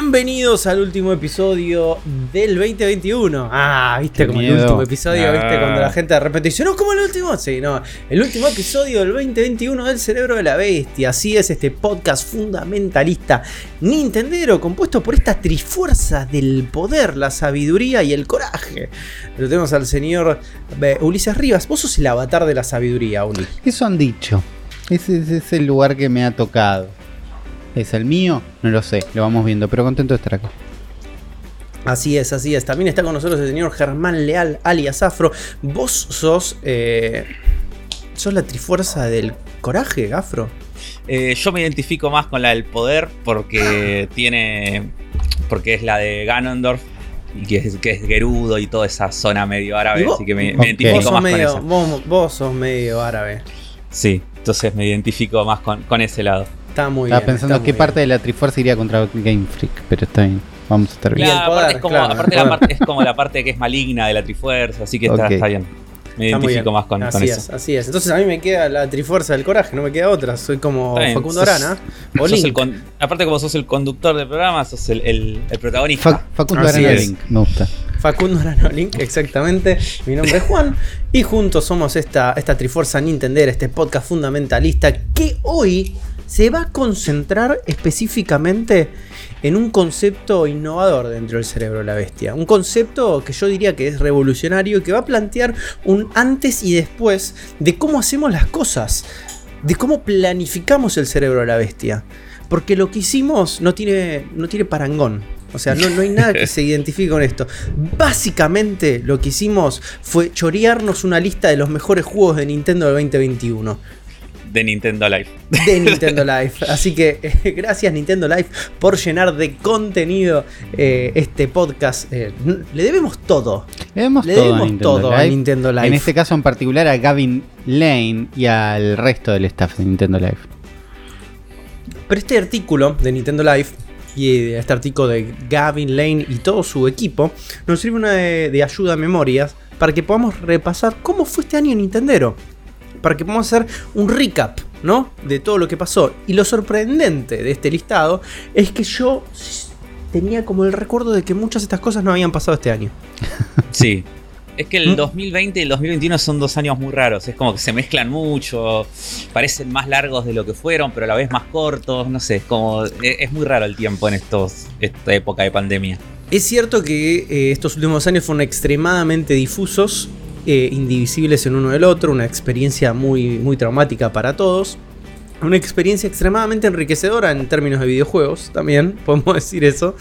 Bienvenidos al último episodio del 2021. Ah, viste Qué como el último episodio, Ah. viste cuando la gente de repente dice, no, como el último. Sí, no, el último episodio del 2021 del cerebro de la bestia. Así es este podcast fundamentalista Nintendero compuesto por esta trifuerza del poder, la sabiduría y el coraje. Lo tenemos al señor eh, Ulises Rivas. Vos sos el avatar de la sabiduría, Uli. Eso han dicho. Ese, ese es el lugar que me ha tocado. ¿Es el mío? No lo sé, lo vamos viendo, pero contento de estar acá. Así es, así es. También está con nosotros el señor Germán Leal, alias Afro. Vos sos. eh, sos la trifuerza del coraje, Afro. Eh, yo me identifico más con la del poder porque tiene. porque es la de Ganondorf y que es, que es Gerudo y toda esa zona medio árabe, así que me, me Ok. Vos identifico más con medio, eso. vos, vos sos medio árabe. Sí, entonces me identifico más con, con ese lado. Está muy Estaba bien. pensando qué parte bien. de la Trifuerza iría contra Game Freak, pero está bien. Vamos a estar bien. Claro, poder, aparte, es como, claro, aparte el la parte, es como la parte que es maligna de la Trifuerza, así que está, bien. Me Está identifico bien. más con, así con es, eso. así es. Entonces a mí me queda la trifuerza del coraje, no me queda otra. Soy como bien, Facundo sos- Arana. O Link. con- aparte, como sos el conductor del programa, sos el, el- el protagonista. Fa- Facundo Así Arana es. Link, me gusta. Facundo Arano Link, exactamente. Mi nombre es Juan. Y juntos somos esta, esta Trifuerza Nintendera, este podcast fundamentalista que hoy se va a concentrar específicamente en un concepto innovador dentro del cerebro de la bestia. Un concepto que yo diría que es revolucionario y que va a plantear un antes y después de cómo hacemos las cosas, de cómo planificamos el cerebro de la bestia. Porque lo que hicimos no tiene, no tiene parangón. O sea, no, no hay nada que se identifique con esto. Básicamente lo que hicimos fue chorearnos una lista de los mejores juegos de Nintendo del 2021 de Nintendo Live. de Nintendo Live. Así que eh, gracias Nintendo Live por llenar de contenido eh, este podcast. Eh, le debemos todo. Le debemos Le todo, debemos a Nintendo, todo Live. a Nintendo Live. En este caso en particular a Gavin Lane y al resto del staff de Nintendo Live. Pero este artículo de Nintendo Live y este artículo de Gavin Lane y todo su equipo nos sirve una de, de ayuda a memorias para que podamos repasar cómo fue este año Nintendero. Para que podamos hacer un recap, ¿no? De todo lo que pasó. Y lo sorprendente de este listado es que yo tenía como el recuerdo de que muchas de estas cosas no habían pasado este año. Sí. Es que ¿Mm? el 2020 y el 2021 son dos años muy raros. Es como que se mezclan mucho. Parecen más largos de lo que fueron, pero a la vez más cortos. No sé, es como. Es, es muy raro el tiempo en estos, esta época de pandemia. Es cierto que eh, estos últimos años fueron extremadamente difusos, eh, indivisibles en uno del otro, una experiencia muy, muy traumática para todos. Una experiencia extremadamente enriquecedora en términos de videojuegos, también podemos decir eso.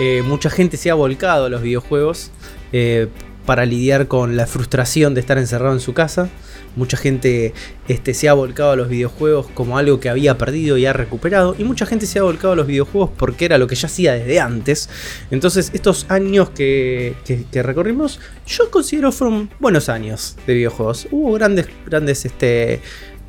Eh, mucha gente se ha volcado a los videojuegos eh, para lidiar con la frustración de estar encerrado en su casa. Mucha gente este, se ha volcado a los videojuegos como algo que había perdido y ha recuperado. Y mucha gente se ha volcado a los videojuegos porque era lo que ya hacía desde antes. Entonces estos años que, que- que recorrimos, yo considero fueron buenos años de videojuegos. Hubo grandes, grandes este,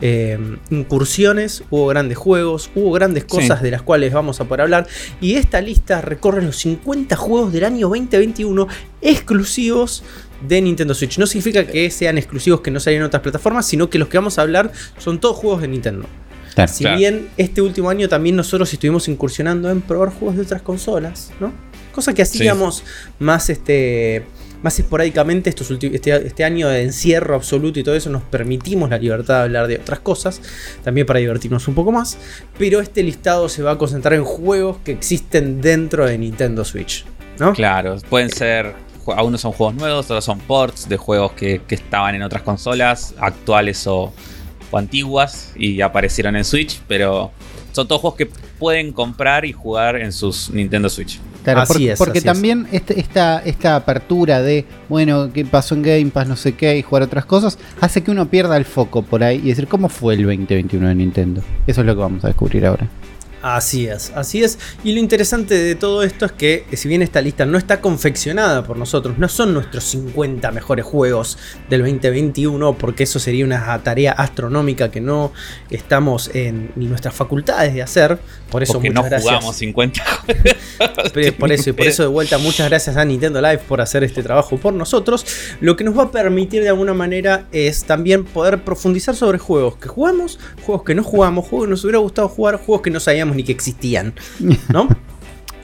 eh, incursiones, hubo grandes juegos, hubo grandes cosas de las cuales vamos a poder hablar. Y esta lista recorre los 50 juegos del año 2021 exclusivos de Nintendo Switch. No significa que sean exclusivos que no salgan en otras plataformas, sino que los que vamos a hablar son todos juegos de Nintendo. Claro. Si Claro. bien este último año también nosotros estuvimos incursionando en probar juegos de otras consolas, ¿no? Cosa que hacíamos más este más esporádicamente estos este, este año de encierro absoluto y todo eso nos permitimos la libertad de hablar de otras cosas, también para divertirnos un poco más, pero este listado se va a concentrar en juegos que existen dentro de Nintendo Switch, ¿no? Claro, pueden ser. Algunos son juegos nuevos, otros son ports de juegos que, que estaban en otras consolas, actuales o, o antiguas, y aparecieron en Switch, pero son todos juegos que pueden comprar y jugar en sus Nintendo Switch. Claro, Así porque, es, porque así es. también este- esta, esta apertura de, bueno, qué pasó en Game Pass, no sé qué, y jugar otras cosas, hace que uno pierda el foco por ahí y decir, ¿cómo fue el 2021 de Nintendo? Eso es lo que vamos a descubrir ahora. Así es, así es. Y lo interesante de todo esto es que, si bien esta lista no está confeccionada por nosotros, no son nuestros 50 mejores juegos del 2021, porque eso sería una tarea astronómica que no estamos en nuestras facultades de hacer. Por eso Porque muchas no gracias. jugamos 50 Pero por eso y por eso de vuelta muchas gracias a Nintendo Live por hacer este trabajo por nosotros. Lo que nos va a permitir de alguna manera es también poder profundizar sobre juegos que jugamos, juegos que no jugamos, juegos que nos hubiera gustado jugar, juegos que no sabíamos ni que existían, ¿no?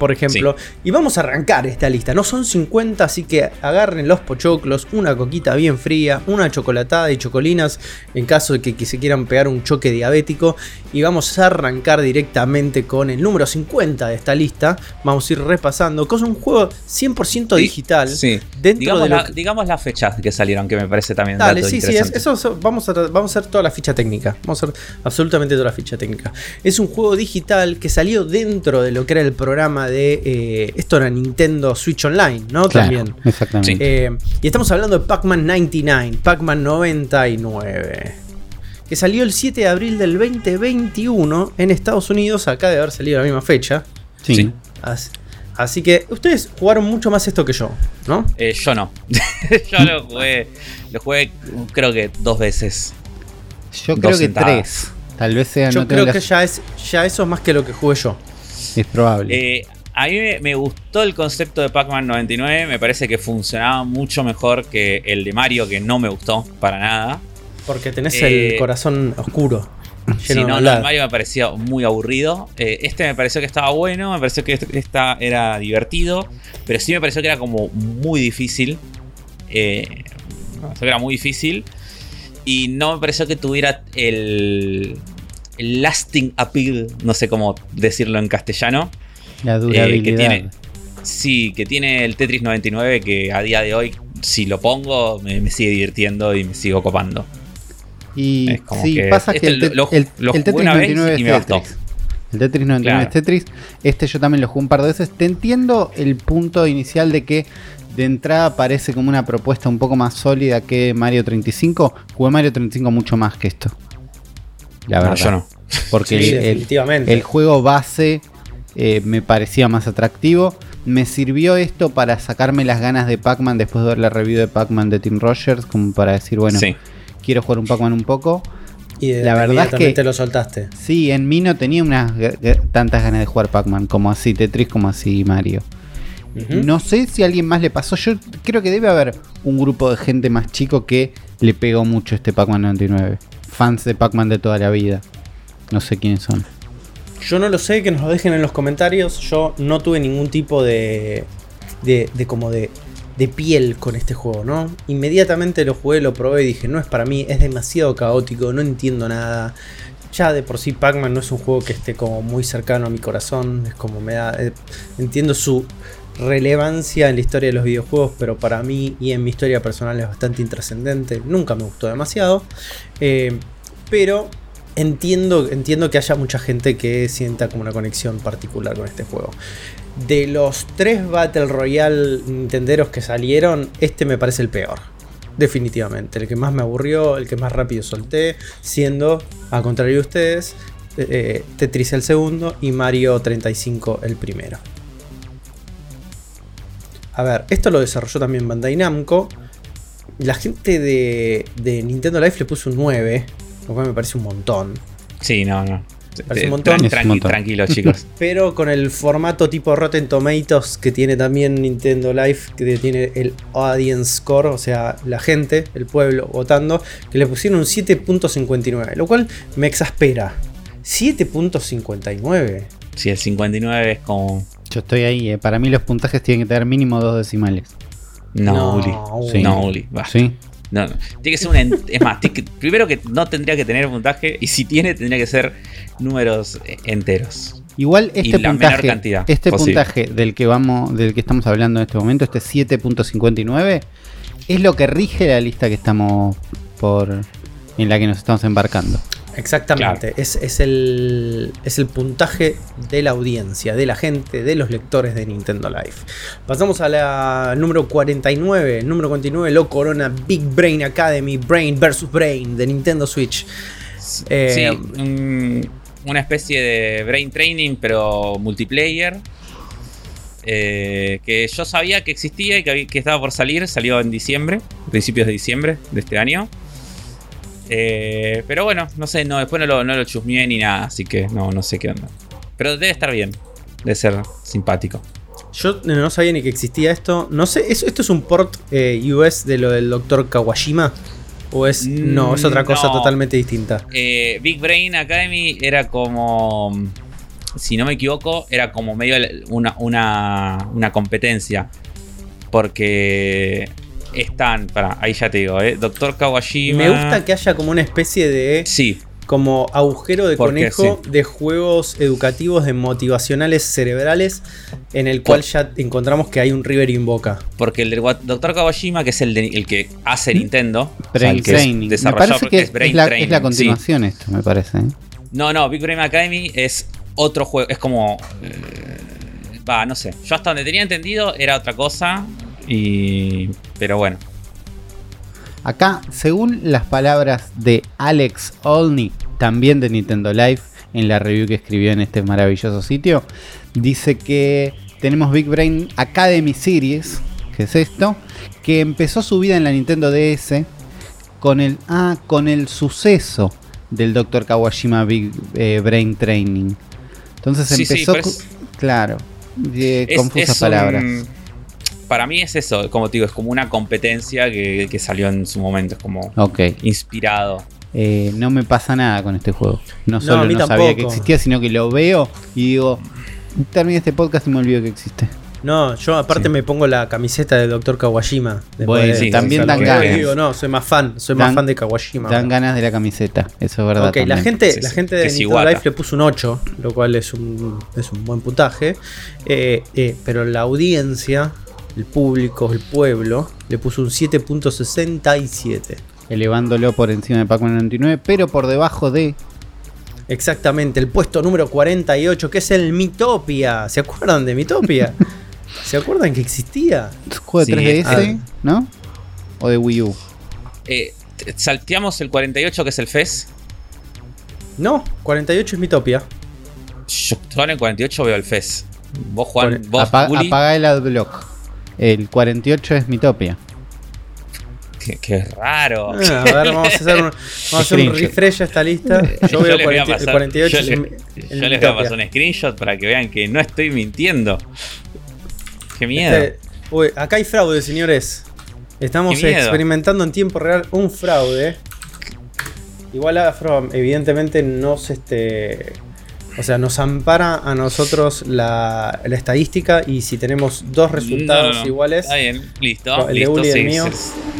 por ejemplo. Y vamos a arrancar esta lista. No son 50, así que agarren los pochoclos, una coquita bien fría, una chocolatada y chocolinas en caso de que, se quieran pegar un choque diabético. Y vamos a arrancar directamente con el número 50 de esta lista. Vamos a ir repasando. Cosa un juego 100% digital. Sí. digamos, la, digamos las fechas que salieron, que me parece también. Dale, sí, sí, eso, vamos, a, vamos a hacer toda la ficha técnica. Vamos a hacer absolutamente toda la ficha técnica. Es un juego digital que salió dentro de lo que era el programa de. Eh, esto era Nintendo Switch Online, ¿no? También. Exactamente. Eh, y estamos hablando de Pac-Man 99, Pac-Man 99. Que salió el 7 de abril del 2021 en Estados Unidos, acá de haber salido a la misma fecha. Sí. Así, que ustedes jugaron mucho más esto que yo, ¿no? Eh, yo no. yo lo jugué, lo jugué creo que dos veces. Yo creo que tres. Tal vez sea Yo creo que ya, es, ya eso es más que lo que jugué yo. Es probable. Eh, a mí me, gustó el concepto de Pac-Man 99. Me parece que funcionaba mucho mejor que el de Mario, que no me gustó para nada. Porque tenés el eh, corazón oscuro. Sí, no, el Mario me pareció muy aburrido. Eh, este me pareció que estaba bueno, me pareció que este era divertido, pero sí me pareció que era como muy difícil. me pareció que era muy difícil. Y no me pareció que tuviera el, el lasting appeal, no sé cómo decirlo en castellano. La durabilidad. que tiene, sí, que tiene el Tetris 99 que a día de hoy, si lo pongo, me, sigue divirtiendo y me sigo copando. Y sí, pasa que este el, Tetris 99 es Tetris. El Tetris 99 es Tetris. Este yo también lo jugué un par de veces. Te entiendo el punto inicial de que de entrada parece como una propuesta un poco más sólida que Mario 35. Jugué Mario 35 mucho más que esto. La verdad. yo no. Porque el, juego base eh, me parecía más atractivo. Me sirvió esto para sacarme las ganas de Pac-Man después de ver la review de Pac-Man de Tim Rogers, como para decir, bueno, quiero jugar un Pac-Man un poco. Y la verdad es que te lo soltaste. Sí, en mí no tenía unas tantas ganas de jugar Pac-Man como así Tetris como así Mario. No sé si a alguien más le pasó. Yo creo que debe haber un grupo de gente más chico que le pegó mucho este Pac-Man 99. Fans de Pac-Man de toda la vida. No sé quiénes son. Yo no lo sé, que nos lo dejen en los comentarios. Yo no tuve ningún tipo de. de, de como de, de piel con este juego, ¿no? Inmediatamente lo jugué, lo probé y dije, no es para mí, es demasiado caótico, no entiendo nada. Ya de por sí Pac-Man no es un juego que esté como muy cercano a mi corazón, es como me da... Eh, entiendo su relevancia en la historia de los videojuegos, pero para mí y en mi historia personal es bastante intrascendente. Nunca me gustó demasiado. Eh, pero entiendo, entiendo que haya mucha gente que sienta como una conexión particular con este juego. De los tres Battle Royale Nintenderos que salieron, este me parece el peor. Definitivamente. El que más me aburrió, el que más rápido solté, siendo, a contrario de ustedes, eh, eh, Tetris el segundo y Mario 35 el primero. A ver, esto lo desarrolló también Bandai Namco. La gente de, Nintendo Life le puso un 9, lo cual me parece un montón. Sí, no, no. Parece un eh, montón. tranquilo, chicos. Pero con el formato tipo Rotten Tomatoes que tiene también Nintendo Life, que tiene el Audience Score, o sea, la gente, el pueblo votando, que le pusieron un 7.59, lo cual me exaspera. 7.59. Sí, el 59 es como yo estoy ahí, eh. para mí los puntajes tienen que tener mínimo dos decimales. No, no Uli. No, Uli. ¿Sí? No, Tiene que ser un. es más, primero que no tendría que tener puntaje y si tiene, tendría que ser números eh, enteros. Igual este puntaje, este puntaje del que vamos, del que estamos hablando en este momento, este 7.59, es lo que rige la lista que estamos por en la que nos estamos embarcando. Exactamente, es, el, es el puntaje de la audiencia, de la gente, de los lectores de Nintendo Life. Pasamos a la número 49, número 49 lo corona Big Brain Academy, Brain vs. Brain de Nintendo Switch. sí, eh, una especie de Brain Training pero multiplayer. Eh, que yo sabía que existía y que, que estaba por salir, salió en diciembre, principios de diciembre de este año. Eh, pero bueno, no sé, no, después no lo, no lo chusmeé ni nada, así que no, no sé qué onda. Pero debe estar bien, debe ser simpático. Yo no sabía ni que existía esto. No sé, ¿esto es un port eh, US de lo del Dr. Kawashima? ¿O es.? No, es otra cosa totalmente distinta. Eh, Big Brain Academy era como. si no me equivoco, era como medio una, una, competencia. Porque están, para, ahí ya te digo, ¿eh? Doctor Kawashima. Me gusta que haya como una especie de. Sí como agujero de conejo de juegos educativos de motivacionales cerebrales en el cual ya encontramos que hay un River Invoca. Porque el del Dr. Kawashima, que es el, el que hace Nintendo, Brain Training. me parece que es, la, continuación esto, me parece. ¿eh? No, no, Big Brain Academy es otro juego, es como... Eh, va, no sé. Yo hasta donde tenía entendido era otra cosa. Y. Pero bueno. Acá, según las palabras de Alex Olney, también de Nintendo Live, en la review que escribió en este maravilloso sitio, dice que tenemos Big Brain Academy Series, que es esto, que empezó su vida en la Nintendo DS con el, ah, con el suceso del Dr. Kawashima Big eh, Brain Training. Entonces empezó, claro, confusas palabras para mí es eso, como te digo, es como una competencia que, salió en su momento, es como inspirado. Eh, no me pasa nada con este juego. No solo no, sabía que existía, sino que lo veo y digo, terminé este podcast y me olvido que existe. No, yo aparte me pongo la camiseta de Dr. Kawashima. Bueno, sí, también dan ganas. no, soy más fan, soy más fan de Kawashima. Dan ganas de la camiseta, eso es verdad. Ok, la gente, la gente de Nintendo Life le puso un 8, lo cual es un, es un buen puntaje. Eh, eh, pero la audiencia el público, el pueblo, le puso un 7.67. Elevándolo por encima de Pac-Man 99, pero por debajo de. Exactamente, el puesto número 48, que es el Mitopia. ¿Se acuerdan de Mitopia? ¿Se acuerdan que existía? juego de 3DS, ah. ¿no? ¿O de Wii U? Eh, ¿Salteamos el 48, que es el FES? No, 48 es Mitopia. Yo en el 48 veo el FES. Vos, Juan, vos, apaga el adblock. El 48 es Mitopia. Qué, raro. Ah, a ver, vamos a hacer un, vamos a hacer un refresh a esta lista. Yo, veo el 48. Yo, les voy a pasar un screenshot para que vean que no estoy mintiendo. Qué miedo. Este, uy, acá hay fraude, señores. Estamos experimentando en tiempo real un fraude. Igual Afro, evidentemente, no se este o sea, nos ampara a nosotros la, estadística y si tenemos dos resultados iguales. Está bien, listo. El listo, de Uli y el mío.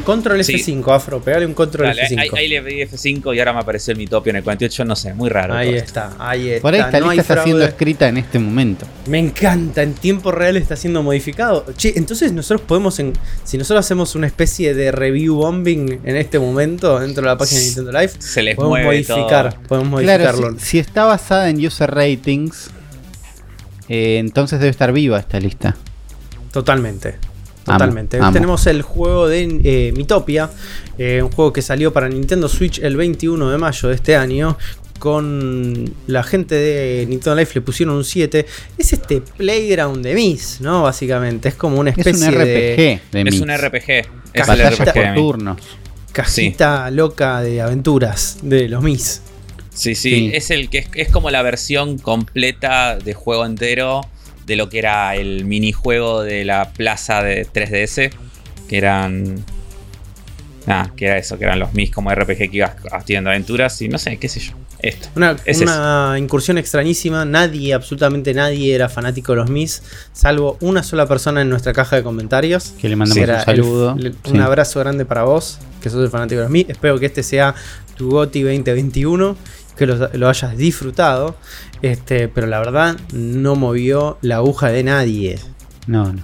Control F5, Afro, pegale un control F5. Ahí, le pedí F5 y ahora me apareció el Mitopio en el 48, no sé, muy raro. Ahí está, ahí está. Por ahí esta lista está siendo escrita en este momento. Me encanta, en tiempo real está siendo modificado. Che, entonces nosotros podemos, en, si nosotros hacemos una especie de review bombing en este momento dentro de la página de Nintendo Live, se les podemos modificar, podemos modificarlo. si, está basada en user ratings, eh, entonces debe estar viva esta lista. Totalmente. Totalmente. Tenemos el juego de eh, Mitopia, eh, un juego que salió para Nintendo Switch el 21 de mayo de este año. Con la gente de Nintendo Life le pusieron un 7. Es este playground de Miss, ¿no? Básicamente. Es como una especie es un RPG de, Es un RPG. Es el RPG por turno. Cajita loca de aventuras de los Miss. Sí, sí, es el que es, como la versión completa de juego entero de lo que era el minijuego de la plaza de 3DS, que eran Ah, que era eso, que eran los Mis como RPG que ibas haciendo aventuras y no sé, qué sé yo. Esto. Una, una incursión extrañísima. Nadie, absolutamente nadie era fanático de los Mis, salvo una sola persona en nuestra caja de comentarios. Que le mandamos un saludo. un abrazo grande para vos, que sos el fanático de los Mis. Espero que este sea tu GOTI 2021 que lo, hayas disfrutado. Este, pero la verdad, no movió la aguja de nadie. No, no.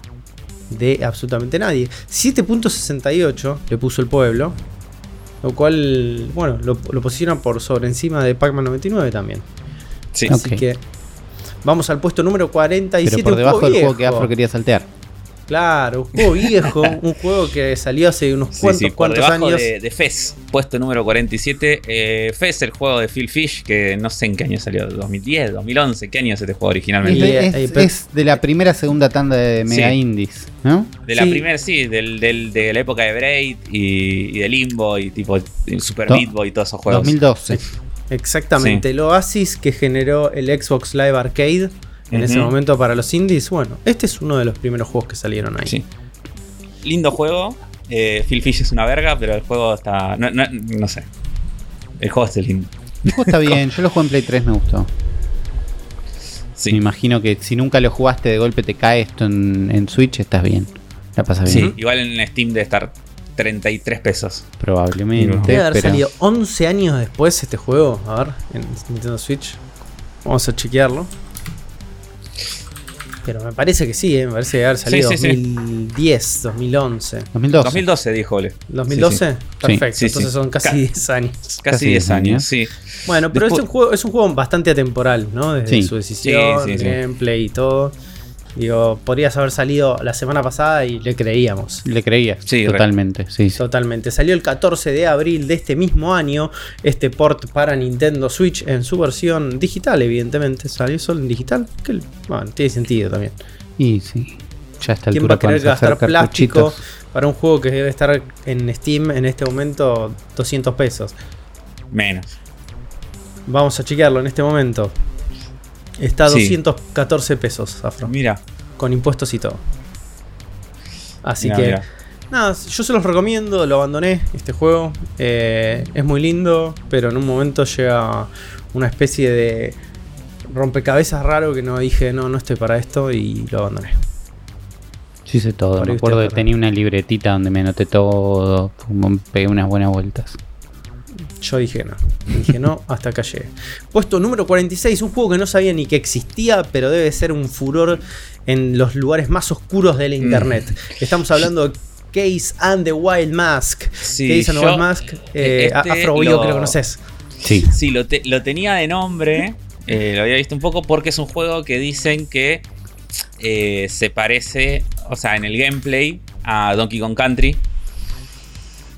De absolutamente nadie. 7.68 le puso el pueblo. Lo cual, bueno, lo, lo posiciona por sobre encima de Pac-Man 99 también. Sí. Así que vamos al puesto número 47. Pero por debajo del juego que Afro quería saltear. Claro, un juego viejo, un juego que salió hace unos cuantos, cuantos años. De, de FES, puesto número 47. Eh, FES, el juego de Phil Fish, que no sé en qué año salió, 2010, 2011, ¿qué año es este juego originalmente? Es, de la primera segunda tanda de Mega Indies, ¿no? De la primera, sí, del, de la época de Braid y, de Limbo y tipo Super Meat Boy y todos esos juegos. 2012. Exactamente, el Oasis que generó el Xbox Live Arcade en ese momento para los indies. Bueno, este es uno de los primeros juegos que salieron ahí. Sí. Lindo juego. Eh, Phil Fish es una verga, pero el juego está. No, sé. El juego está lindo. El juego está bien. Yo lo jugué en Play 3, me gustó. Me imagino que si nunca lo jugaste de golpe te cae esto en, Switch, estás bien. La pasas bien. Sí, igual en Steam debe estar 33 pesos. Probablemente. Debe haber salido 11 años después este juego. A ver, en Nintendo Switch. Vamos a chequearlo. Pero me parece que sí, ¿eh? me parece que haber salido sí, 2010, 2011. 2012. 2012 dijo Ole. ¿2012? Perfecto, entonces son casi 10 años. Casi 10 años, sí. Bueno, pero es, un juego, es un juego bastante atemporal, ¿no? Desde su decisión, gameplay y todo. Digo, podrías haber salido la semana pasada y le creíamos. Le creía, sí, totalmente. Sí, totalmente. Salió el 14 de abril de este mismo año este port para Nintendo Switch en su versión digital, evidentemente. Salió solo en digital. Que, bueno, tiene sentido también. Y sí. Ya está ¿Quién va a querer gastar plástico para un juego que debe estar en Steam en este momento 200 pesos? Menos. Vamos a chequearlo en este momento. Está a 214 pesos, Afro. Mira. Con impuestos y todo. Así que. Nada, yo se los recomiendo, lo abandoné, este juego. Eh, es muy lindo, pero en un momento llega una especie de rompecabezas raro que no dije, no, no estoy para esto y lo abandoné. Sí sé todo, me acuerdo que tenía una libretita donde me anoté todo, pegué unas buenas vueltas. Yo dije no. Dije no, hasta acá llegué. Puesto número 46, un juego que no sabía ni que existía, pero debe ser un furor en los lugares más oscuros de la mm. internet. Estamos hablando de Case and the Wild Mask. Case and the Wild Mask. Eh, este Afro lo, que lo conoces. Sí, sí lo, tenía de nombre. Eh, lo había visto un poco porque es un juego que dicen que eh, se parece, o sea, en el gameplay a Donkey Kong Country.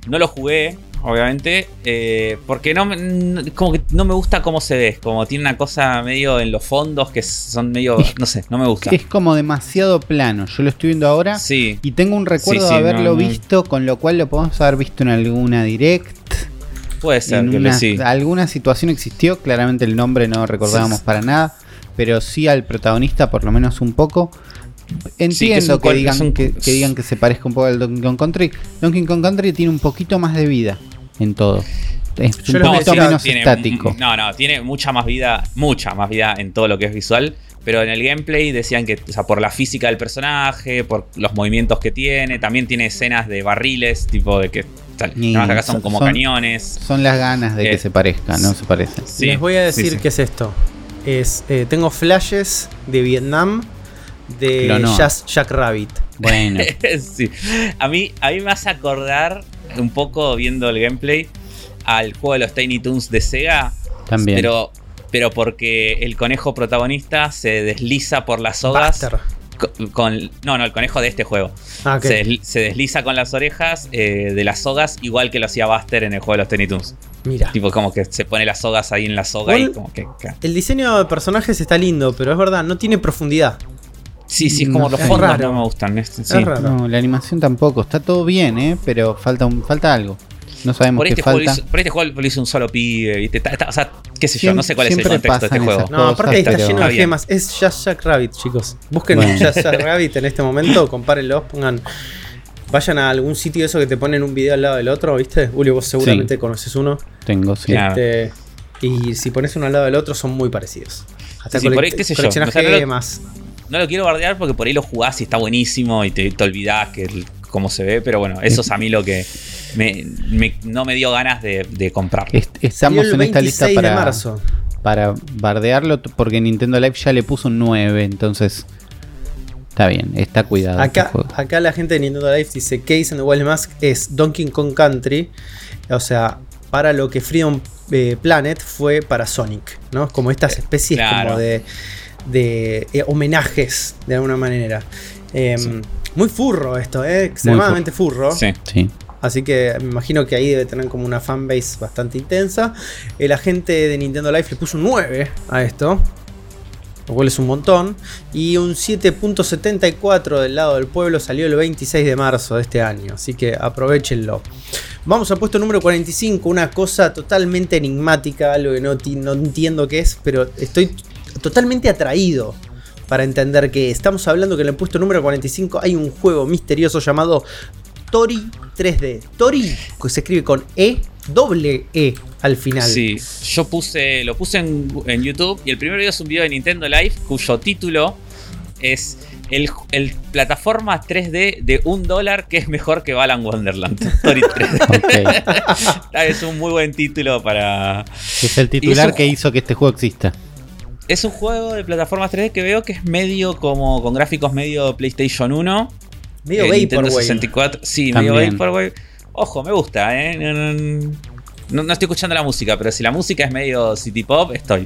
No lo jugué, obviamente, eh, porque no, como que no me gusta cómo se ve, como tiene una cosa medio en los fondos que son medio, no sé, no me gusta. Es como demasiado plano, yo lo estoy viendo ahora sí. y tengo un recuerdo de haberlo visto, con lo cual lo podemos haber visto en alguna direct. Puede ser, en Alguna situación existió, claramente el nombre no recordábamos para nada, pero sí al protagonista por lo menos un poco. Entiendo que, digan, que, digan que se parezca un poco al Donkey Kong Country. Donkey Kong Country tiene un poquito más de vida en todo. Es un poquito menos estático. No, no, tiene mucha más vida, mucha más vida en todo lo que es visual. Pero en el gameplay decían que, o sea, por la física del personaje, por los movimientos que tiene, también tiene escenas de barriles, tipo de que acá son, como cañones. Son las ganas de que se parezca, no se parecen. Les voy a decir qué es esto. Es, eh, tengo flashes de Vietnam de Jack Rabbit. Bueno. sí. A mí, a mí me hace acordar un poco viendo el gameplay al juego de los Tiny Toons de Sega. También. Pero, pero porque el conejo protagonista se desliza por las sogas. Con, no, no, el conejo de este juego. Ah, se, desliza con las orejas eh, de las sogas, igual que lo hacía Buster en el juego de los Tiny Toons. Mira. Tipo, como que se pone las sogas ahí en la soga y como que. El diseño de personajes está lindo, pero es verdad, no tiene profundidad. Sí, sí, es como los fondos no me gustan. Este, no, la animación tampoco. Está todo bien, ¿eh? Pero falta, un, falta algo. No sabemos por qué este falta. Hizo, por este juego lo hizo un solo pibe. o sea, qué sé yo, no sé cuál es el contexto de este juego. No, aparte está lleno de gemas. Es Just Jack Rabbit, chicos. Busquen Just Jack Rabbit en este momento, compárenlo, pongan. Vayan a algún sitio eso que te ponen un video al lado del otro, ¿viste? Julio, vos seguramente conoces uno. Tengo, sí. Este, y si pones uno al lado del otro, son muy parecidos. Hasta sí, por ahí, qué sé yo. gemas no lo quiero bardear porque por ahí lo jugás y está buenísimo y te, te olvidás que cómo se ve, pero bueno, eso es a mí lo que no me dio ganas de, comprar. estamos en esta lista para, marzo. para bardearlo porque Nintendo Live ya le puso un 9, entonces está bien, está cuidado. Este acá, acá la gente de Nintendo Live dice Case and the Wild Mask es Donkey Kong Country, o sea, para lo que Freedom eh, Planet fue para Sonic, ¿no? Como estas eh, especies como de de eh, homenajes de alguna manera. Em, muy furro esto, ¿eh? extremadamente furro. Sí. sí. Así que me imagino que ahí debe tener como una fanbase bastante intensa. El agente de Nintendo Life le puso un 9 a esto. Lo cual es un montón. Y un 7.74 del lado del pueblo salió el 26 de marzo de este año. Así que aprovechenlo. Vamos al puesto número 45. Una cosa totalmente enigmática. Algo que no, no entiendo qué es. Pero estoy totalmente atraído para entender que estamos hablando que en el puesto número 45 hay un juego misterioso llamado Tori 3D. Tori, que se escribe con E, doble E al final. Sí, yo puse, lo puse en, YouTube y el primer video es un video de Nintendo Live cuyo título es el, plataforma 3D de un dólar que es mejor que Balan Wonderland. Story 3D. es un muy buen título para. Es el titular que hizo que este juego exista. Es un juego de plataformas 3D que veo que es medio como con gráficos medio PlayStation 1. Medio eh, Nintendo 64. Sí, medio Vaporwave. Ojo, me gusta, ¿eh? No, estoy escuchando la música, pero si la música es medio city pop, estoy.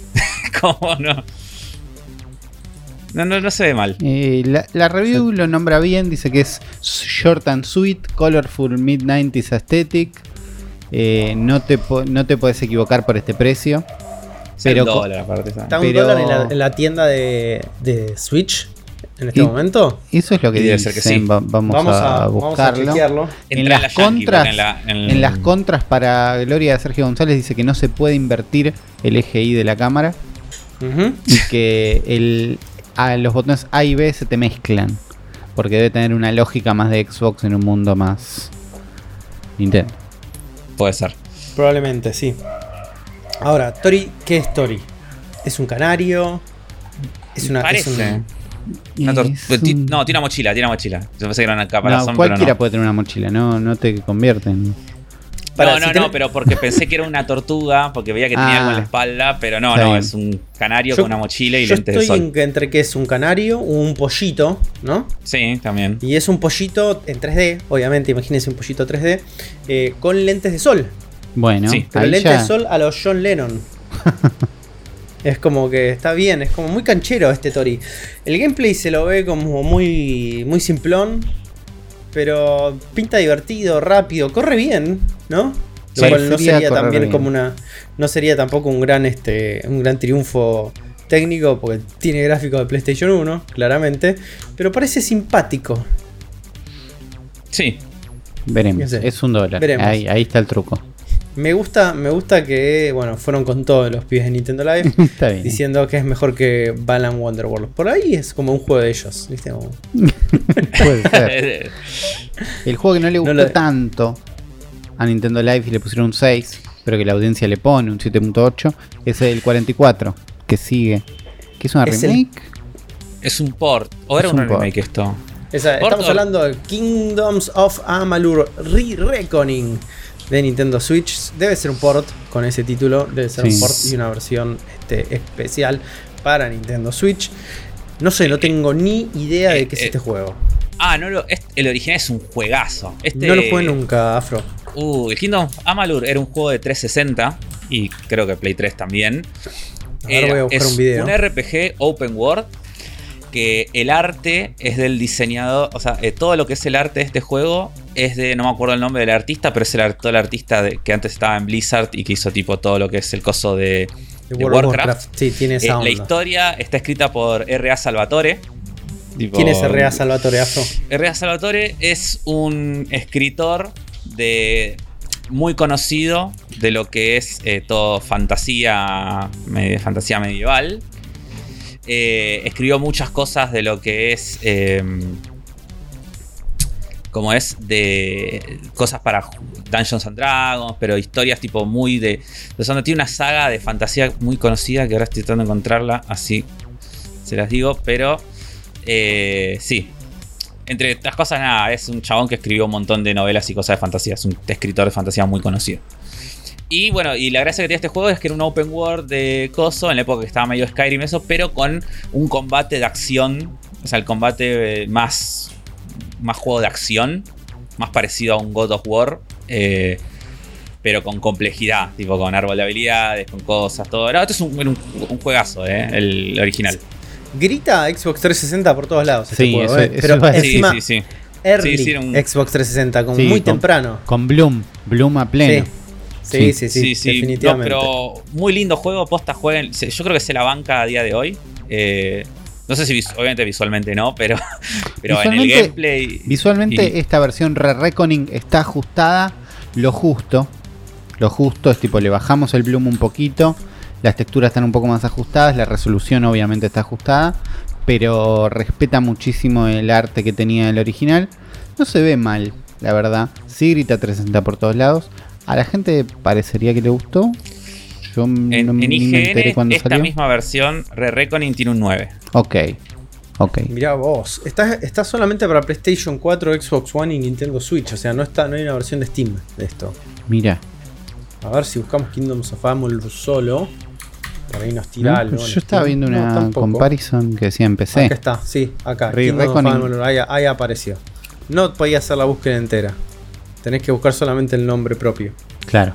¿Cómo no? No, no, no se ve mal. Eh, la, review lo nombra bien, dice que es short and sweet, colorful mid-90s aesthetic. Eh, no, te, no te puedes equivocar por este precio. Pero, dólar, aparte, está un dólar en la, tienda de, de Switch en este momento. Eso es lo que debe ser que sí. vamos, a, buscarlo. en, las contras, en, las contras para Gloria de Sergio González dice que no se puede invertir el eje I de la cámara y que el, los botones A y B se te mezclan porque debe tener una lógica más de Xbox en un mundo más Nintendo. Puede ser. Probablemente, sí. Ahora, Tori, ¿qué es Tori? ¿Es un canario? Es una. Parece. No, tiene una mochila, tiene una mochila. Yo pensé que era una caparazón, no, cualquiera puede tener una mochila, no, no te convierten. no, no, no, pero porque pensé que era una tortuga, porque veía que tenía algo en la ah. espalda, pero no, no, es un canario con una mochila y lentes de sol. Estoy entre que es un canario, un pollito, ¿no? Sí, también. Y es un pollito en 3D, obviamente, imagínense un pollito 3D, eh, con lentes de sol. Bueno, sí. pero lentes de sol a los John Lennon. Es como que está bien, es como muy canchero este Tori. El gameplay se lo ve como muy, muy simplón, pero pinta divertido, rápido, corre bien, ¿no? Lo cual no sería también como una. No sería tampoco un gran, este, un gran triunfo técnico, porque tiene gráficos de PlayStation 1, claramente. Pero parece simpático. Sí. Veremos. Es un dólar. Ahí, ahí está el truco. Me gusta, me gusta que, bueno, fueron con todos los pies de Nintendo Live diciendo que es mejor que Balan Wonderworld. Por ahí es como un juego de ellos, ¿viste? Puede ser. El juego que no le gustó tanto a Nintendo Live y le pusieron un 6, pero que la audiencia le pone un 7.8, es el 44, que sigue. ¿Qué es una remake? Es un port. ¿O era un remake esto? estamos hablando de Kingdoms of Amalur Re-Reckoning de Nintendo Switch. Debe ser un port con ese título, debe ser un port y una versión este, especial para Nintendo Switch. No sé, no tengo ni idea de qué es eh, este juego. Ah, no, lo, el original es un juegazo. Este, no lo jugué nunca, Afro. Uh, el Kingdom Amalur era un juego de 360 y creo que Play 3 también. Ahora voy a buscar un video. Un RPG open world que el arte es del diseñador, o sea, eh, todo lo que es el arte de este juego es de, no me acuerdo el nombre del artista, pero es el, todo el artista que antes estaba en Blizzard y que hizo tipo todo lo que es el coso de, Warcraft. Sí, tiene esa eh, La historia está escrita por R.A. Salvatore. ¿Quién es R.A. Salvatore, Afro? R.A. Salvatore es un escritor de muy conocido de lo que es eh, todo fantasía, fantasía medieval. Eh, escribió muchas cosas de lo que es. Como es de cosas para Dungeons and Dragons, pero historias tipo muy de. donde tiene una saga de fantasía muy conocida que ahora estoy tratando de encontrarla, así se las digo, pero eh, sí. Entre otras cosas, nada, es un chabón que escribió un montón de novelas y cosas de fantasía, es un escritor de fantasía muy conocido. Y bueno, y la gracia que tiene este juego es que era un open world de coso, en la época que estaba medio Skyrim eso, pero con un combate de acción. O sea, el combate eh, más, más juego de acción, más parecido a un God of War. Eh, pero con complejidad, tipo con árbol de habilidades, con cosas, todo. No, esto es un, un, juegazo, eh, el original. Grita Xbox 360 por todos lados. Este sí, eh. pero encima, sí, sí, sí. Early Xbox 360, como muy temprano. Con Bloom, Bloom a pleno. Sí, sí, sí, definitivamente. pero muy lindo juego, posta jueguen. Yo creo que se la banca a día de hoy. Eh, no sé si obviamente visualmente no, pero, pero en el gameplay. Visualmente esta versión Re-Reckoning está ajustada lo justo. Lo justo es tipo, le bajamos el bloom un poquito. Las texturas están un poco más ajustadas. La resolución obviamente está ajustada. Pero respeta muchísimo el arte que tenía el original. No se ve mal, la verdad. Sí grita 360 por todos lados A la gente parecería que le gustó. Yo en, no, en IGN, esta misma versión, Re Reckoning tiene un 9. Ok. Ok. Mirá vos, está, está solamente para PlayStation 4, Xbox One y Nintendo Switch. O sea, no, está, no hay una versión de Steam de esto. Mira. A ver si buscamos Kingdoms of Amalur solo. Por ahí nos tira algo. Yo estaba viendo una comparison que decía en PC. Acá está, sí, acá. Kingdoms of Amalur, ahí, ahí apareció. No podía hacer la búsqueda entera. Tenés que buscar solamente el nombre propio. Claro.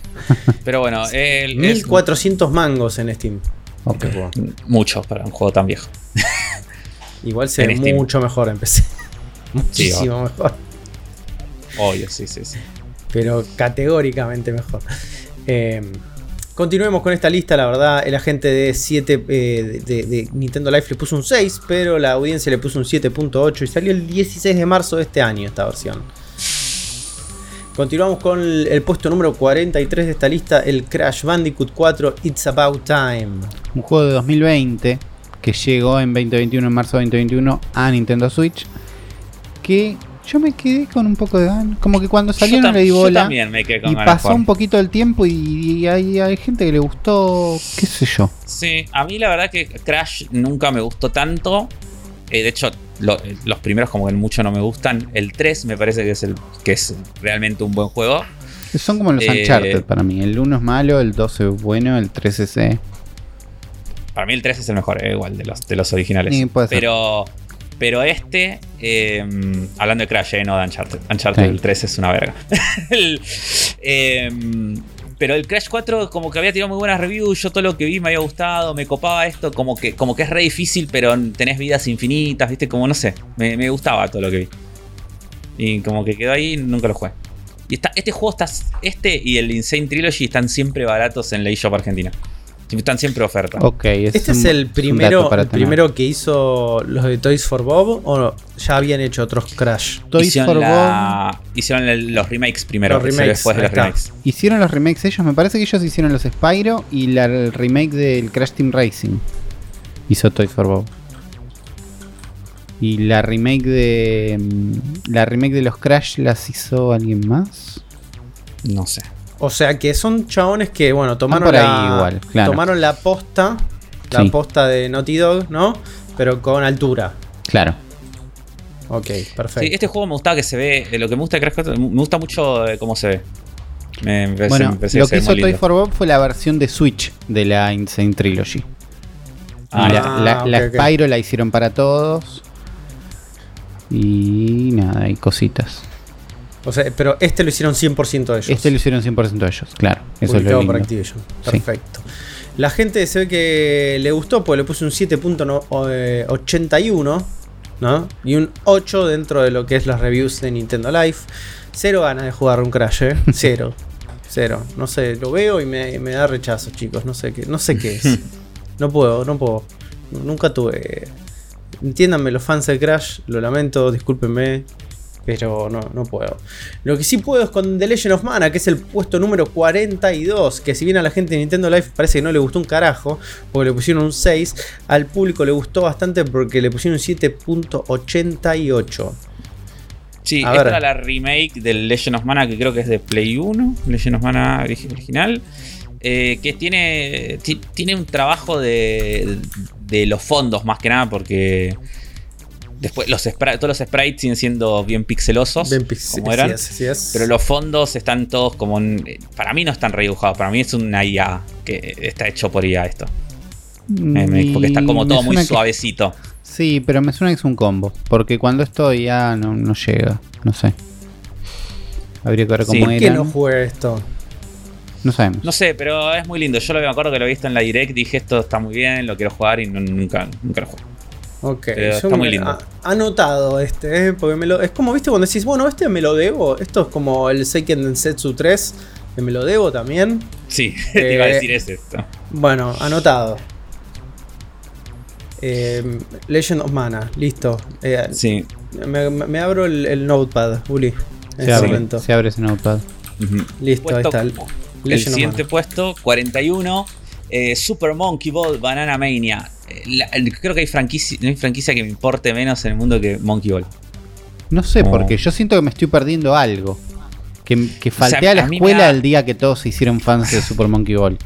Pero bueno, el, 1400 mangos en Steam. Okay. Mucho para un juego tan viejo. Igual se ve mucho mejor en PC. Muchísimo mejor. Obvio, sí, sí, sí. Pero categóricamente mejor. Eh, continuemos con esta lista. La verdad, el agente de 7 eh, de, Nintendo Life le puso un 6, pero la audiencia le puso un 7.8 y salió el 16 de marzo de este año esta versión. Continuamos con el, puesto número 43 de esta lista, el Crash Bandicoot 4 It's About Time. Un juego de 2020 que llegó en 2021, en marzo de 2021, a Nintendo Switch. Que yo me quedé con un poco de ganas. Como que cuando salió no le di bola. y pasó un poquito el tiempo y, hay, hay, gente que le gustó, qué sé yo. Sí, a mí la verdad que Crash nunca me gustó tanto. Eh, de hecho, los primeros como que mucho no me gustan. El 3 me parece que es, el, que es realmente un buen juego. Son como los eh, Uncharted para mí. El 1 es malo, el 2 es bueno, el 3 es... Eh. Para mí el 3 es el mejor, igual, de los, de los originales. pero, pero este, hablando de Crash, no de Uncharted. Uncharted el 3 es una verga. Pero el Crash 4 como que había tenido muy buenas reviews, yo todo lo que vi me había gustado, me copaba esto, como que, como que es re difícil, pero tenés vidas infinitas, viste, como no sé, me, gustaba todo lo que vi. Y como que quedó ahí, nunca lo jugué. Y está, este juego está, este y el Insane Trilogy están siempre baratos en la eShop Argentina. Están siempre ofertas. Ok, este es, el primero, el primero que hizo los de Toys for Bob o ya habían hecho otros Crash. Toys hicieron for Bob. Hicieron los remakes primero, los remakes, después de los remakes. Hicieron los remakes ellos, me parece que ellos hicieron los Spyro y la, el remake del Crash Team Racing. Hizo Toys for Bob. Y la remake de. Mm, la remake de los Crash las hizo alguien más. No sé. O sea que son chabones que, bueno, tomaron, la, tomaron la posta, la posta de Naughty Dog, ¿no? Pero con altura. Claro. Ok, perfecto. Sí, este juego me gusta que se ve, lo que me gusta de Crash me gusta mucho cómo se ve. Me, me bueno, lo que hizo Toy for Bob fue la versión de Switch de la Insane Trilogy. Ah, la, la, Spyro la hicieron para todos. Y nada, hay cositas. O sea, pero este lo hicieron 100% de ellos. Este lo hicieron 100% de ellos, claro. Eso es lo por Activision. Perfecto. La gente se ve que le gustó, pues le puse un 7.81, ¿no? Y un 8 dentro de lo que es las reviews de Nintendo Live. Cero ganas de jugar un Crash, ¿eh? Cero. Cero. No sé, lo veo y me, me, da rechazo, chicos. No sé qué, no sé qué es. No puedo, no puedo. Nunca tuve. Entiéndanme los fans de Crash, lo lamento, discúlpenme pero no, no puedo. Lo que sí puedo es con The Legend of Mana, que es el puesto número 42, que si bien a la gente de Nintendo Live parece que no le gustó un carajo, porque le pusieron un 6, al público le gustó bastante porque le pusieron un 7.88. Sí, esta era la remake del Legend of Mana, que creo que es de Play 1, Legend of Mana original. Eh, que tiene, tiene un trabajo de, de los fondos más que nada, porque Después, los todos los sprites siguen siendo bien pixelosos. Bien como eran. Pero los fondos están todos como. para mí no están redibujados. Para mí es una IA que está hecho por IA esto. Mm, porque está como todo muy suavecito. sí, pero me suena que es un combo. Porque cuando esto ya no, no llega. No sé. Habría que ver cómo era. ¿Por qué no jugué esto? No sabemos. No sé, pero es muy lindo. Yo lo me acuerdo que lo he visto en la direct. Dije esto está muy bien, lo quiero jugar y nunca, nunca lo jugué. Ok, está muy lindo. anotado este, ¿eh? porque me lo, es como, viste, cuando decís, bueno, este me lo debo. Esto es como el Seiken Densetsu 3, que me lo debo también. Sí, te iba a decir es esto. Bueno, anotado. Eh, Legend of Mana, listo. Eh, sí. Me, abro el, notepad, Uli. Se abre, se abre ese notepad. Listo, ahí está. El, el siguiente puesto, 41. Super Monkey Ball Banana Mania creo que hay franquicia, no hay franquicia que me importe menos en el mundo que Monkey Ball. No sé, porque yo siento que me estoy perdiendo algo. Que, que falté a la escuela el día que todos se hicieron fans de Super Monkey Ball.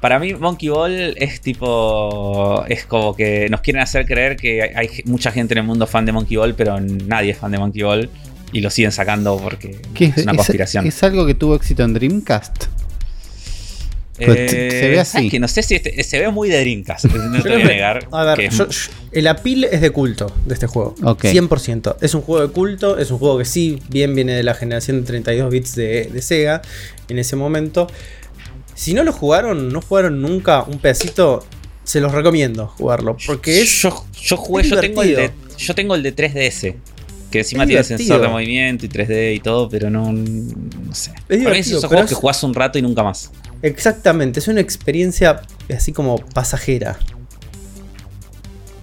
Para mí, Monkey Ball es tipo. Es como que nos quieren hacer creer que hay, mucha gente en el mundo fan de Monkey Ball, pero nadie es fan de Monkey Ball. Y lo siguen sacando porque es, una conspiración. ¿Es algo que tuvo éxito en Dreamcast? Pues se ve eh, así. Que no sé si este, se ve muy de Dreamcast. No te voy a negar. A ver, el apil es de culto de este juego. 100%. Es un juego de culto. Es un juego que sí, bien viene de la generación de 32 bits de, de Sega en ese momento. Si no lo jugaron, no jugaron nunca un pedacito, se los recomiendo jugarlo. Porque es. Yo, yo jugué, yo tengo, el de, yo tengo el de 3DS. Que encima tiene sensor de movimiento y 3D y todo, pero no. No sé. Es Para mí esos juegos que jugás un rato y nunca más. Exactamente, es una experiencia así como pasajera.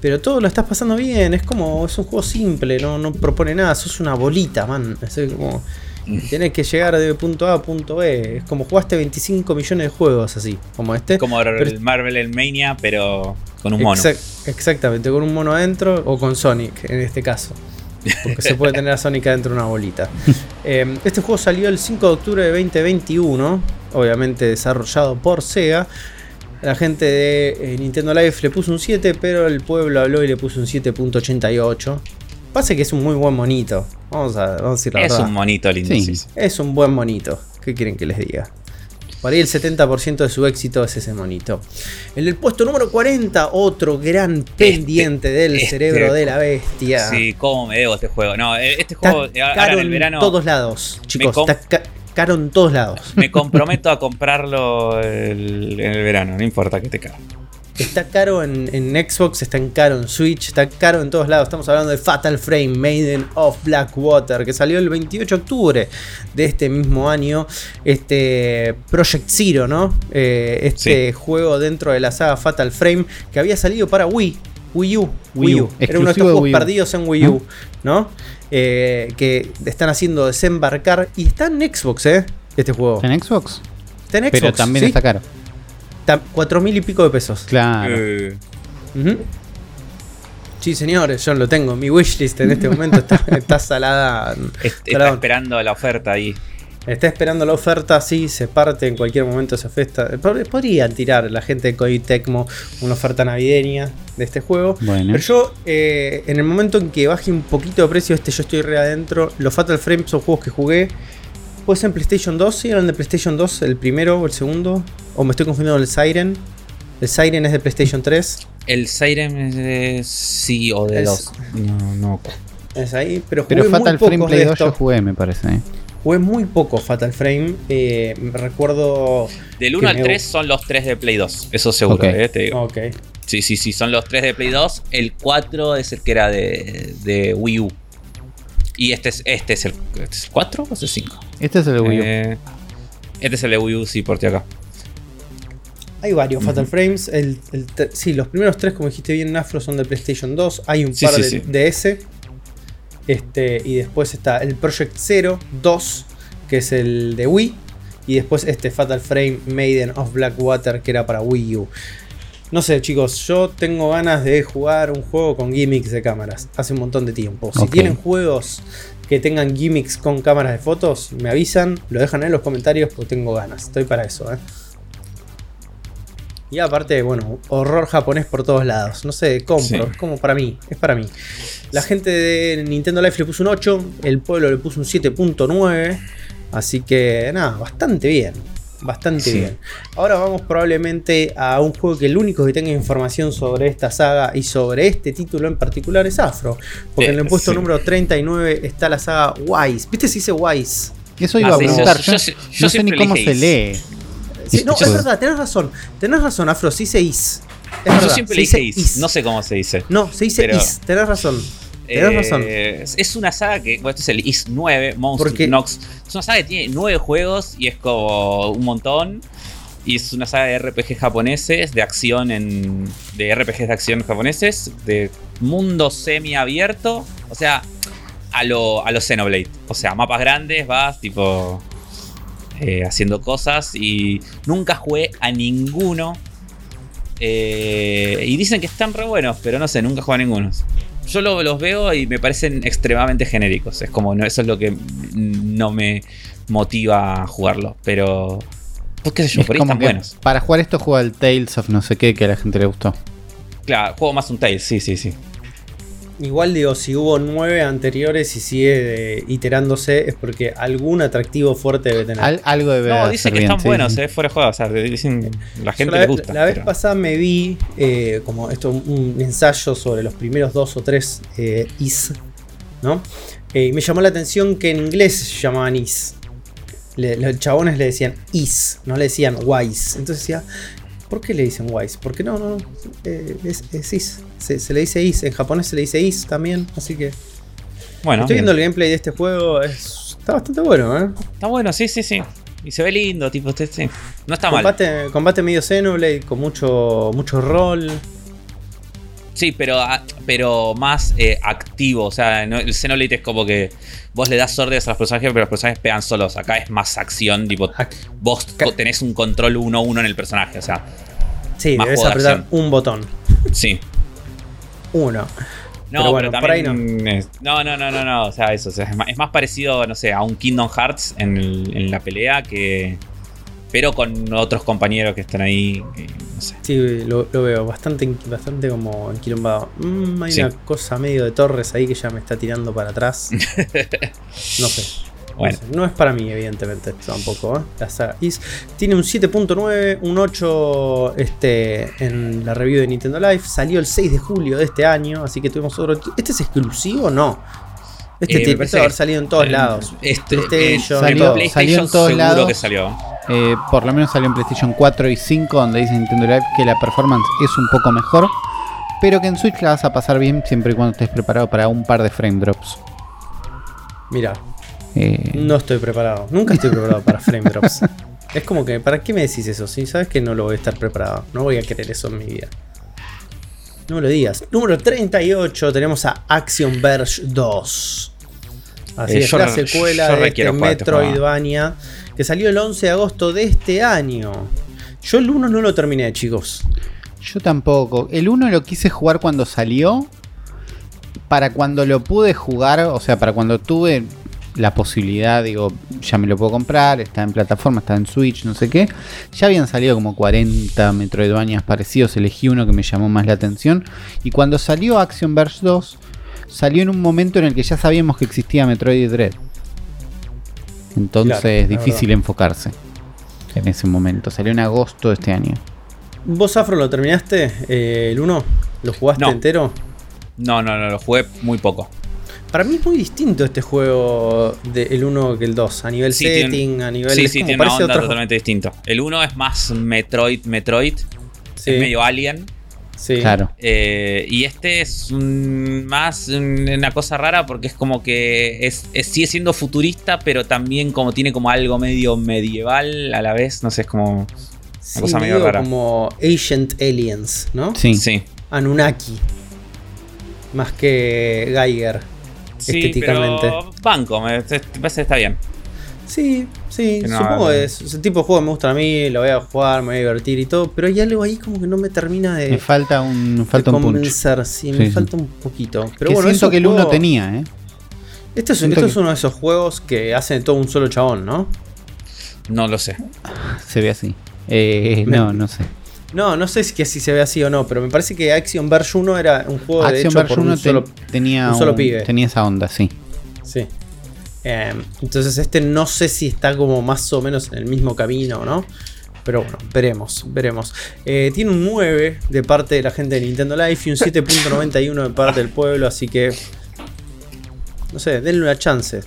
Pero todo lo estás pasando bien, es como. Es un juego simple, no, no propone nada, sos una bolita, man. Es como. Tienes que llegar de punto A a punto B. Es como jugaste 25 millones de juegos así, como este. Como el Marvel el Mania, pero con un mono. exactamente, con un mono adentro o con Sonic en este caso. Porque se puede tener a Sonic adentro de una bolita. Em, este juego salió el 5 de octubre de 2021, obviamente desarrollado por Sega. La gente de eh, Nintendo Live le puso un 7, pero el pueblo habló y le puso un 7.88. Pasa que es un muy buen monito. Vamos a, vamos decir la es un monito lindo. Es un buen monito. ¿Qué quieren que les diga? Por ahí el 70% de su éxito es ese monito. En el puesto número 40, otro gran este, pendiente del este cerebro de la bestia. Sí, cómo me debo este juego. No, eh, este juego está caro en verano. En todos lados, chicos. Está caro en todos lados. Me comprometo a comprarlo en el verano, no importa que te caro. Está caro en, Xbox, está caro en Switch, está caro en todos lados. Estamos hablando de Fatal Frame, Maiden of Blackwater, que salió el 28 de octubre de este mismo año. Este Project Zero, ¿no? Eh, este juego dentro de la saga Fatal Frame que había salido para Wii. Wii U, Wii U. Era uno de estos juegos perdidos en Wii U, ¿no? Eh, que están haciendo desembarcar. Y está en Xbox, ¿eh? Este juego. ¿Está en Xbox? Está en Xbox. Pero también está caro. Cuatro mil y pico de pesos. Claro. Sí, señores, yo lo tengo. Mi wishlist en este momento está, salada. está esperando la oferta ahí. Está esperando la oferta, sí, se parte en cualquier momento esa festa. Podrían tirar la gente de Koei Tecmo una oferta navideña de este juego. Pero yo, eh, en el momento en que baje un poquito de precio, este yo estoy re adentro. Los Fatal Frames son juegos que jugué ¿Puede ser en PlayStation 2? ¿Sí? ¿Eran de PlayStation 2 el primero o el segundo? ¿O me estoy confundiendo el Siren? ¿El Siren es de PlayStation 3? El Siren es de. Sí, o de 2. No, no. Es ahí, pero jugué Pero Fatal Frame Play 2 yo jugué, me parece. ¿eh? Jugué muy poco Fatal Frame. Eh, recuerdo. Del 1 al 3 son los 3 de Play 2. Eso seguro, eh, te digo. Ok. Sí, sí, sí, son los 3 de Play 2. El 4 es el que era de, de Wii U. Y este es, este es el, 4 o es el 5? Este es el de Wii U. Eh, este es el de Wii U, sí, por ti acá. Hay varios Fatal Frames. El, sí, los primeros tres, como dijiste bien, Afro, son de PlayStation 2. Hay un par de, DS. Este, y después está el Project Zero 2, que es el de Wii. Y después este Fatal Frame Maiden of Blackwater, que era para Wii U. No sé, chicos, yo tengo ganas de jugar un juego con gimmicks de cámaras. Hace un montón de tiempo. Si tienen juegos que tengan gimmicks con cámaras de fotos, me avisan, lo dejan en los comentarios porque tengo ganas. Estoy para eso, ¿eh? Y aparte, bueno, horror japonés por todos lados. No sé, compro. Es como para mí. Es para mí. La gente de Nintendo Life le puso un 8. El pueblo le puso un 7.9. Así que nada, bastante bien bastante bien. Ahora vamos probablemente a un juego que el único que tenga información sobre esta saga y sobre este título en particular es Afro. Porque en el puesto número 39 está la saga Wise. ¿Viste si dice Wise? Eso iba a ah, preguntar. Yo, no sé ni cómo se lee. no, es verdad, tenés razón. Tenés razón, Afro, sí se is. yo siempre le dice is. No sé cómo se dice. No, se dice is. Tenés razón. Tienes eh, razón. Es una saga que. Bueno, este es el Is 9, Monster Nox. Es una saga que tiene 9 juegos y es como un montón. Y es una saga de RPG japoneses, de acción en. de RPGs de acción japoneses, de mundo semi-abierto. O sea, a lo, a lo Xenoblade. O sea, mapas grandes, vas tipo. Eh, haciendo cosas. Y nunca jugué a ninguno. Eh, y dicen que están re buenos, pero no sé, nunca jugué a ninguno. Yo los veo y me parecen extremadamente genéricos. Es como, no, eso es lo que no me motiva a jugarlo. Pero, pues qué sé yo, por ahí están buenos. Para jugar esto juega el Tales of no sé qué que a la gente le gustó. Claro, juego más un Tales, sí, sí, sí. Igual digo, si hubo nueve anteriores y sigue iterándose, es porque algún atractivo fuerte debe tener. algo debe No, dice que están buenos, eh, fuera de juego. O sea, dicen, la gente le gusta. La, vez pasada me vi eh, como esto, un ensayo sobre los primeros dos o tres eh, is, ¿no? y me llamó la atención que en inglés se llamaban is. los chabones le decían is, no le decían wise. Entonces decía, ¿Por qué le dicen Wise? Porque no, no, eh, es, es, Is. Se, le dice Is. En japonés se le dice Is también. Así que. Bueno. Estoy viendo el gameplay de este juego. está bastante bueno, ¿eh? Está bueno, sí, sí, sí. Y se ve lindo, tipo, este, sí. No está mal. Combate medio Xenoblade con mucho, mucho rol. Sí, pero, ah, pero más eh, activo. O sea, el Xenoblade es como que vos le das órdenes a los personajes, pero los personajes pegan solos. Acá es más acción, tipo, vos tenés un control 1-1 en el personaje, o sea. Sí, debes apretar un botón. Sí. Uno. No, pero, también. no. no. no, no, no, O sea, eso. es, más, parecido, no sé, a un Kingdom Hearts en, en la pelea que, pero con otros compañeros que están ahí. no sé. Sí, lo, veo bastante, bastante como enquilombado. Mm, hay una cosa medio de torres ahí que ya me está tirando para atrás. no sé. Bueno. No, es para mí, evidentemente, tampoco. ¿eh? La saga Is tiene un 7.9, un 8 este, en la review de Nintendo Live. Salió el 6 de julio de este año, así que tuvimos otro. ¿Este es exclusivo o no? Este eh, tiene que haber salido en todos lados. Este, PlayStation, salió, salió, en todos lados. Que salió. Eh, por lo menos salió en PlayStation 4 y 5, donde dice Nintendo Live que la performance es un poco mejor. Pero que en Switch la vas a pasar bien siempre y cuando estés preparado para un par de frame drops. Mira, eh, no estoy preparado. Nunca estoy preparado para frame drops. Es como que, ¿para qué me decís eso? Si sabes que no lo voy a estar preparado. No voy a querer eso en mi vida. No me lo digas. Número 38 tenemos a Action Verge 2. Así eh, es, la secuela de este, este Metroidvania que salió el 11 de agosto de este año. Yo el 1 no lo terminé, chicos. Yo tampoco. El 1 lo quise jugar cuando salió. Para cuando lo pude jugar, o sea, para cuando tuve la posibilidad, digo, ya me lo puedo comprar, está en plataforma, está en Switch, no sé qué. Ya habían salido como 40 Metroidvanias parecidos, elegí uno que me llamó más la atención. Y cuando salió Action Verge 2, salió en un momento en el que ya sabíamos que existía Metroid Dread. Entonces es difícil enfocarse en ese momento. Salió en agosto de este año. ¿Vos, Afro, lo terminaste eh, el 1? ¿Lo jugaste entero? No, no, no, lo jugué muy poco. Para mí es muy distinto este juego del 1 que el 2. A nivel setting, a nivel. Sí, sí, tiene una onda totalmente distinto. El 1 es más Metroid, Metroid. Es medio Alien. Sí. Claro. Eh, y este es más una cosa rara porque es como que es, sigue siendo futurista, pero también como tiene como algo medio medieval a la vez. No sé, es como una cosa medio rara. Como Ancient Aliens, ¿no? Sí. sí. Anunnaki. Más que Geiger estéticamente. Pero banco, me parece que está bien. Sí, sí, supongo que es ese tipo de juego me gusta a mí, lo voy a jugar, me voy a divertir y todo, pero hay algo ahí como que no me termina de. Me falta un, falta un convencer, sí, me falta un poquito. Pero bueno, siento que el uno tenía, ¿eh? Este es, esto es uno de esos juegos que hacen todo un solo chabón, ¿no? No lo sé. Se ve así. Eh, no, no sé. No, no sé si así se ve así o no, pero me parece que Action Verge 1 era un juego de hecho por un, solo, tenía un solo pibe. Tenía esa onda, sí. Sí. Em, entonces este no sé si está como más o menos en el mismo camino, ¿no? Pero bueno, veremos, veremos. Eh, tiene un 9 de parte de la gente de Nintendo Life y un 7.91 de parte del pueblo, así que... No sé, denle una chance.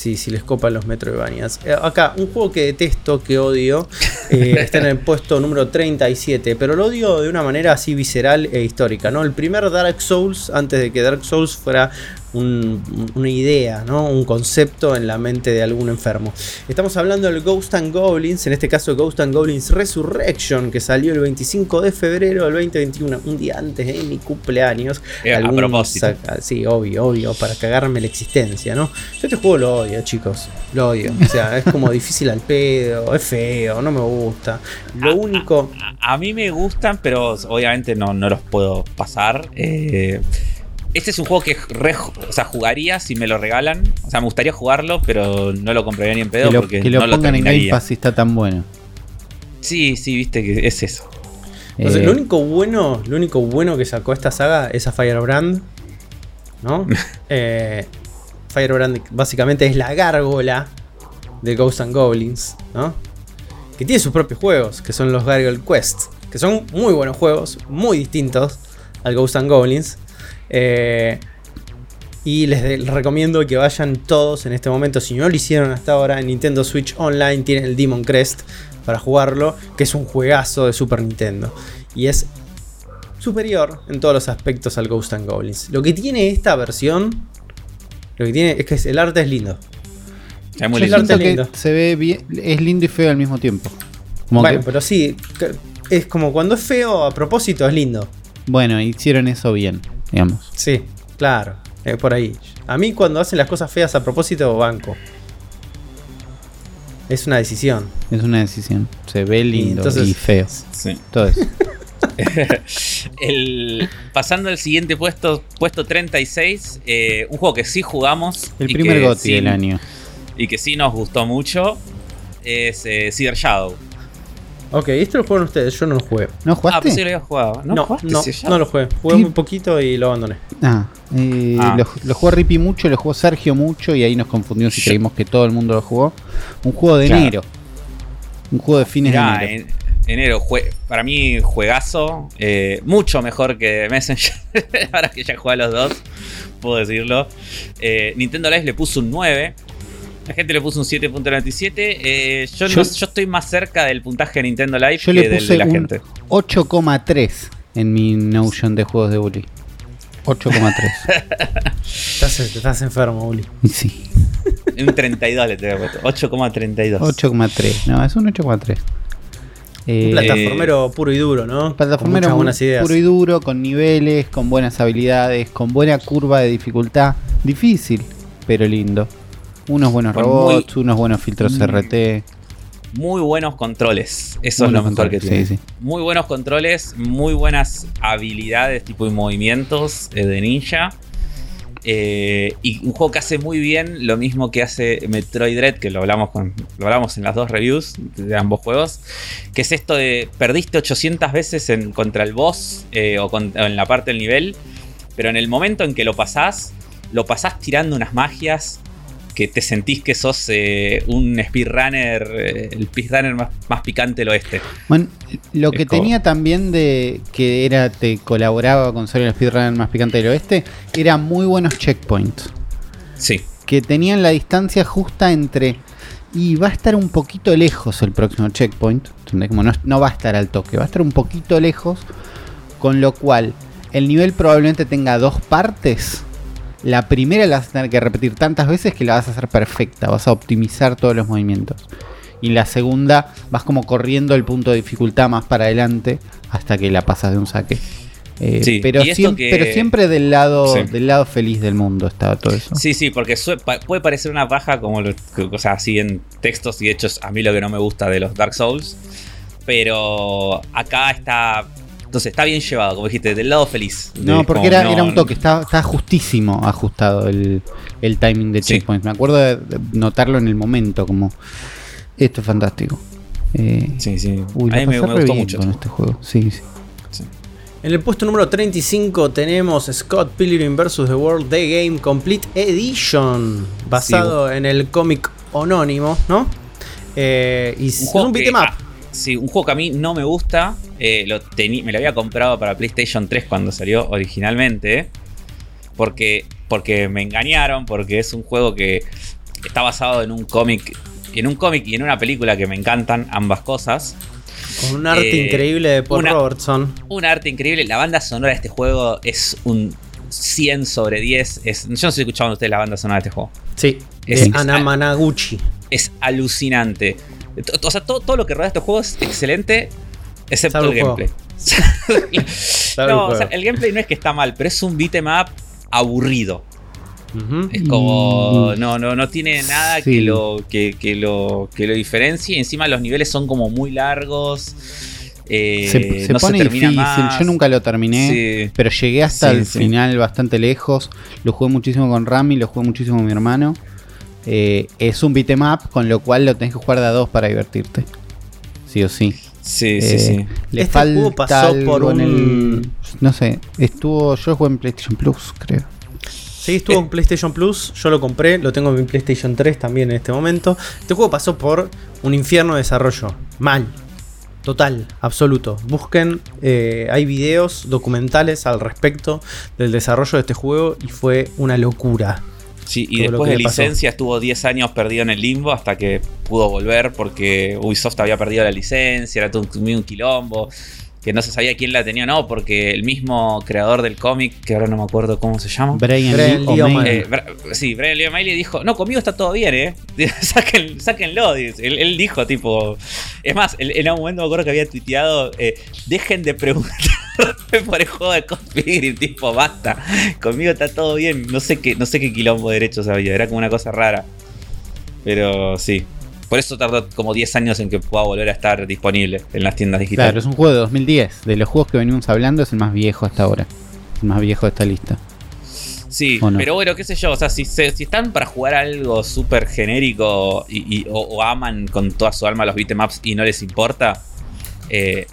Si, si les copan los Metroidvanias. Eh, acá, un juego que detesto, que odio, eh, está en el puesto número 37, pero lo odio de una manera así visceral e histórica, ¿no? El primer Dark Souls, antes de que Dark Souls fuera una idea, ¿no? un concepto en la mente de algún enfermo. Estamos hablando del Ghost and Goblins, en este caso Ghost and Goblins Resurrection, que salió el 25 de febrero del 2021, un día antes de mi cumpleaños. Eh, a propósito. Sí, obvio, obvio, para cagarme la existencia, ¿no? Yo este juego lo odio, chicos, lo odio. O sea, es como difícil al pedo, es feo, no me gusta. Lo único... A, mí me gustan, pero obviamente no, no los puedo pasar. Eh, Este es un juego que o sea, jugaría si me lo regalan. O sea, me gustaría jugarlo, pero no lo compraría ni en pedo que lo, porque que lo pongan en Game Pass si está tan bueno. Sí, sí, viste que es eso. Entonces, lo eh, único bueno, lo único bueno que sacó esta saga es a Firebrand. ¿No? eh, Firebrand básicamente es la gárgola de Ghosts and Goblins, ¿no? Que tiene sus propios juegos, que son los Gargoyle Quest, que son muy buenos juegos, muy distintos al Ghosts and Goblins. Eh, y les, recomiendo que vayan todos en este momento, si no lo hicieron hasta ahora, en Nintendo Switch Online tienen el Demon Crest para jugarlo, que es un juegazo de Super Nintendo. Y es superior en todos los aspectos al Ghost and Goblins. Lo que tiene esta versión, lo que tiene es que el arte es lindo. Es muy lindo. Que se ve bien, es lindo y feo al mismo tiempo. bueno, pero sí, es como cuando es feo a propósito es lindo. Bueno, hicieron eso bien, digamos. Sí, claro, por ahí. A mí cuando hacen las cosas feas a propósito, banco. Es una decisión. Es una decisión. Se ve lindo y, feo. Sí. Todo eso. pasando al siguiente puesto, puesto 36, eh, un juego que sí jugamos. El primer GOTY del año. Y que sí nos gustó mucho es eh, Shadow. Ok, esto lo jugaron ustedes, yo no lo jugué. ¿No jugaste? Ah, pues sí lo había jugado. No, no, no, lo jugué. Jugué muy poquito y lo abandoné. Ah, eh, ah. Lo, jugó Rippy mucho, lo jugó Sergio mucho y ahí nos confundimos y creímos que todo el mundo lo jugó. Un juego de enero. Un juego de fines de enero. enero, para mí, juegazo. Eh, mucho mejor que Messenger. Ahora que ya juega los dos, puedo decirlo. Eh, Nintendo Live le puso un 9. La gente le puso un 7.97. Eh, yo, yo, estoy más cerca del puntaje de Nintendo Live que del de la gente. 8,3 en mi Notion de juegos de Bully. 8,3. estás, estás enfermo, Bully. Sí. Un 32 le tengo puesto. 8,32. 8,3. No, es un 8,3. un plataformero puro y duro, ¿no? Plataformero puro y duro, con niveles, con buenas habilidades, con buena curva de dificultad. Difícil, pero lindo. Unos buenos robots, unos buenos filtros mm. RT. Muy buenos controles. Eso es lo mejor que tiene. Muy buenos controles, muy buenas habilidades tipo y movimientos eh, de ninja. Eh, y un juego que hace muy bien lo mismo que hace Metroid Dread, que lo hablamos, con, lo hablamos en las dos reviews de ambos juegos, que es esto de perdiste 800 veces en, contra el boss eh, o, en la parte del nivel, pero en el momento en que lo pasás, lo pasás tirando unas magias que te sentís que sos eh, un speedrunner, eh, el speedrunner más, más picante del oeste. Bueno, lo que tenía también de que era te colaboraba con ser el speedrunner más picante del oeste, era muy buenos checkpoints. Sí. Que tenían la distancia justa entre. Y va a estar un poquito lejos el próximo checkpoint. Como no, no va a estar al toque, va a estar un poquito lejos. Con lo cual, el nivel probablemente tenga dos partes la primera la vas a tener que repetir tantas veces que la vas a hacer perfecta, vas a optimizar todos los movimientos. Y la segunda vas como corriendo el punto de dificultad más para adelante hasta que la pasas de un saque. Eh, pero, siempre, pero, siempre, del lado del lado feliz del mundo estaba todo eso. Sí, sí, porque puede parecer una paja como o sea, así en textos y hechos a mí lo que no me gusta de los Dark Souls. Pero acá está entonces está bien llevado, como dijiste, del lado feliz. No, porque era, un toque, está, justísimo ajustado el, timing de checkpoint. Me acuerdo de, notarlo en el momento, como esto es fantástico. Eh, sí, sí. a mí me, gustó mucho con este juego. Sí, sí. En el puesto número 35 tenemos Scott Pilgrim vs. The World The Game Complete Edition, basado en el cómic anónimo, ¿no? Eh, y es un beatmap. Sí, un juego que a mí no me gusta. Eh, lo me lo había comprado para PlayStation 3 cuando salió originalmente. Porque, porque me engañaron, porque es un juego que está basado en un cómic. En un cómic y en una película que me encantan ambas cosas. Con un arte eh, increíble de Paul Robertson. Un arte increíble. La banda sonora de este juego es un 100 sobre 10. Es, yo no estoy escuchando ustedes la banda sonora de este juego. Sí, es, es Anamanaguchi. Es alucinante. O sea, todo, lo que rodea este juego es excelente, excepto el, gameplay. no, o sea, el gameplay no es que está mal, pero es un beatmap aburrido. Es como. No, no, no tiene nada que, lo, que, lo, que lo diferencie. Encima los niveles son como muy largos. se, pone difícil, yo nunca lo terminé, pero llegué hasta el final bastante lejos. Lo jugué muchísimo con Rami, lo jugué muchísimo con mi hermano. Es un beat'em up, con lo cual lo tenés que jugar de a dos para divertirte. Sí o sí. Sí, sí, sí. Le este falta pasó por un... no sé, estuvo. Yo jugué en PlayStation Plus, creo. Sí, estuvo en PlayStation Plus, yo lo compré, lo tengo en mi PlayStation 3 también en este momento. Este juego pasó por un infierno de desarrollo. Mal. Total, absoluto. Busquen, eh, hay videos documentales al respecto del desarrollo de este juego y fue una locura. Sí, y después de licencia estuvo 10 años perdido en el limbo hasta que pudo volver porque Ubisoft había perdido la licencia, era todo un quilombo que no se sabía quién la tenía o no, porque el mismo creador del cómic, que ahora no me acuerdo cómo se llama. Brian, Lee eh, Sí, Brian Lee O'Malley dijo, no, conmigo está todo bien, ¿eh? sáquenlo. Él, dijo, tipo... Es más, en algún momento me acuerdo que había tuiteado, eh, dejen de preguntar por el juego de Conspiracy, tipo, basta. Conmigo está todo bien. No sé qué, no sé qué quilombo de derechos había, era como una cosa rara. Pero sí, por eso tardó como 10 años en que pueda volver a estar disponible en las tiendas digitales. Claro, es un juego de 2010. De los juegos que venimos hablando es el más viejo hasta ahora. El más viejo de esta lista. Sí, pero bueno, qué sé yo, o sea, si, están para jugar algo súper genérico y, o, aman con toda su alma los beatemaps y no les importa, eh,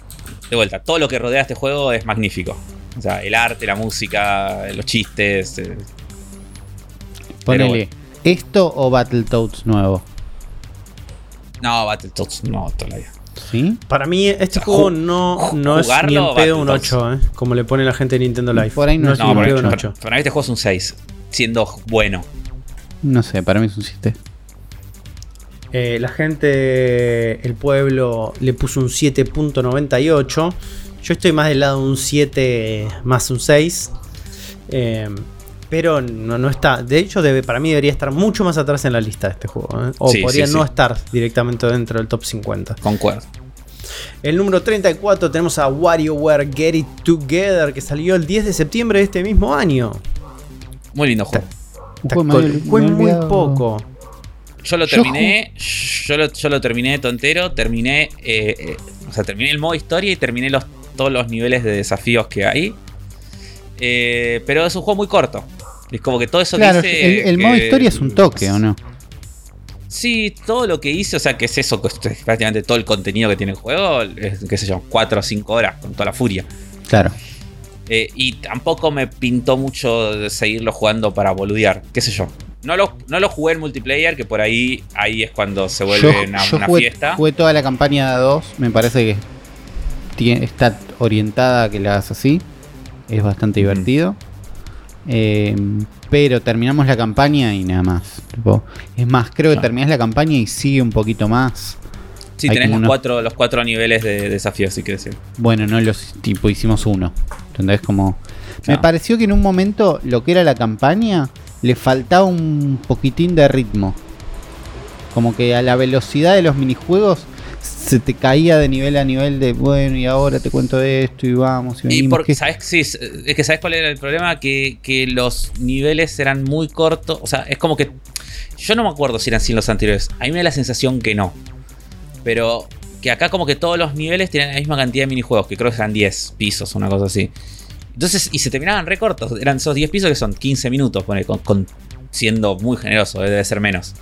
de vuelta, todo lo que rodea este juego es magnífico. O sea, el arte, la música, los chistes. Eh. Ponele, ¿esto o Battletoads nuevo? No, Battletoads no, todavía. ¿Sí? Para mí, este juego no, no es ni en pedo un 8, ¿eh? como le pone la gente de Nintendo Live. Por ahí no, es ni en pedo un 8. Para, mí, este juego es un 6, siendo bueno. No sé, para mí es un 7. Eh, la gente, el pueblo, le puso un 7.98. Yo estoy más del lado de un 7 más un 6. Eh, pero no, no está. De hecho, debe, para mí debería estar mucho más atrás en la lista de este juego. ¿eh? O podría no estar directamente dentro del top 50. Concuerdo. El número 34 tenemos a WarioWare Get It Together, que salió el 10 de septiembre de este mismo año. Muy lindo juego. Fue muy poco. Yo lo terminé, yo, lo, terminé tontero, terminé, eh, eh, o sea, terminé el modo historia y terminé los, todos los niveles de desafíos que hay. Pero es un juego muy corto. Es como que todo eso claro, dice. El, el modo historia es un toque, ¿o no? Sí, todo lo que hice, o sea, que es eso, prácticamente todo el contenido que tiene el juego, es, qué sé yo, 4 o 5 horas con toda la furia. Claro. Eh, y tampoco me pintó mucho seguirlo jugando para boludear, qué sé yo. No lo, no lo jugué en multiplayer, que por ahí ahí es cuando se vuelve una, yo fiesta. Jugué toda la campaña de 2, me parece que está orientada a que la hagas así. Es bastante divertido. Eh, pero terminamos la campaña y nada más. es más, creo que terminas la campaña y sigue un poquito más. Sí, tenés los, cuatro, los cuatro niveles de desafío, si quieres decir. Bueno, no los tipo hicimos uno. ¿Entendés? Como. Me pareció que en un momento lo que era la campaña le faltaba un poquitín de ritmo. Como que a la velocidad de los minijuegos se te caía de nivel a nivel de, bueno, y ahora te cuento esto y vamos. Y, porque, ¿sabes? Sí, es que ¿sabes cuál era el problema? Que, los niveles eran muy cortos. O sea, es como que. Yo no me acuerdo si eran así los anteriores. A mí me da la sensación que no. Pero que acá, como que todos los niveles tienen la misma cantidad de minijuegos, que creo que eran 10 pisos, una cosa así. Entonces, y se terminaban re cortos. Eran esos 10 pisos que son 15 minutos, con, siendo muy generoso, debe ser menos.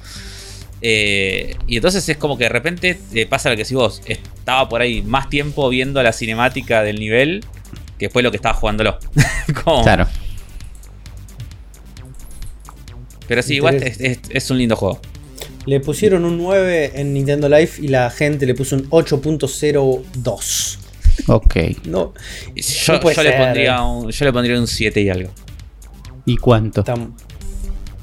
Eh, y entonces es como que de repente te pasa lo que si vos estaba por ahí más tiempo viendo la cinemática del nivel que fue lo que estaba jugándolo. Claro. Pero sí, igual es, un lindo juego. Le pusieron un 9 en Nintendo Live y la gente le puso un 8.02. Ok. No, yo, le pondría un, yo le pondría un 7 y algo. ¿Y cuánto?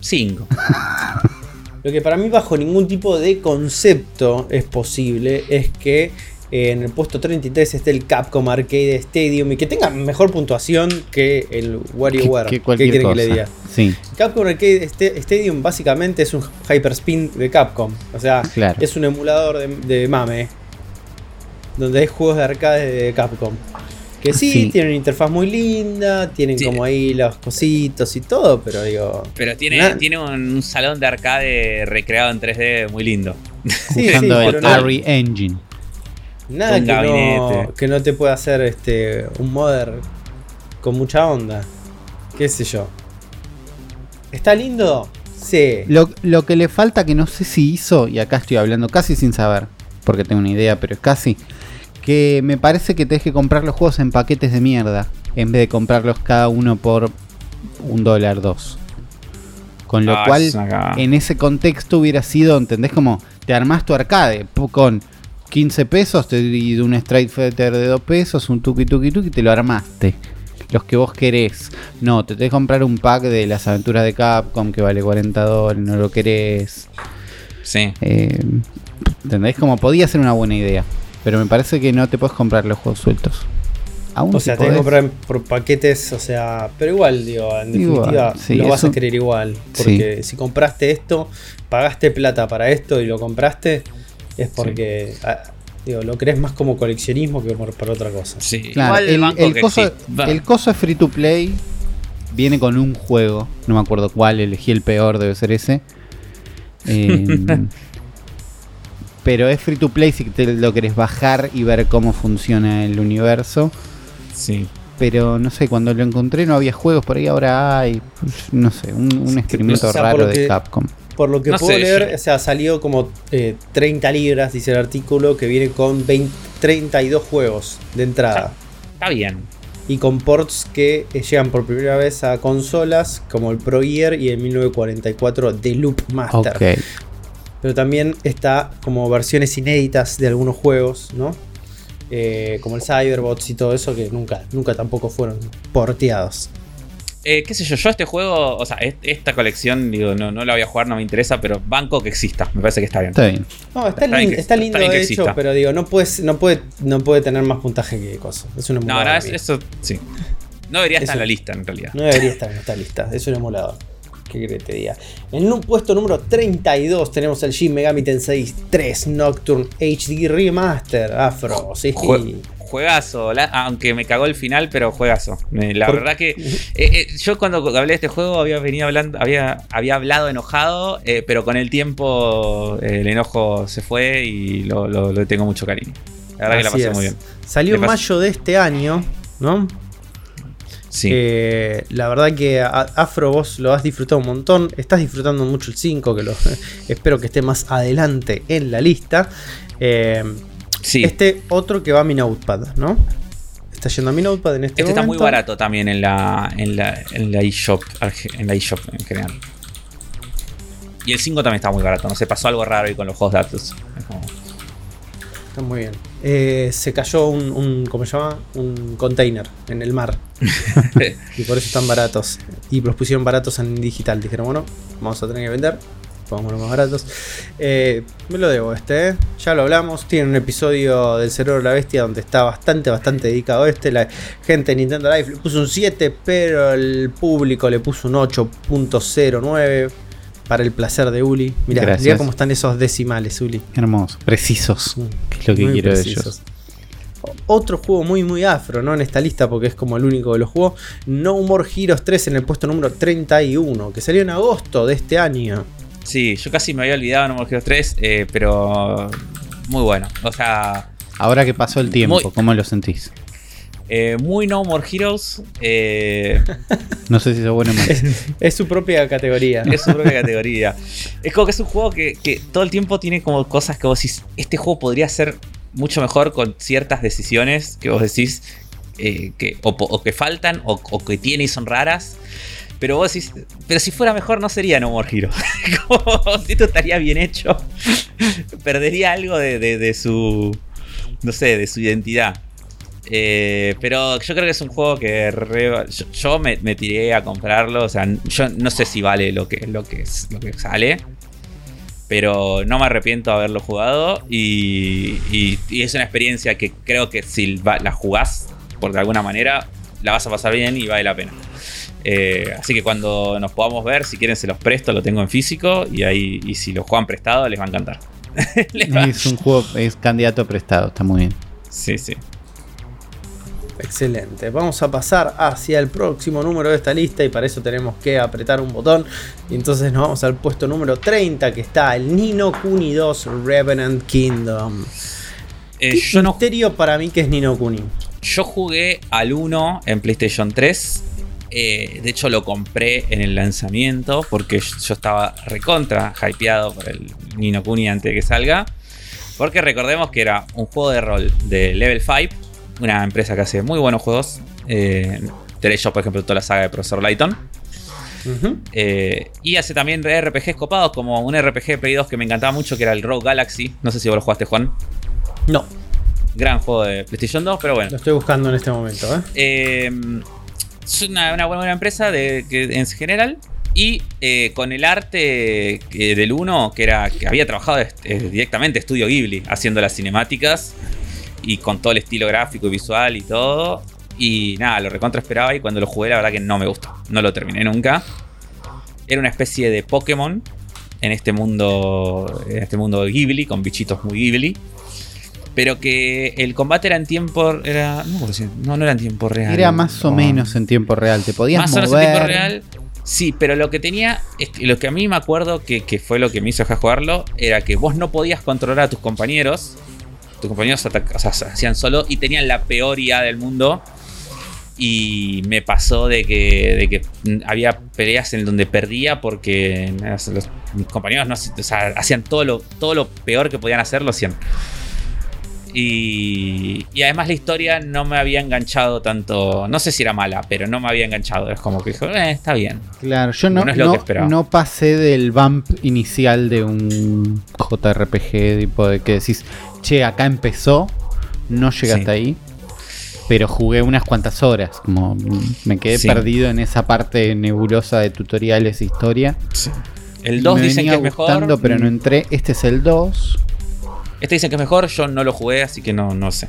5. Lo que para mí bajo ningún tipo de concepto es posible es que eh, en el puesto 33 esté el Capcom Arcade Stadium y que tenga mejor puntuación que el WarioWare. ¿Qué, quieren que le diga? Sí. Capcom Arcade Stadium básicamente es un Hyperspin de Capcom. O sea, es un emulador de, de mame. Donde hay juegos de arcade de Capcom. Que sí, tienen una interfaz muy linda, tienen como ahí los cositos y todo, pero digo. Pero tiene, tiene un salón de arcade recreado en 3D muy lindo. Usando el Ari Engine. Nada que no, que no, te pueda hacer este un modder con mucha onda. ¿Qué sé yo? ¿Está lindo? Sí. Lo, lo, que le falta, que no sé si hizo, y acá estoy hablando casi sin saber, porque tengo una idea, pero es casi, que me parece que te deje comprar los juegos en paquetes de mierda, en vez de comprarlos cada uno por un dólar, dos. Con lo ah, cual, en ese contexto hubiera sido, ¿entendés? Como te armás tu arcade con 15 pesos te, y un Strike Fighter de 2 pesos, un tuki tuki tuki, te lo armaste. Los que vos querés. No, te tenés que comprar un pack de las aventuras de Capcom que vale 40 dólares, no lo querés. Sí. Eh, ¿Entendés? Como podía ser una buena idea. Pero me parece que no te puedes comprar los juegos sueltos. o sea, te comprar por paquetes, o sea, pero igual, digo, en definitiva lo vas a querer igual. Porque si compraste esto, pagaste plata para esto y lo compraste, es porque ah, digo, lo crees más como coleccionismo que por, otra cosa. Sí, claro, el, el, coso, es free to play viene con un juego, no me acuerdo cuál, elegí el peor, debe ser ese. Eh, pero es free to play si te lo querés bajar y ver cómo funciona el universo. Sí. Pero no sé, cuando lo encontré no había juegos, por ahí ahora hay, no sé, un, experimento raro de Capcom. Por lo que puedo leer, o sea, salió como 30 eh, libras, dice el artículo, que viene con 32 juegos de entrada. Está, bien. Y con ports que eh, llegan por primera vez a consolas como el Pro Gear y el 1944 The Loop Master. Okay pero también está como versiones inéditas de algunos juegos, ¿no? Eh, como el Cyberbots y todo eso, que nunca, nunca tampoco fueron porteados. Eh, qué sé yo, yo este juego, o sea, esta colección, digo, no, no la voy a jugar, no me interesa, pero banco que exista, me parece que está bien. Está bien. No, está, lindo de hecho, pero digo, no, puedes, no, puede, no puede tener más puntaje que cosas. Es una No, no, eso sí. No debería estar en la lista, en realidad. No debería estar en esta lista, es un emulador. En un puesto número 32 tenemos el Shin Megami Tensei 3 Nocturne HD Remaster Afro. Sí. juegazo, aunque me cagó el final, pero juegazo. La verdad que eh, eh, yo cuando hablé de este juego había venido hablando, había, había hablado enojado, eh, pero con el tiempo el enojo se fue y lo, tengo mucho cariño. La verdad que la pasé muy bien. Salió en mayo de este año, ¿no? Eh, la verdad que Afro vos lo has disfrutado un montón. Estás disfrutando mucho el 5, que lo, espero que esté más adelante en la lista. Eh, este otro que va a mi notepad, ¿no? Está yendo a mi notepad en este, este está muy barato también en la, en la, en la eShop en la eShop en general. Y el 5 también está muy barato, no sé, pasó algo raro ahí con los juegos datos. Está muy bien. Eh, se cayó un, ¿cómo se llama? Un container en el mar. y por eso están baratos. Y los pusieron baratos en digital. Dijeron, bueno, vamos a tener que vender. Vamos más baratos. Eh, me lo debo este, ¿eh? ya lo hablamos. Tiene un episodio del Cerebro de la Bestia donde está bastante, bastante dedicado a este. La gente de Nintendo Live le puso un 7, pero el público le puso un 8.09 para el placer de Uli. Mira, mira cómo están esos decimales, Uli. Hermosos, precisos. Mm, que es lo que quiero de ellos. Otro juego muy muy afro, ¿no? En esta lista, porque es como el único de los juegos. No More Heroes 3 en el puesto número 31, que salió en agosto de este año. Sí, yo casi me había olvidado No More Heroes 3, eh, pero muy bueno. O sea. Ahora que pasó el tiempo, ¿cómo lo sentís? Eh, muy No More Heroes. Eh, no sé si es bueno o malo. Es, su propia categoría. Es su propia categoría. Es como que es un juego que, todo el tiempo tiene como cosas que vos decís. Este juego podría ser mucho mejor con ciertas decisiones que vos decís eh, que, o, que faltan o, que tiene y son raras. Pero vos decís, pero si fuera mejor no sería No More Heroes. como si esto estaría bien hecho. Perdería algo de, de su. No sé, de su identidad. Eh, pero yo creo que es un juego que yo, me, tiré a comprarlo. O sea, yo no sé si vale lo que, lo que, lo que sale. Pero no me arrepiento de haberlo jugado. Y, es una experiencia que creo que si la jugás por de alguna manera, la vas a pasar bien y vale la pena. Eh, así que cuando nos podamos ver, si quieren se los presto, lo tengo en físico. Y ahí, y si lo juegan prestado, les va a encantar. Es un juego, es candidato prestado, está muy bien. Sí, sí. Excelente. Vamos a pasar hacia el próximo número de esta lista y para eso tenemos que apretar un botón. Y entonces nos vamos al puesto número 30 que está el Nino Kuni 2 Revenant Kingdom. Eh, yo misterio para mí que es Nino Kuni. Yo jugué al 1 en PlayStation 3. Eh, de hecho, lo compré en el lanzamiento porque yo estaba recontra hypeado por el Nino Kuni antes de que salga. Porque recordemos que era un juego de rol de Level 5, una empresa que hace muy buenos juegos. Eh, ellos, por ejemplo, toda la saga de Profesor Layton. Eh, y hace también RPGs copados, como un RPG de Play 2 que me encantaba mucho, que era el Rogue Galaxy. No sé si vos lo jugaste, Juan. No. Gran juego de PlayStation 2, pero bueno. Lo estoy buscando en este momento. ¿eh? eh es una, buena, empresa de, que, en general. Y eh, con el arte del 1, que era que había trabajado directamente Estudio Ghibli, haciendo las cinemáticas y con todo el estilo gráfico y visual y todo. Y nada, lo recontra esperaba y cuando lo jugué la verdad que no me gustó. No lo terminé nunca. Era una especie de Pokémon en este mundo, en este mundo de Ghibli, con bichitos muy Ghibli. Pero que el combate era en tiempo. Era, no, no, era en tiempo real. Era más o menos en tiempo real. Te podías más mover. Más o menos en tiempo real. Sí, pero lo que tenía, lo que a mí me acuerdo que, que fue lo que me hizo dejar jugarlo, era que vos no podías controlar a tus compañeros. Tus compañeros o sea, hacían solo y tenían la peor IA del mundo y me pasó de que, de que había peleas en donde perdía porque mis compañeros no, hacían todo lo, todo lo peor que podían hacer, lo hacían. Y, y, además la historia no me había enganchado tanto. No sé si era mala, pero no me había enganchado. Es como que dijo, eh, está bien. Claro, yo no, no, pasé del bump inicial de un JRPG, tipo de que decís, che, acá empezó, no llegaste ahí pero jugué unas cuantas horas, como me quedé perdido en esa parte nebulosa de tutoriales e historia. El 2 dicen que es mejor. Pero no entré. Este es el 2. Este dicen que es mejor, yo no lo jugué, así que no, no sé.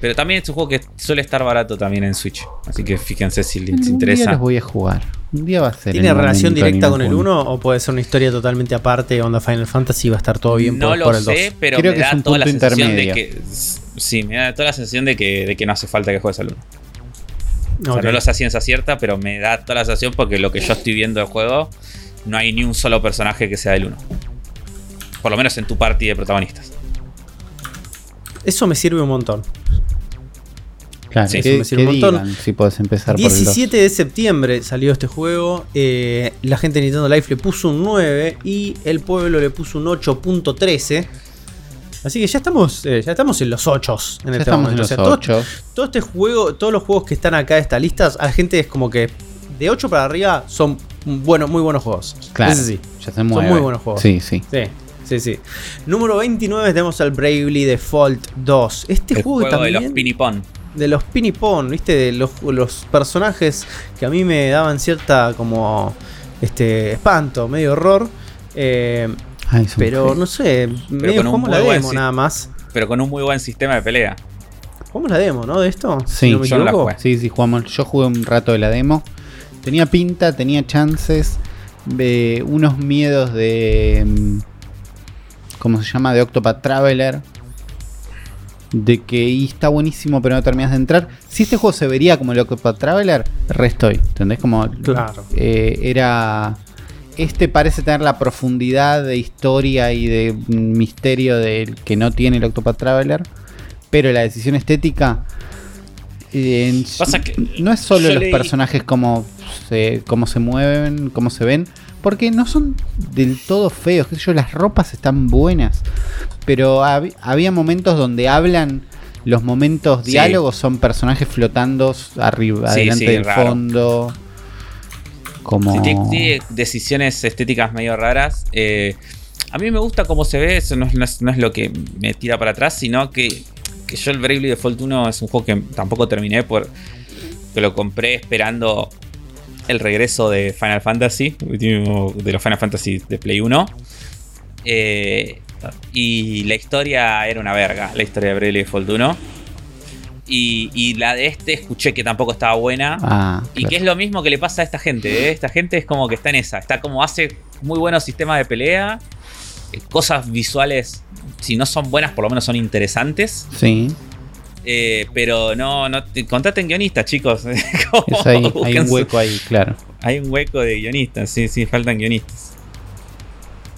Pero también es un juego que suele estar barato también en Switch. Así que fíjense si les interesa. Un día los voy a jugar. Un día va a ser. ¿Tiene relación directa con el 1 o puede ser una historia totalmente aparte, onda Final Fantasy va a estar todo bien no por, lo el 2? sé, pero Creo me que da es un toda la sensación de que. Sí, me da toda la sensación de que, de que no hace falta que juegues al 1. O sea, no lo sé a ciencia cierta, pero me da toda la sensación porque lo que yo estoy viendo del juego, no hay ni un solo personaje que sea del 1. Por lo menos en tu party de protagonistas. Eso me sirve un montón. Claro, sí, me sirve un montón. si puedes empezar 17 por el de septiembre salió este juego. Eh, la gente de Nintendo Life le puso un 9 y el pueblo le puso un 8.13. Así que ya estamos, eh, ya estamos en los 8 en este momento. En los todo, este juego, todos los juegos que están acá en esta lista, a la gente es como que de 8 para arriba son bueno, muy buenos juegos. Claro. sí. Ya son muy buenos juegos. Sí, sí. Sí. Sí, sí. Número 29 tenemos al Bravely Default 2. Este juego, también, de los Pinipon. De los Pinipon, ¿viste? De los, los, personajes que a mí me daban cierta como este espanto, medio horror. Eh, pero no sé, medio jugamos la demo nada más. Pero con un muy buen sistema de pelea. Jugamos la demo, ¿no? De esto. Sí, yo la jugué. Sí, sí, jugamos. Yo jugué un rato de la demo. Tenía pinta, tenía chances. De unos miedos de mm, como se llama, de Octopath Traveler. De que está buenísimo, pero no terminas de entrar. Si este juego se vería como el Octopath Traveler, restoy. ¿Entendés? Como. Claro. Eh, era. Este parece tener la profundidad de historia y de misterio del que no tiene el Octopath Traveler. Pero la decisión estética. Eh, no es solo los personajes como se, cómo se mueven, cómo se ven, porque no son del todo feos, que yo, las ropas están buenas, pero había momentos donde hablan, los momentos diálogos son personajes flotando arriba, adelante del fondo. Como... tiene, decisiones estéticas medio raras. Eh, a mí me gusta cómo se ve, eso no es, lo que me tira para atrás, sino que, que yo el Bravely Default 1 es un juego que tampoco terminé por que lo compré esperando el regreso de Final Fantasy, de los Final Fantasy de Play 1. Eh, y la historia era una verga, la historia de Bravely Default 1. Y, la de este escuché que tampoco estaba buena. Ah, y que es lo mismo que le pasa a esta gente. ¿eh? Esta gente es como que está en esa. Está como hace muy buenos sistemas de pelea. Eh, cosas visuales, si no son buenas, por lo menos son interesantes. Sí. Eh, pero no, no contraten guionistas, chicos. hay un hueco ahí, claro. Hay un hueco de guionistas, sí, sí, faltan guionistas.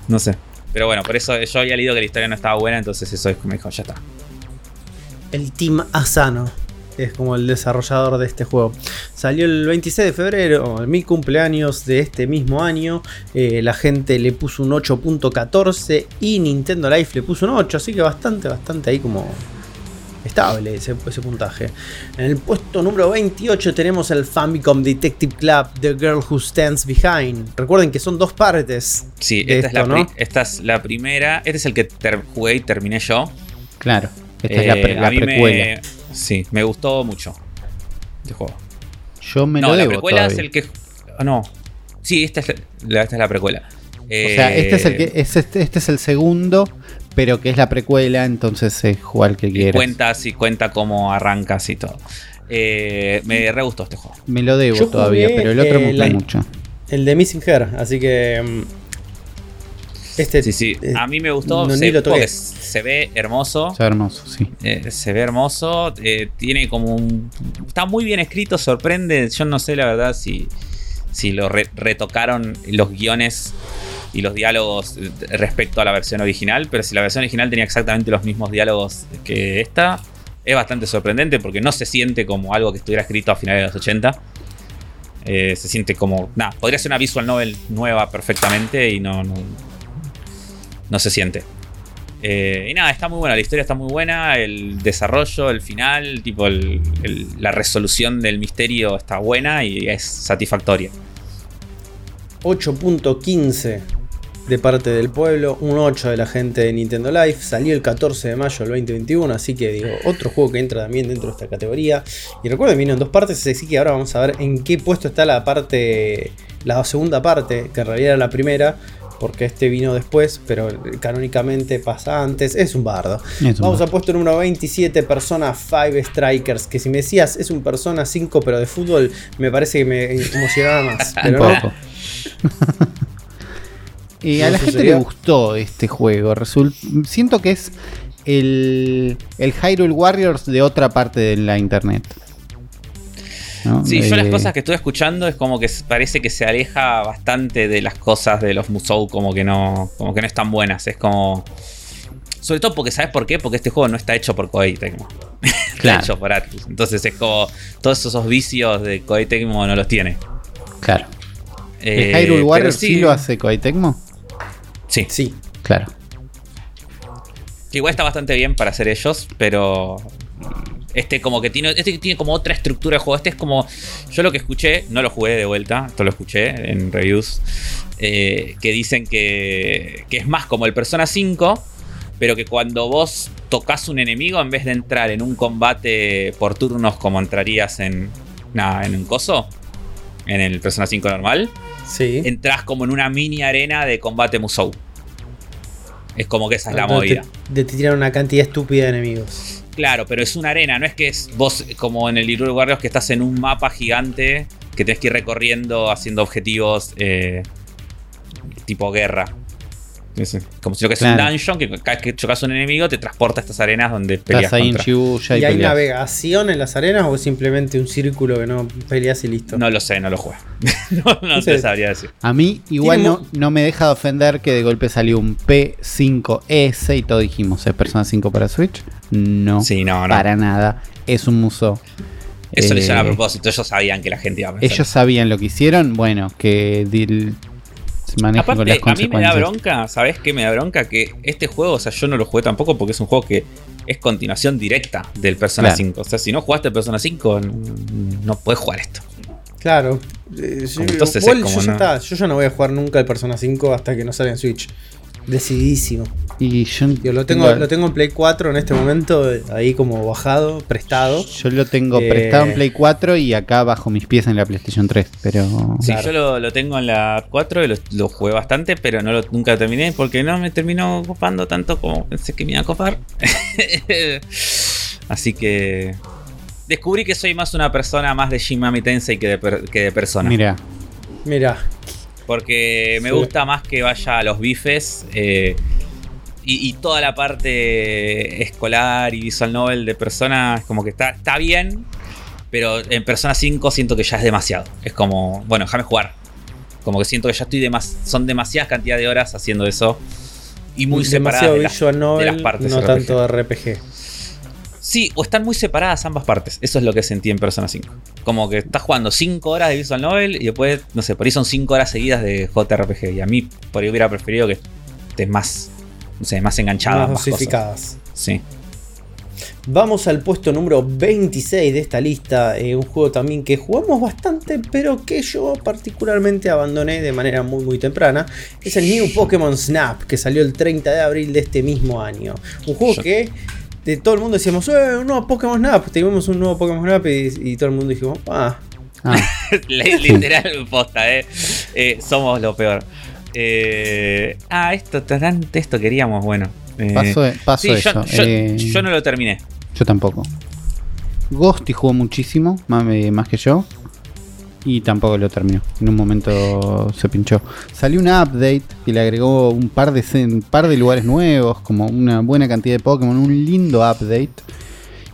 No sé. Pero bueno, por eso yo había leído que la historia no estaba buena, entonces eso es como dijo, ya está. el Team Asano es como el desarrollador de este juego. Salió el 26 de febrero, mi cumpleaños de este mismo año. Eh, la gente le puso un 8.14 y Nintendo Life le puso un 8, así que bastante, bastante ahí como estable ese, puntaje. En el puesto número 28 tenemos el Famicom Detective Club, The Girl Who Stands Behind. Recuerden que son dos partes. Sí, esta, es la esta, es la primera. Este es el que jugué y terminé yo. Claro, esta es la, eh, precuela. Sí, me gustó mucho este juego. Yo me no, lo la precuela es el que. Ah, no. Sí, esta es la, esta es la precuela. o sea, este es el que eh, es este, este, es el segundo, pero que es la precuela, entonces se juega el que quieras. Cuenta sí, cuenta cómo arrancas y todo. Eh, me re gustó este juego. Me lo debo todavía, pero el otro me gustó mucho. El de Missing Her, así que mm, este, sí, sí. Eh, a mí me gustó. se, se, ve hermoso. Se ve hermoso, sí. Eh, se ve hermoso. Eh, tiene como un. Está muy bien escrito, sorprende. Yo no sé la verdad si, si lo retocaron los guiones y los diálogos respecto a la versión original. Pero si la versión original tenía exactamente los mismos diálogos que esta, es bastante sorprendente porque no se siente como algo que estuviera escrito a finales de los 80. se siente como. Nada, podría ser una visual novel nueva perfectamente y no no se siente. Eh, y nada, está muy buena, la historia está muy buena, el desarrollo, el final, tipo la resolución del misterio está buena y es satisfactoria. 8.15 de parte del pueblo, un 8 de la gente de Nintendo Life, salió el 14 de mayo del 2021, así que digo, otro juego que entra también dentro de esta categoría. Y recuerden, vino en dos partes, así que ahora vamos a ver en qué puesto está la parte, la segunda parte, que en realidad era la primera, porque este vino después, pero canónicamente pasa antes. Es un bardo. Vamos a puesto número 27, Persona 5 Strikers. Que si me decías es un Persona 5, pero de fútbol, me parece que me emocionaba más. Pero un poco. y a la gente le gustó este juego. Siento que es el, el Hyrule Warriors de otra parte de la internet. Sí, yo las cosas que estuve escuchando es como que parece que se aleja bastante de las cosas de los Musou, como que no, como que no están buenas. Es como. Sobre todo porque, ¿sabes por qué? Porque este juego no está hecho por Koei Tecmo. está hecho por Atlus. Entonces es como. Todos esos vicios de Koei Tecmo no los tiene. Claro. Eh, ¿El Hyrule Warriors sí, lo hace Koei Tecmo? Sí. Sí. Claro. igual está bastante bien para hacer ellos, pero este como que tiene, este tiene como otra estructura de juego. Este es como, yo lo que escuché, no lo jugué de vuelta, esto lo escuché en reviews, eh, que dicen que, que es más como el Persona 5, pero que cuando vos tocas un enemigo, en vez de entrar en un combate por turnos como entrarías en, nada, en un coso, en el Persona 5 normal, sí. entras como en una mini arena de combate Musou. Es como que esa es la movida. De te tiran una cantidad estúpida de enemigos. Claro, pero es una arena, no es que es vos como en el Hyrule Warriors que estás en un mapa gigante que tenés que ir recorriendo haciendo objetivos eh, tipo guerra. Como si lo que es un dungeon, que cada vez que chocas a un enemigo te transporta a estas arenas donde peleas. Ahí y, hay navegación en las arenas o es simplemente un círculo que no peleas y listo? No lo sé, no lo juego. no, te sabría decir. A mí igual no, no, me deja de ofender que de golpe salió un P5S y todo dijimos, ¿es Persona 5 para Switch? No, sí, no, para nada. Es un muso. Eso le hicieron a eh, propósito, ellos sabían que la gente iba a pensar. Ellos sabían lo que hicieron, bueno, que Aparte, a mí me da bronca, ¿sabes qué me da bronca? Que este juego, o sea, yo no lo jugué tampoco porque es un juego que es continuación directa del Persona 5. O sea, si no jugaste el Persona 5, no puedes jugar esto. Claro. Eh, Entonces yo, ya yo ya no voy a jugar nunca el Persona 5 hasta que no salga en Switch. Decidísimo. Y yo, lo tengo, lo tengo en Play 4 en este momento, ahí como bajado, prestado. Yo lo tengo eh, prestado en Play 4 y acá bajo mis pies en la PlayStation 3, pero... Sí, yo lo, tengo en la 4 y lo, jugué bastante, pero no lo, nunca lo terminé porque no me terminó copando tanto como pensé que me iba a copar. Así que... Descubrí que soy más una persona más de Shin Mami Tensei que de, que de persona. Mira. Mira, porque me gusta más que vaya a los bifes. Eh, y, toda la parte escolar y visual novel de Persona es como que está, está bien. Pero en Persona 5 siento que ya es demasiado. Es como, bueno, déjame jugar. Como que siento que ya estoy más son demasiadas cantidades de horas haciendo eso. Y muy separadas de, las partes. No tanto RPG. Sí, o están muy separadas ambas partes. Eso es lo que sentí en Persona 5. Como que estás jugando 5 horas de Visual Novel y después, no sé, por ahí son 5 horas seguidas de JRPG. Y a mí, por ahí hubiera preferido que estés más, no sé, más enganchado. Más dosificadas. Sí. Vamos al puesto número 26 de esta lista, eh, un juego también que jugamos bastante, pero que yo particularmente abandoné de manera muy muy temprana. Es el New Pokémon Snap, que salió el 30 de abril de este mismo año. Un juego que de todo el mundo decíamos, eh, un nuevo Pokémon Snap. Tuvimos un nuevo Pokémon Snap y, todo el mundo dijimos, ah. ah. Literal posta, eh. eh. Somos lo peor. Eh, ah, esto, esto queríamos, bueno. paso, paso eso. Yo, no lo terminé. Yo tampoco. Ghosty jugó muchísimo, más, más que yo y tampoco lo terminó. En un momento se pinchó. Salió una update y le agregó un par de, un par de lugares nuevos, como una buena cantidad de Pokémon, un lindo update.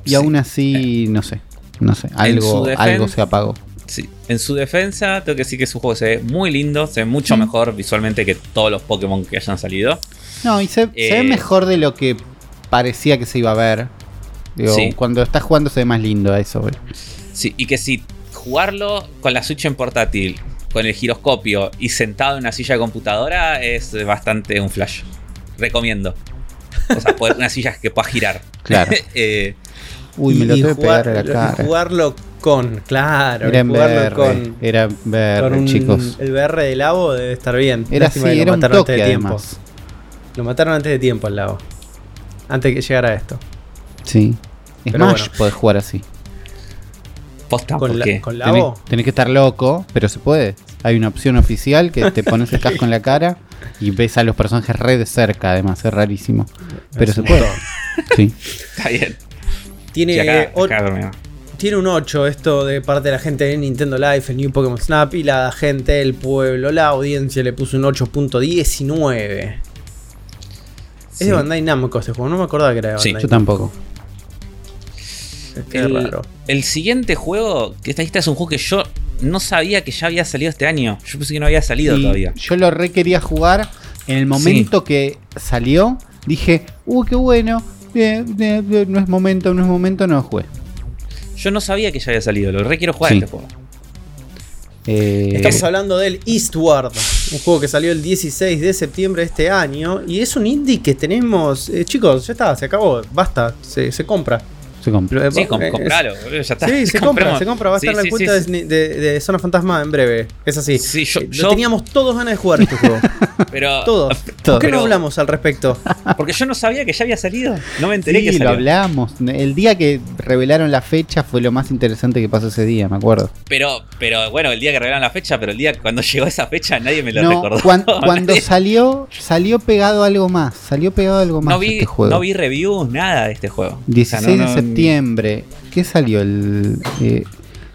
Y aún así, no sé, no sé, algo, algo se apagó. Sí. En su defensa, tengo que decir que su juego se ve muy lindo, se ve mucho mejor visualmente que todos los Pokémon que hayan salido. No, y se, ve eh, mejor de lo que parecía que se iba a ver. Digo, cuando estás jugando se ve más lindo eso, Sí, y que si jugarlo con la Switch en portátil, con el giroscopio y sentado en una silla de computadora es bastante un flash. Recomiendo. O sea, poder una silla que pueda girar. Claro. Eh, Uy, me lo tengo que pegar a la cara. Jugarlo con, claro. Era en VR, con, era VR, chicos. El VR del Labo debe estar bien. Era así, era un toque de tiempo. Lo mataron antes de tiempo al Labo. Antes de que llegara esto. Sí. Es más, podés jugar así. ¿Con, la, tenés, que estar loco, pero se puede. Hay una opción oficial que te pones el casco en la cara y ves a los personajes re de cerca, además, es rarísimo. Pero se puede. sí. Está bien. Tiene, tiene un 8 esto de parte de la gente de Nintendo Life, el New Pokémon Snap, y la gente del pueblo, la audiencia le puso un 8.19. Es de Bandai Namco este juego, no me acordaba que era de Bandai. Sí, yo tampoco el, siguiente juego que esta lista es un juego que yo no sabía que ya había salido este año. Yo pensé que no había salido todavía. Yo lo re quería jugar. En el momento que salió, dije, uh, qué bueno. no es momento, no es momento, no lo jugué. Yo no sabía que ya había salido, lo re quiero jugar este juego. Eh, Estamos hablando del Eastward, un juego que salió el 16 de septiembre de este año. Y es un indie que tenemos. Eh, chicos, ya está, se acabó, basta, se compra. Se compra. Sí, compralo, ya está. Sí, se compra, se compra. Va a estar en la cuenta de, Zona Fantasma en breve. Es así. Sí, yo, eh, Teníamos todos ganas de jugar este juego. pero, todos. ¿Por qué no hablamos al respecto? Porque yo no sabía que ya había salido. No me enteré que salió. lo hablamos. El día que revelaron la fecha fue lo más interesante que pasó ese día, me acuerdo. Pero, pero bueno, el día que revelaron la fecha, pero el día cuando llegó esa fecha nadie me lo recordó. Cuando, salió, salió pegado algo más. Salió pegado algo más no vi, este juego. No vi reviews, nada de este juego. 16 de septiembre. ¿Qué salió el eh,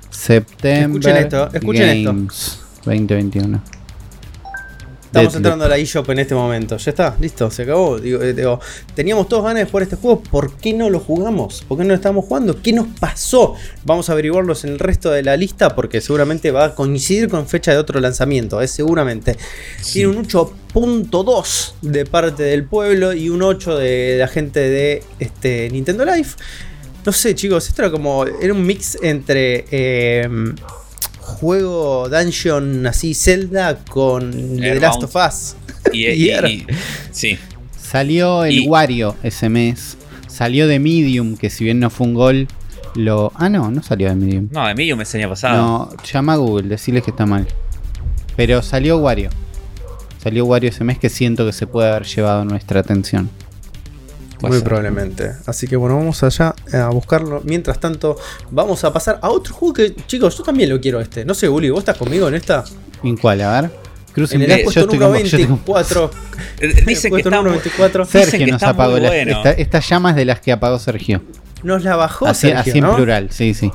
septiembre? Escuchen esto, escuchen Games 2021. Estamos entrando a la eShop en este momento. Ya está, listo, se acabó. Eh, digo, teníamos todos ganas de jugar este juego. ¿Por qué no lo jugamos? ¿Por qué no lo estamos jugando? ¿Qué nos pasó? Vamos a averiguarlos en el resto de la lista porque seguramente va a coincidir con fecha de otro lanzamiento. Es seguramente. Tiene un 8.2 de parte del pueblo y un 8 de la gente de este, Nintendo Life. No sé, chicos, esto era como. Era un mix entre. Eh, juego dungeon así Zelda con The Last of Us. Y, sí. Salió el Wario ese mes. Salió de Medium, que si bien no fue un gol, lo. Ah, no, no salió de Medium. No, de Medium me año pasado. No, llama a Google, decirles que está mal. Pero salió Wario. Salió Wario ese mes que siento que se puede haber llevado nuestra atención. Muy probablemente. Así que bueno, vamos allá a buscarlo. Mientras tanto, vamos a pasar a otro juego que, chicos, yo también lo quiero este. No sé, Uli, ¿vos estás conmigo en esta? ¿En cuál? A ver. Cruz en el puesto número 24. Dice que está 24. Sergio nos apagó la, esta, llama es de las que apagó Sergio. Nos la bajó así, Sergio, así en plural, sí, sí.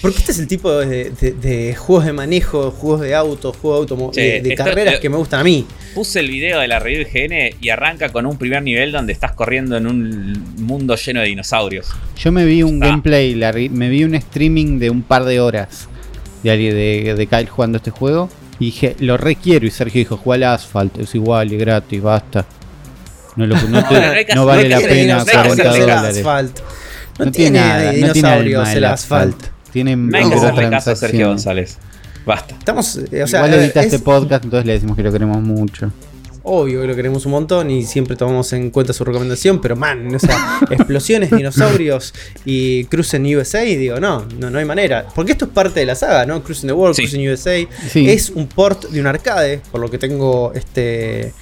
Porque este es el tipo de, juegos de manejo, juegos de auto, juegos de, de carreras que me gustan a mí. Puse el video de la review GN y arranca con un primer nivel donde estás corriendo en un mundo lleno de dinosaurios. Yo me vi un gameplay, me vi un streaming de un par de horas de, de, de Kyle jugando este juego. Y dije, lo requiero. Y Sergio dijo, juega al Asphalt, es igual y gratis, basta. No, vale la pena 40 dólares. No, tiene, dinosaurios el asfalto. Tiene caso a Sergio González. Basta. Estamos, eh, o sea, Igual edita este podcast, entonces le decimos que lo queremos mucho. Obvio que lo queremos un montón y siempre tomamos en cuenta su recomendación, pero man, o sea, explosiones, dinosaurios y Cruising USA, digo, no, no, no hay manera. Porque esto es parte de la saga, ¿no? Cruising the World, Cruising USA. Es un port de un arcade, por lo que tengo este.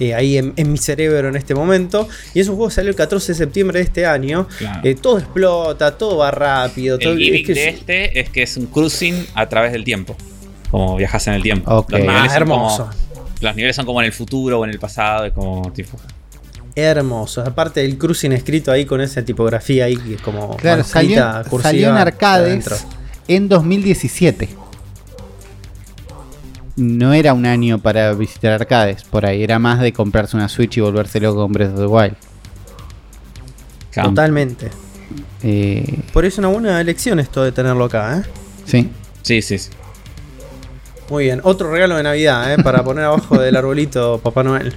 Eh, ahí en, mi cerebro en este momento. Y es un juego que salió el 14 de septiembre de este año. Eh, todo explota, todo va rápido. El gimmick de este es que es un cruising a través del tiempo. Como viajas en el tiempo. Okay. Ah, hermoso los niveles son como en el futuro o en el pasado, es como tipo. Hermoso. Aparte del cruising escrito ahí con esa tipografía ahí que es como. Claro, salió, salió en arcades en 2017. No era un año para visitar arcades, por ahí era más de comprarse una Switch y volverse loco con Breath of the Wild. Totalmente. Eh, por eso es una buena elección esto de tenerlo acá, ¿eh? Sí. Sí, sí, sí. Muy bien, otro regalo de Navidad, ¿eh? Para poner abajo del arbolito Papá Noel.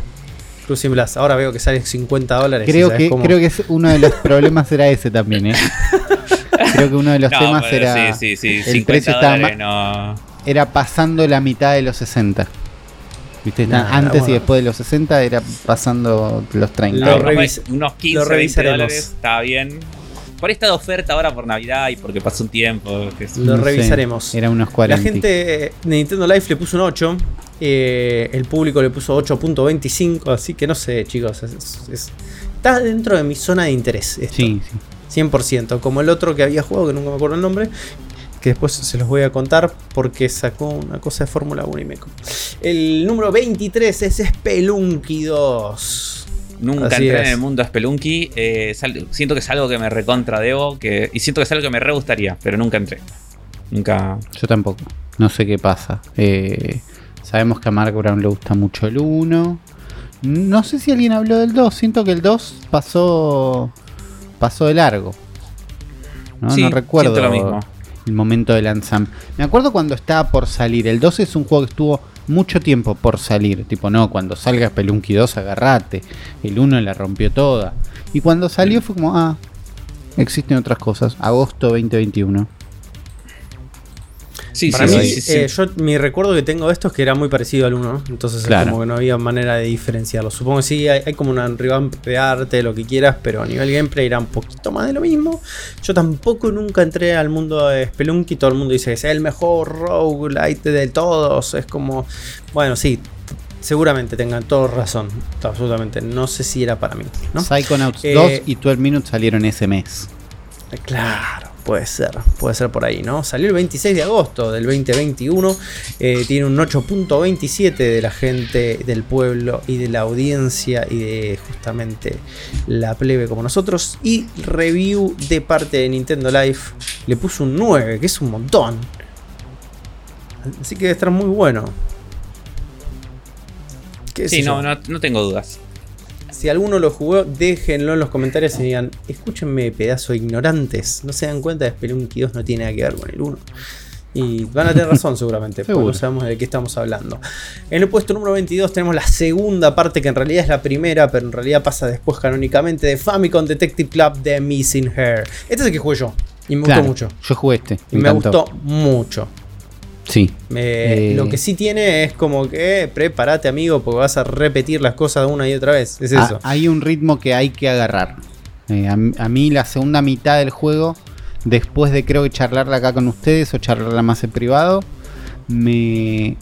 Cruising Blast. Ahora veo que sale 50 dólares. Creo que, creo que uno de los problemas era ese también, ¿eh? Creo que uno de los temas era. Sí, sí, sí. El precio estaba. Era pasando la mitad de los 60. ¿Viste? antes y después de los 60 era pasando los 30. Lo unos 15, 20 dólares, está bien. Por esta oferta ahora por Navidad y porque pasó un tiempo. Lo revisaremos. era unos 40. La gente de Nintendo Life le puso un 8. Eh, el público le puso 8.25. Así que no sé, chicos. está dentro de mi zona de interés. Sí, sí. 100%. Como el otro que había jugado, que nunca me acuerdo el nombre. Que después se los voy a contar porque sacó una cosa de Fórmula 1 y me. El número 23 es Spelunky 2. Nunca entré en el mundo Spelunky. Eh, siento que es algo que me recontra debo. Que, y siento que es algo que me re gustaría, pero nunca entré. Nunca. Yo tampoco. No sé qué pasa. Eh, sabemos que a Mark Brown le gusta mucho el 1. No sé si alguien habló del 2. Siento que el 2 pasó. Pasó de largo. No, no recuerdo lo mismo. El momento de lanzamiento. Me acuerdo cuando estaba por salir. El 2 es un juego que estuvo mucho tiempo por salir. Tipo, no, cuando salga Spelunky 2, agarrate. El 1 la rompió toda. Y cuando salió fue como, ah, existen otras cosas. Agosto 2021. Sí, Para sí, mí, sí, eh, yo mi recuerdo que tengo de esto es que era muy parecido al 1, entonces es como que no había manera de diferenciarlo. Supongo que sí, hay, como una revamp de arte, lo que quieras, pero a nivel gameplay era un poquito más de lo mismo. Yo tampoco nunca entré al mundo de Spelunky, todo el mundo dice que es el mejor roguelite de todos, es como, bueno, sí, seguramente tengan toda razón, absolutamente. No sé si era para mí. ¿no? Psychonauts 2 eh, y 12 Minutes salieron ese mes. Claro. Puede ser, puede ser por ahí, ¿no? Salió el 26 de agosto del 2021, eh, tiene un 8.27 de la gente del pueblo y de la audiencia y de justamente la plebe como nosotros. Y review de parte de Nintendo Life le puso un 9, que es un montón. Así que debe estar muy bueno. Sí, no, no, no tengo dudas. Si alguno lo jugó, déjenlo en los comentarios y digan, escúchenme, pedazo de ignorantes. No se dan cuenta de Spelunky 2 no tiene nada que ver con el 1. Y van a tener razón seguramente, porque no sabemos de qué estamos hablando. En el puesto número 22 tenemos la segunda parte, que en realidad es la primera, pero en realidad pasa después canónicamente, de Famicom Detective Club de Missing Hair. Este es el que jugué yo, y me gustó mucho. Yo jugué este. Y me gustó mucho. Sí. Eh, lo que sí tiene es como que prepárate, amigo, porque vas a repetir las cosas una y otra vez. Es ah, eso. hay un ritmo que hay que agarrar. Eh, a, mí, la segunda mitad del juego, después de creo que charlarla acá con ustedes o charlarla más en privado, me,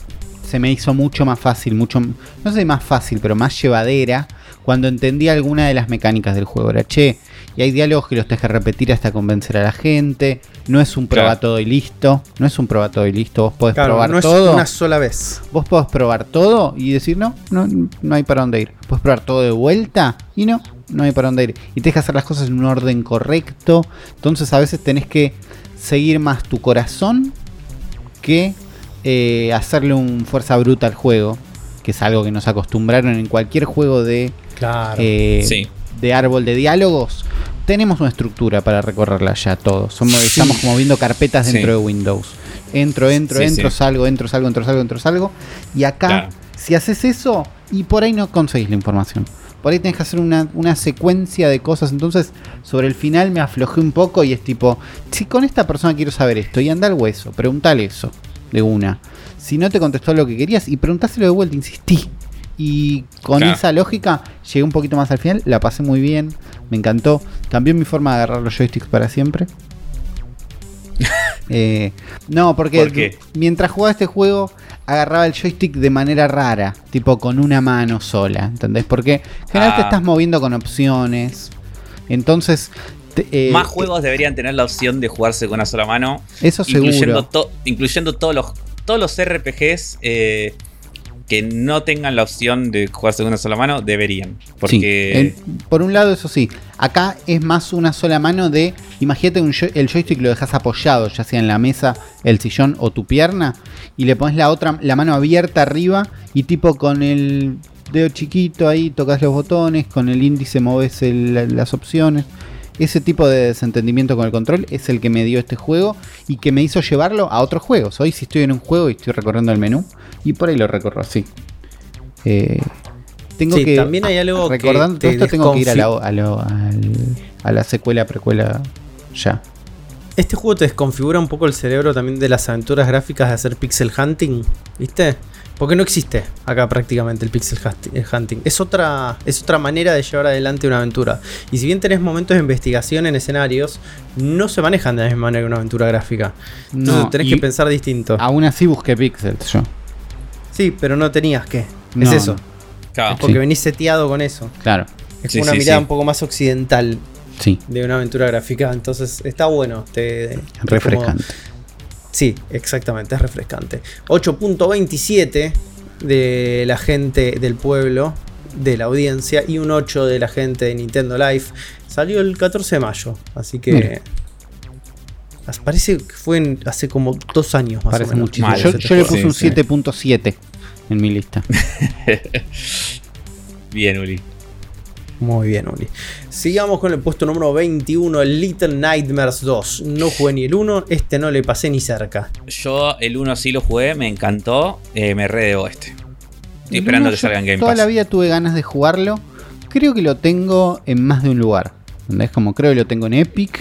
se me hizo mucho más fácil, mucho, no sé más fácil, pero más llevadera cuando entendí alguna de las mecánicas del juego. Era, che, y hay diálogos que los tenés que repetir hasta convencer a la gente. No es un probar todo y listo. No es un probar todo y listo. Vos podés probar no todo. Es una sola vez. Vos podés probar todo y decir, no, no, no hay para dónde ir. Podés probar todo de vuelta y no, no hay para dónde ir. Y tenés que hacer las cosas en un orden correcto. Entonces a veces tenés que seguir más tu corazón que eh, hacerle un fuerza bruta al juego. Que es algo que nos acostumbraron en cualquier juego de, eh, de árbol de diálogos tenemos una estructura para recorrerla ya todos. Somos, Estamos como viendo carpetas dentro de Windows. Entro, entro, entro, salgo, entro, salgo, entro, salgo, entro, salgo. Y acá, si haces eso, y por ahí no conseguís la información. por ahí tenés que hacer una, secuencia de cosas. Entonces, sobre el final me aflojé un poco y es tipo, si con esta persona quiero saber esto, y anda al hueso, preguntale eso, de una. Si no te contestó lo que querías, y preguntáselo de vuelta, insistí. Y con esa lógica llegué un poquito más al final, la pasé muy bien, me encantó. Cambió mi forma de agarrar los joysticks para siempre. Eh, no, porque mientras jugaba este juego agarraba el joystick de manera rara, tipo con una mano sola, ¿entendés? Porque generalmente te ah. estás moviendo con opciones. Entonces. Eh, Más juegos deberían tener la opción de jugarse con una sola mano. Eso incluyendo seguro. incluyendo todos los, todos los RPGs eh, que no tengan la opción de jugarse con una sola mano, deberían. Porque. por un lado, eso sí. Acá es más una sola mano de. Imagínate el joystick lo dejas apoyado, ya sea en la mesa, el sillón o tu pierna. Y le pones la otra, la mano abierta arriba. Y tipo con el dedo chiquito ahí tocas los botones. Con el índice moves las opciones. Ese tipo de desentendimiento con el control es el que me dio este juego y que me hizo llevarlo a otros juegos. Hoy si estoy en un juego y estoy recorriendo el menú y por ahí lo recorro así. Eh, tengo que también hay algo recordando todo esto tengo que ir a la, secuela precuela ya. Este juego te desconfigura un poco el cerebro también de las aventuras gráficas de hacer pixel hunting, ¿viste? Porque no existe acá prácticamente el pixel hunting. Es otra, es otra manera de llevar adelante una aventura. Y si bien tenés momentos de investigación en escenarios, no se manejan de la misma manera que una aventura gráfica. No, tenés que pensar distinto. Aún así busqué pixels yo. Sí, pero no tenías que. Es eso. porque venís seteado con eso. Claro. Es una mirada un poco más occidental de una aventura gráfica. Entonces está bueno. Te, Refrescante. Sí, exactamente, es refrescante. 8.27 de la gente del pueblo, de la audiencia, y un 8 de la gente de Nintendo Live. Salió el 14 de mayo, así que... Parece que fue hace como dos años más o menos. Yo, yo, le puse un 7.7 en mi lista. Bien, Uli. Muy bien, Uli. Sigamos con el puesto número 21, el Little Nightmares 2. No jugué ni el 1, este no le pasé ni cerca. Yo el 1 sí lo jugué, me encantó, eh, me redebo este. Estoy esperando que salga en Game Pass. Toda la vida tuve ganas de jugarlo. Creo que lo tengo en más de un lugar. Es como creo que lo tengo en Epic.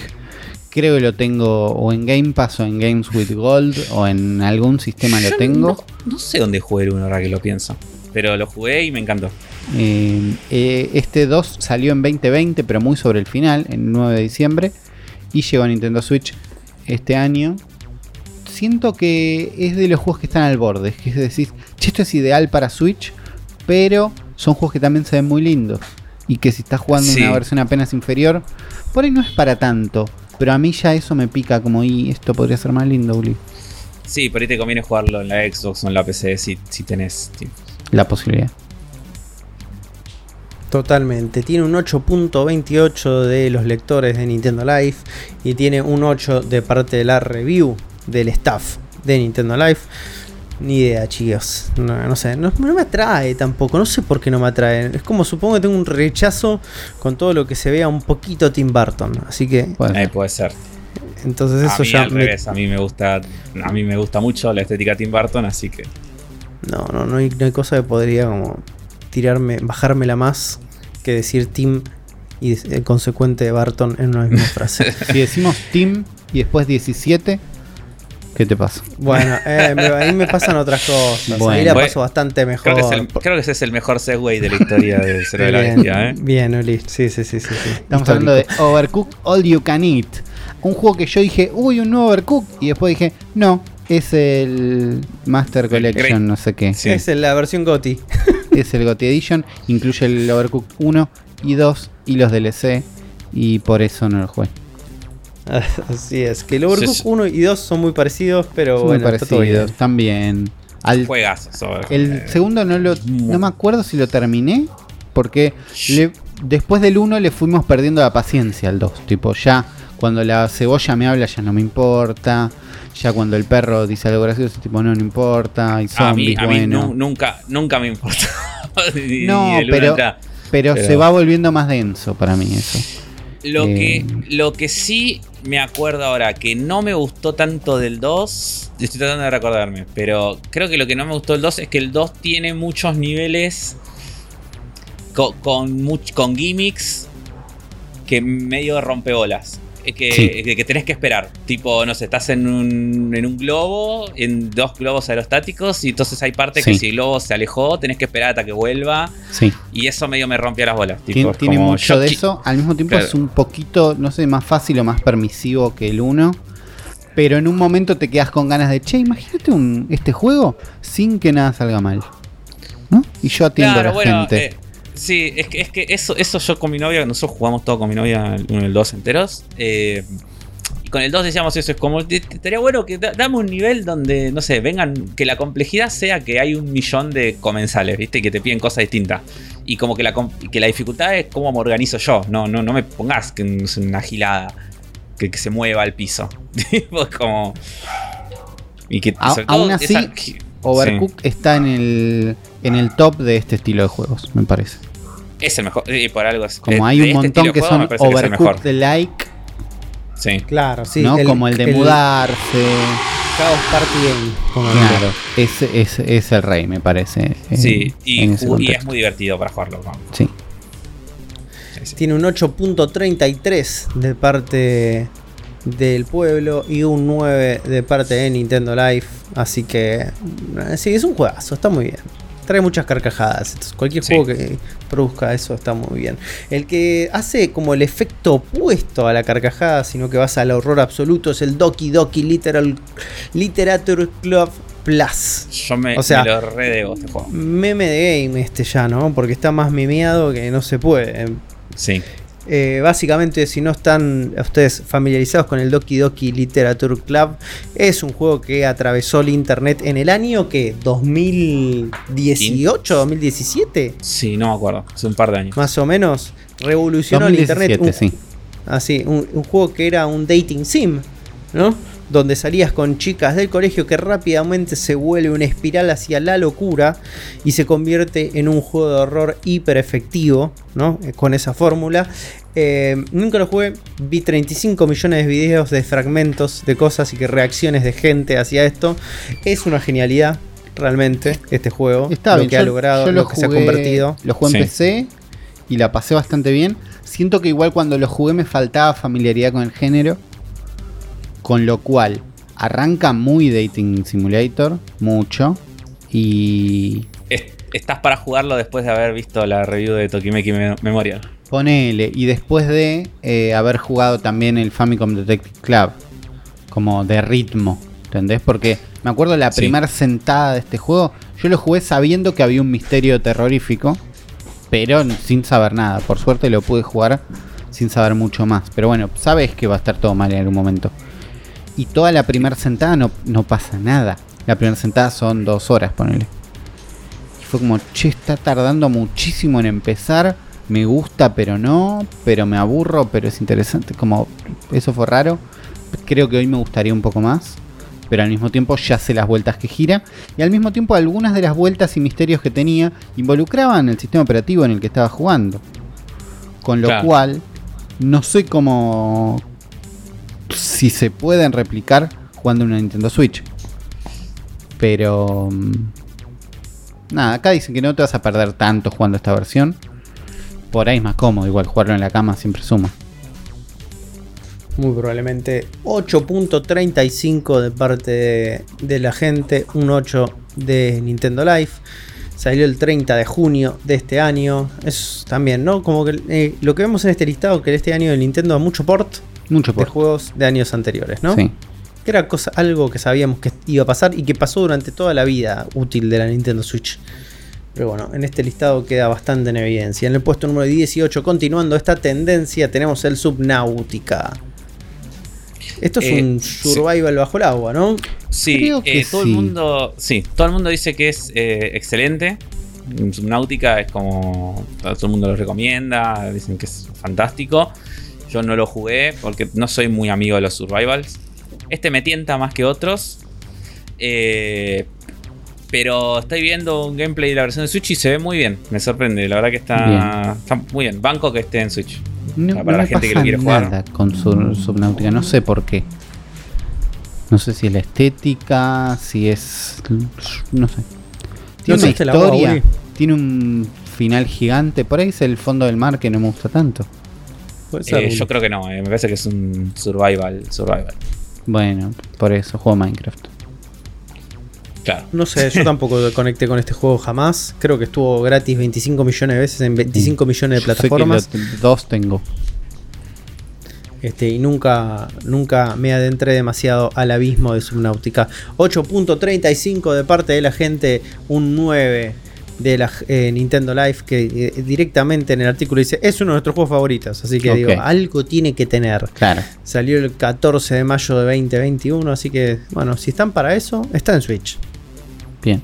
Creo que lo tengo o en Game Pass o en Games with Gold o en algún sistema lo tengo. No, sé dónde jugué el 1 ahora que lo pienso. Pero lo jugué y me encantó. Eh, eh, este 2 salió en 2020, pero muy sobre el final, en 9 de diciembre. Y llegó a Nintendo Switch este año. Siento que es de los juegos que están al borde. Que es decir, esto es ideal para Switch, pero son juegos que también se ven muy lindos. Y que si estás jugando una versión apenas inferior, por ahí no es para tanto. Pero a mí ya eso me pica como, y esto podría ser más lindo, Uli. Sí, por ahí te conviene jugarlo en la Xbox o en la PC si, si tenés la posibilidad. Totalmente. Tiene un 8.28 de los lectores de Nintendo Live y tiene un 8 de parte de la review del staff de Nintendo Live. Ni idea, chicos. No, sé, no, me atrae tampoco. No sé por qué no me atrae. Es como supongo que tengo un rechazo con todo lo que se vea un poquito Tim Burton. Así que. Puede, puede ser. Entonces eso ya. Al revés. A mí me gusta. A mí me gusta mucho la estética Tim Burton, así que. No, no, no hay, no hay cosa que podría como tirarme, bajármela más que decir Tim y el consecuente Barton en una misma frase. si decimos Tim y después 17, ¿qué te pasa? Bueno, eh, ahí me pasan otras cosas. Bueno, ahí la paso bastante mejor. Creo que, ese es el mejor segue de la historia de Cero de la Bestia. ¿eh? Bien, Uli. Sí, sí, sí, sí, Estamos hablando de Overcook All You Can Eat. Un juego que yo dije, uy, un nuevo Overcook. Y después dije, no, es el Master Collection, no sé qué. Es la versión GOTI. es el GOTI Edition. Incluye el Overcooked 1 y 2 y los DLC. Y por eso no lo jugué. Así es, que el Overcooked 1 y 2 son muy parecidos, pero son bueno, muy parecidos también. Al, El segundo no lo no me acuerdo si lo terminé porque después del 1 le fuimos perdiendo la paciencia al 2, tipo ya cuando la cebolla me habla ya no me importa. Ya cuando el perro dice algo gracioso, tipo, no, no importa. Y zombies, a mí, nunca, nunca me importó. no, pero, pero, se va volviendo más denso para mí eso. Lo, que, eh, lo que sí me acuerdo ahora que no me gustó tanto del 2, estoy tratando de recordarme, pero creo que lo que no me gustó del 2 es que el 2 tiene muchos niveles con, con, con gimmicks que medio rompeolas que, que, tenés que esperar. Tipo, no sé, estás en un, en un globo, en dos globos aerostáticos, y entonces hay partes que si el globo se alejó, tenés que esperar hasta que vuelva. Sí. Y eso medio me rompió las bolas. tiene, mucho de eso. Al mismo tiempo es un poquito, no sé, más fácil o más permisivo que el 1. Pero en un momento te quedas con ganas de, che, imagínate un, este juego sin que nada salga mal. ¿No? Y yo atiendo a la gente. Eh, Sí, es que, es que eso, eso yo con mi novia, nosotros jugamos todo con mi novia en el 2 enteros. Eh, y con el 2 decíamos eso, es como, estaría bueno que dame un nivel donde, no sé, vengan, que la complejidad sea que hay un millón de comensales, ¿viste? Que te piden cosas distintas. Y como que la, que la dificultad es cómo me organizo yo, no, no, no me pongas que es una gilada, que, se mueva al piso. como... Y que, aún así, Overcooked está en el, en el top de este estilo de juegos, me parece. Es el mejor, y por algo es, Como hay un este montón que son Overcooked de like. Sí. Claro, sí. ¿no? como el de mudarse. Chaos Party Game. claro, ese es, es, el rey, me parece. Sí, y, es muy divertido para jugarlo. Sí. Tiene un 8.33 de parte del pueblo y un 9 de parte de Nintendo Life. Así que eh, sí, es un juegazo, está muy bien. Trae muchas carcajadas. cualquier juego que produzca eso está muy bien. El que hace como el efecto opuesto a la carcajada, sino que vas al horror absoluto, es el Doki Doki Literal Literature Club Plus. Yo me, o sea, me lo redebo este juego. Meme de game este ya, ¿no? Porque está más mimeado que no se puede. Sí. Eh, básicamente, si no están ustedes familiarizados con el Doki Doki Literature Club, es un juego que atravesó el internet en el año que 2018, 2017. Sí, no me acuerdo, hace un par de años. Más o menos, revolucionó el internet. sí. Así, un, un juego que era un dating sim, ¿no? Donde salías con chicas del colegio que rápidamente se vuelve una espiral hacia la locura y se convierte en un juego de horror hiper efectivo, ¿no? Eh, con esa fórmula. Eh, nunca lo jugué, vi 35 millones de videos de fragmentos de cosas y que reacciones de gente hacia esto. Es una genialidad, realmente, este juego. Está lo que ha logrado, lo, que se ha convertido. Lo jugué en PC y la pasé bastante bien. Siento que igual cuando lo jugué me faltaba familiaridad con el género. Con lo cual, arranca muy Dating Simulator, mucho. Y. Estás para jugarlo después de haber visto la review de Tokimeki Memorial. Ponele, y después de eh, haber jugado también el Famicom Detective Club, como de ritmo, ¿entendés? Porque me acuerdo la primera sentada de este juego, yo lo jugué sabiendo que había un misterio terrorífico, pero sin saber nada. Por suerte lo pude jugar sin saber mucho más. Pero bueno, sabes que va a estar todo mal en algún momento y toda la primera sentada no, no pasa nada. La primera sentada son dos horas, ponele. Y fue como, che, está tardando muchísimo en empezar. Me gusta, pero no. Pero me aburro, pero es interesante. Como, eso fue raro. Creo que hoy me gustaría un poco más. Pero al mismo tiempo ya sé las vueltas que gira. Y al mismo tiempo algunas de las vueltas y misterios que tenía involucraban el sistema operativo en el que estaba jugando. Con lo cual, no sé cómo, si se pueden replicar jugando una Nintendo Switch. Pero... Mm, nada, acá dicen que no te vas a perder tanto jugando esta versión. Por ahí es más cómodo, igual jugarlo en la cama siempre suma. Muy probablemente 8.35 de parte de, la gente, un 8 de Nintendo Life. Salió el 30 de junio de este año. Es también, ¿no? Como que eh, lo que vemos en este listado, que este año de Nintendo mucho port mucho de juegos de años anteriores, ¿no? Sí. Que era cosa, algo que sabíamos que iba a pasar y que pasó durante toda la vida útil de la Nintendo Switch. Pero bueno, en este listado queda bastante en evidencia. En el puesto número 18, continuando esta tendencia, tenemos el Subnautica. Esto es eh, un survival bajo el agua, ¿no? Sí, eh, todo el mundo. Sí, todo el mundo dice que es eh, excelente. Subnautica es como. Todo el mundo lo recomienda. Dicen que es fantástico. Yo no lo jugué porque no soy muy amigo de los survivals. Este me tienta más que otros. Eh, pero estoy viendo un gameplay de la versión de Switch y se ve muy bien. Me sorprende. La verdad que está, muy bien. Banco que esté en Switch. para la gente que lo quiere jugar. con Subnautica. No sé por qué. No sé si es la estética, si es. No sé. Tiene una historia, tiene un final gigante. Por ahí es el fondo del mar que no me gusta tanto. Eh, yo creo que no, eh, me parece que es un survival, survival. Bueno, por eso juego Minecraft. Claro. No sé, yo tampoco conecté con este juego jamás. Creo que estuvo gratis 25 millones de veces en 25 millones de plataformas. dos tengo. Este, y nunca, nunca me adentré demasiado al abismo de Subnautica. 8.35 de parte de la gente, un 9 de la eh, Nintendo Live que eh, directamente en el artículo dice es uno de nuestros juegos favoritos. Así que digo, algo tiene que tener. Claro. Salió el 14 de mayo de 2021, así que bueno, si están para eso, está en Switch. Bien.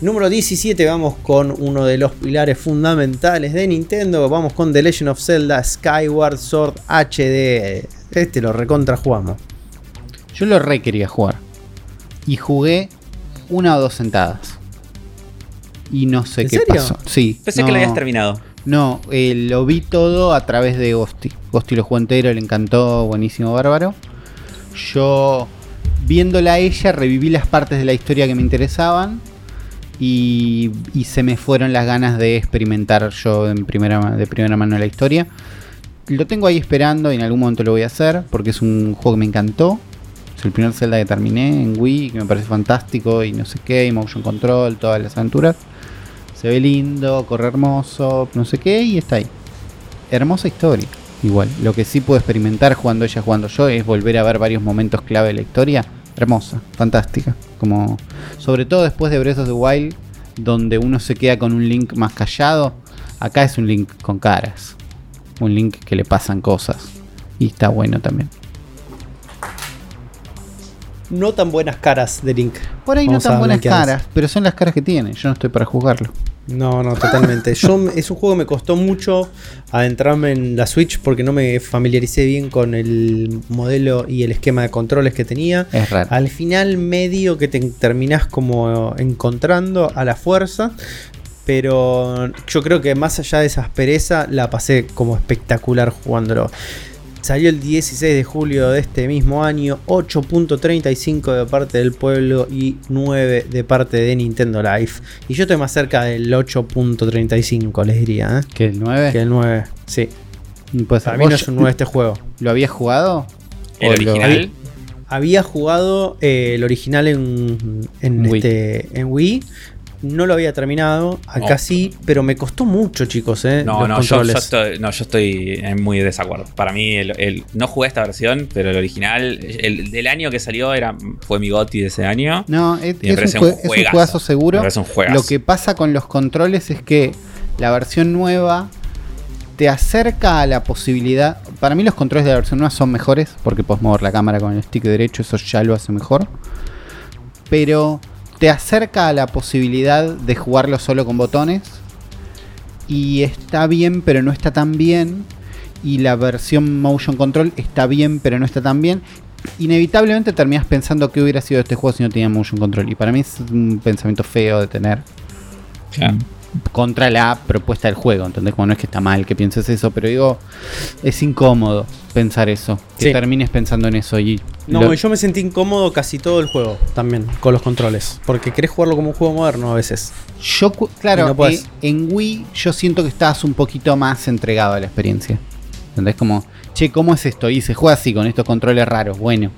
Número 17, vamos con uno de los pilares fundamentales de Nintendo. Vamos con The Legend of Zelda Skyward Sword HD. Este lo recontra jugamos. Yo lo re quería jugar. Y jugué una o dos sentadas. Y no sé qué pasó. Sí. Pensé que lo habías terminado. No, eh, lo vi todo a través de Ghosty. Ghosty lo jugó entero, le encantó, buenísimo, bárbaro. Yo, viéndola a ella, reviví las partes de la historia que me interesaban. Y, se me fueron las ganas de experimentar yo en primera, de primera mano la historia. Lo tengo ahí esperando y en algún momento lo voy a hacer porque es un juego que me encantó. Es el primer Zelda que terminé en Wii, que me parece fantástico y no sé qué, y motion control, todas las aventuras. Se ve lindo, corre hermoso, no sé qué, y está ahí. Hermosa historia. Igual, lo que sí puedo experimentar jugando ella, jugando yo, es volver a ver varios momentos clave de la historia. Hermosa, fantástica. Como, sobre todo después de Breath of the Wild, donde uno se queda con un Link más callado. Acá es un Link con caras. Un Link que le pasan cosas. Y está bueno también no tan buenas caras de Link. Por ahí no tan buenas caras, pero son las caras que tiene. Yo no estoy para jugarlo. No, no, totalmente. Yo es un juego que me costó mucho adentrarme en la Switch porque no me familiaricé bien con el modelo y el esquema de controles que tenía. Es raro. Al final medio que te terminás como encontrando a la fuerza. Pero yo creo que más allá de esa aspereza, la pasé como espectacular jugándolo. Salió el 16 de julio de este mismo año, 8.35 de parte del pueblo y 9 de parte de Nintendo Life. Y yo estoy más cerca del 8.35, les diría. ¿eh? ¿Que el 9? Que el 9, sí. Pues Para mí no es un 9 este juego. ¿Lo había jugado? ¿El original? Había, jugado eh, el original en, en, Este, en Wii no lo había terminado, acá sí, pero me costó mucho, chicos. ¿eh? No, no yo, estoy, no, yo estoy en muy desacuerdo. Para mí, el, no jugué esta versión, pero el original, el del año que salió, era, fue mi GOTI de ese año. No, es, un, juegazo seguro. Lo que pasa con los controles es que la versión nueva te acerca a la posibilidad. Para mí, los controles de la versión nueva son mejores porque puedes mover la cámara con el stick derecho, eso ya lo hace mejor. Pero te acerca a la posibilidad de jugarlo solo con botones. Y está bien, pero no está tan bien. Y la versión Motion Control está bien, pero no está tan bien. Inevitablemente terminas pensando que hubiera sido este juego si no tenía Motion Control. Y para mí es un pensamiento feo de tener contra la propuesta del juego, ¿entendés? Como no es que está mal que pienses eso, pero digo, es incómodo pensar eso, que termines pensando en eso y... No, yo me sentí incómodo casi todo el juego también, con los controles, porque querés jugarlo como un juego moderno a veces. Yo, claro, eh, en Wii yo siento que estás un poquito más entregado a la experiencia. ¿Entendés? Como, che, ¿cómo es esto? Y se juega así, con estos controles raros, bueno.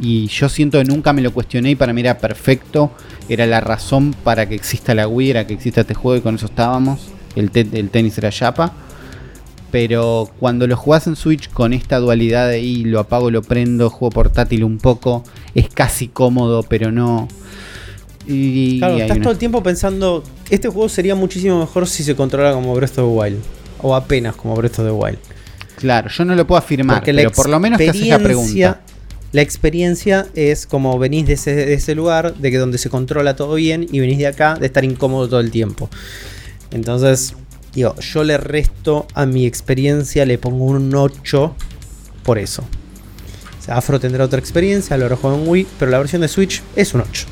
Y yo siento que nunca me lo cuestioné y para mí era perfecto. Era la razón para que exista la Wii, era que exista este juego y con eso estábamos. El, el tenis era chapa. Pero cuando lo jugás en Switch con esta dualidad de ahí, lo apago, lo prendo, juego portátil un poco, es casi cómodo, pero no. Y, claro, estás todo el tiempo pensando, este juego sería muchísimo mejor si se controla como Breath of the Wild. O apenas como Breath of the Wild. Claro, yo no lo puedo afirmar, pero por lo menos te haces la pregunta. La experiencia es como venís de ese, lugar, de que donde se controla todo bien, y venís de acá de estar incómodo todo el tiempo. Entonces, yo le resto a mi experiencia, le pongo un 8 por eso. O sea, Afro tendrá otra experiencia, lo juego en Wii, pero la versión de Switch es un 8.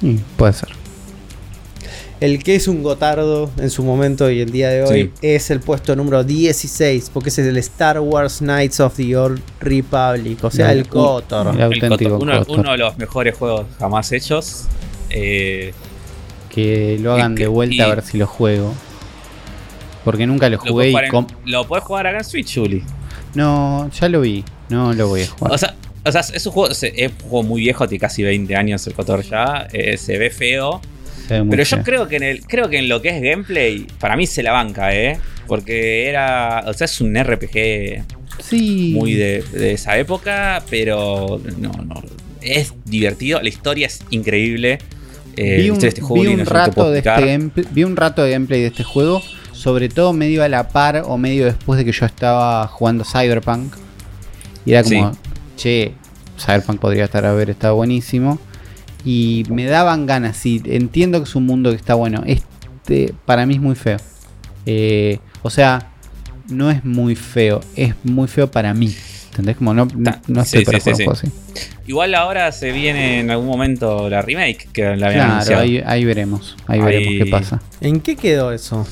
Mm, puede ser. El que es un gotardo en su momento y el día de hoy es el puesto número 16, porque ese es el Star Wars Knights of the Old Republic, o sea, el, Kotor. El, auténtico uno, de los mejores juegos jamás hechos. Eh, Que lo hagan de vuelta a ver si lo juego. Porque nunca lo jugué lo y. lo puedes jugar acá en Switch, Juli. No, ya lo vi. No lo voy a jugar. O sea, o sea es, un juego, es un juego muy viejo, tiene casi 20 años el Cotor ya. Eh, se ve feo. Pero yo creo que en el, creo que en lo que es gameplay, para mí se la banca, ¿eh? Porque era. O sea, es un RPG sí. muy de, esa época, pero no, no. Es divertido, la historia es increíble. Eh, vi un, este vi un rato de este vi un rato de gameplay de este juego, sobre todo medio a la par o medio después de que yo estaba jugando Cyberpunk. Y era como, che, Cyberpunk podría estar a ver, está buenísimo. Y me daban ganas, y entiendo que es un mundo que está bueno. Este para mí es muy feo. Eh, o sea, no es muy feo, es muy feo para mí. ¿Entendés? Como no, no, estoy para así. Igual ahora se viene en algún momento la remake que la habían claro, ahí, veremos. Ahí, veremos qué pasa. ¿En qué quedó eso?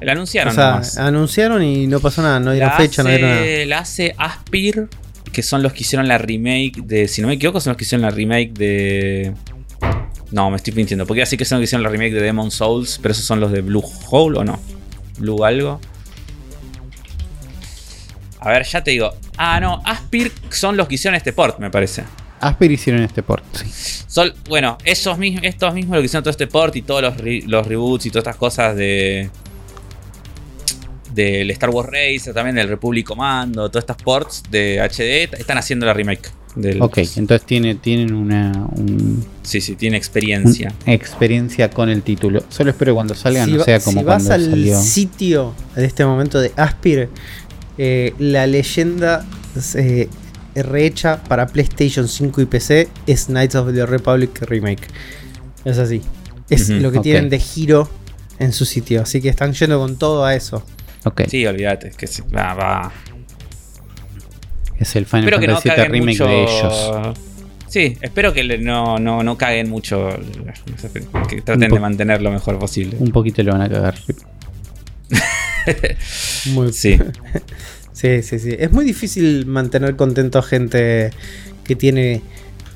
La anunciaron. O sea, anunciaron y no pasó nada, no dieron fecha, no dieron nada. La hace Aspir que son los que hicieron la remake de. Si no me equivoco, son los que hicieron la remake de. No, me estoy mintiendo. Porque así que son los que hicieron la remake de Demon Souls, pero esos son los de Blue Hole o no. Blue algo. A ver, ya te digo. Ah, no, Aspir son los que hicieron este port, me parece. Aspir hicieron este port, sí. Son, bueno, esos mismos, estos mismos los que hicieron todo este port y todos los, los reboots y todas estas cosas de, del Star Wars Racer, también del Republic Commando, todas estas ports de HD, están haciendo la remake. Del, ok, entonces tiene, tienen una. sí, sí, tiene experiencia. Experiencia con el título. Solo espero cuando salgan, no sea como si vas al sitio de este momento de Aspir, eh, la leyenda eh, rehecha para PlayStation 5 y PC es Knights of the Republic Remake. Es así. Es lo que tienen de giro en su sitio. Así que están yendo con todo a eso. Sí, olvídate. Que va, Es el Final Fantasy VII Remake de ellos. Sí, espero que no, no, no caguen mucho. Que traten de mantener lo mejor posible. Un poquito lo van a cagar. muy sí. sí, sí, sí. Es muy difícil mantener contento a gente que tiene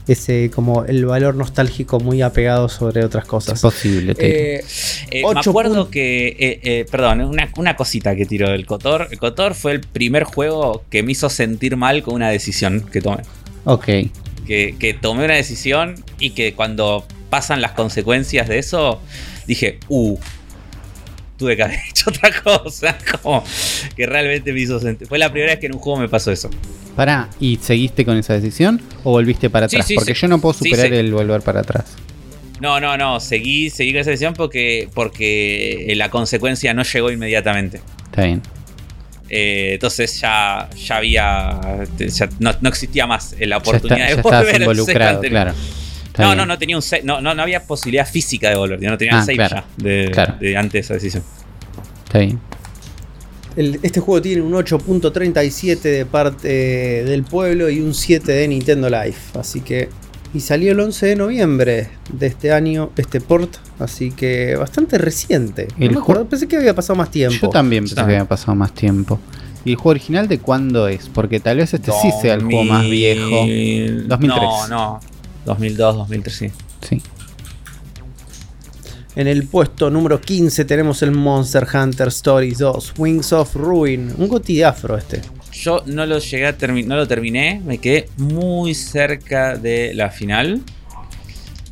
ese como el valor nostálgico muy apegado sobre otras cosas. Es posible. Eh, eh, me acuerdo que, eh, perdón, una, cosita que tiró del Cotor. El Cotor fue el primer juego que me hizo sentir mal con una decisión que tomé. Ok. Que, que tomé una decisión y que cuando pasan las consecuencias de eso, dije, uh, tuve que haber hecho otra cosa. Como que realmente me hizo sentir. Fue la primera vez que en un juego me pasó eso. Pará, ¿y seguiste con esa decisión o volviste para atrás? porque yo no puedo superar el volver para atrás. No, no, no, seguí, seguí con esa decisión porque, porque la consecuencia no llegó inmediatamente. Está bien. Eh, entonces ya, ya había. no, existía más la oportunidad de volver. involucrado, claro. no, no, no tenía un no, no, no había posibilidad física de volver. no tenía un ah, save ya de, de antes de esa decisión. Está bien este juego tiene un 8.37 de parte del pueblo y un 7 de Nintendo Life. Así que. Y salió el 11 de noviembre de este año, este port. Así que bastante reciente. El. Pensé que había pasado más tiempo. Yo también pensé que había pasado más tiempo. ¿Y el juego original de cuándo es? Porque tal vez este sí sea el juego más viejo. 2003. No, no. 2002, 2003, sí. Sí. En el puesto número 15 tenemos el Monster Hunter Stories 2, Wings of Ruin, un goti afro este. Yo no lo llegué a no lo terminé, me quedé muy cerca de la final.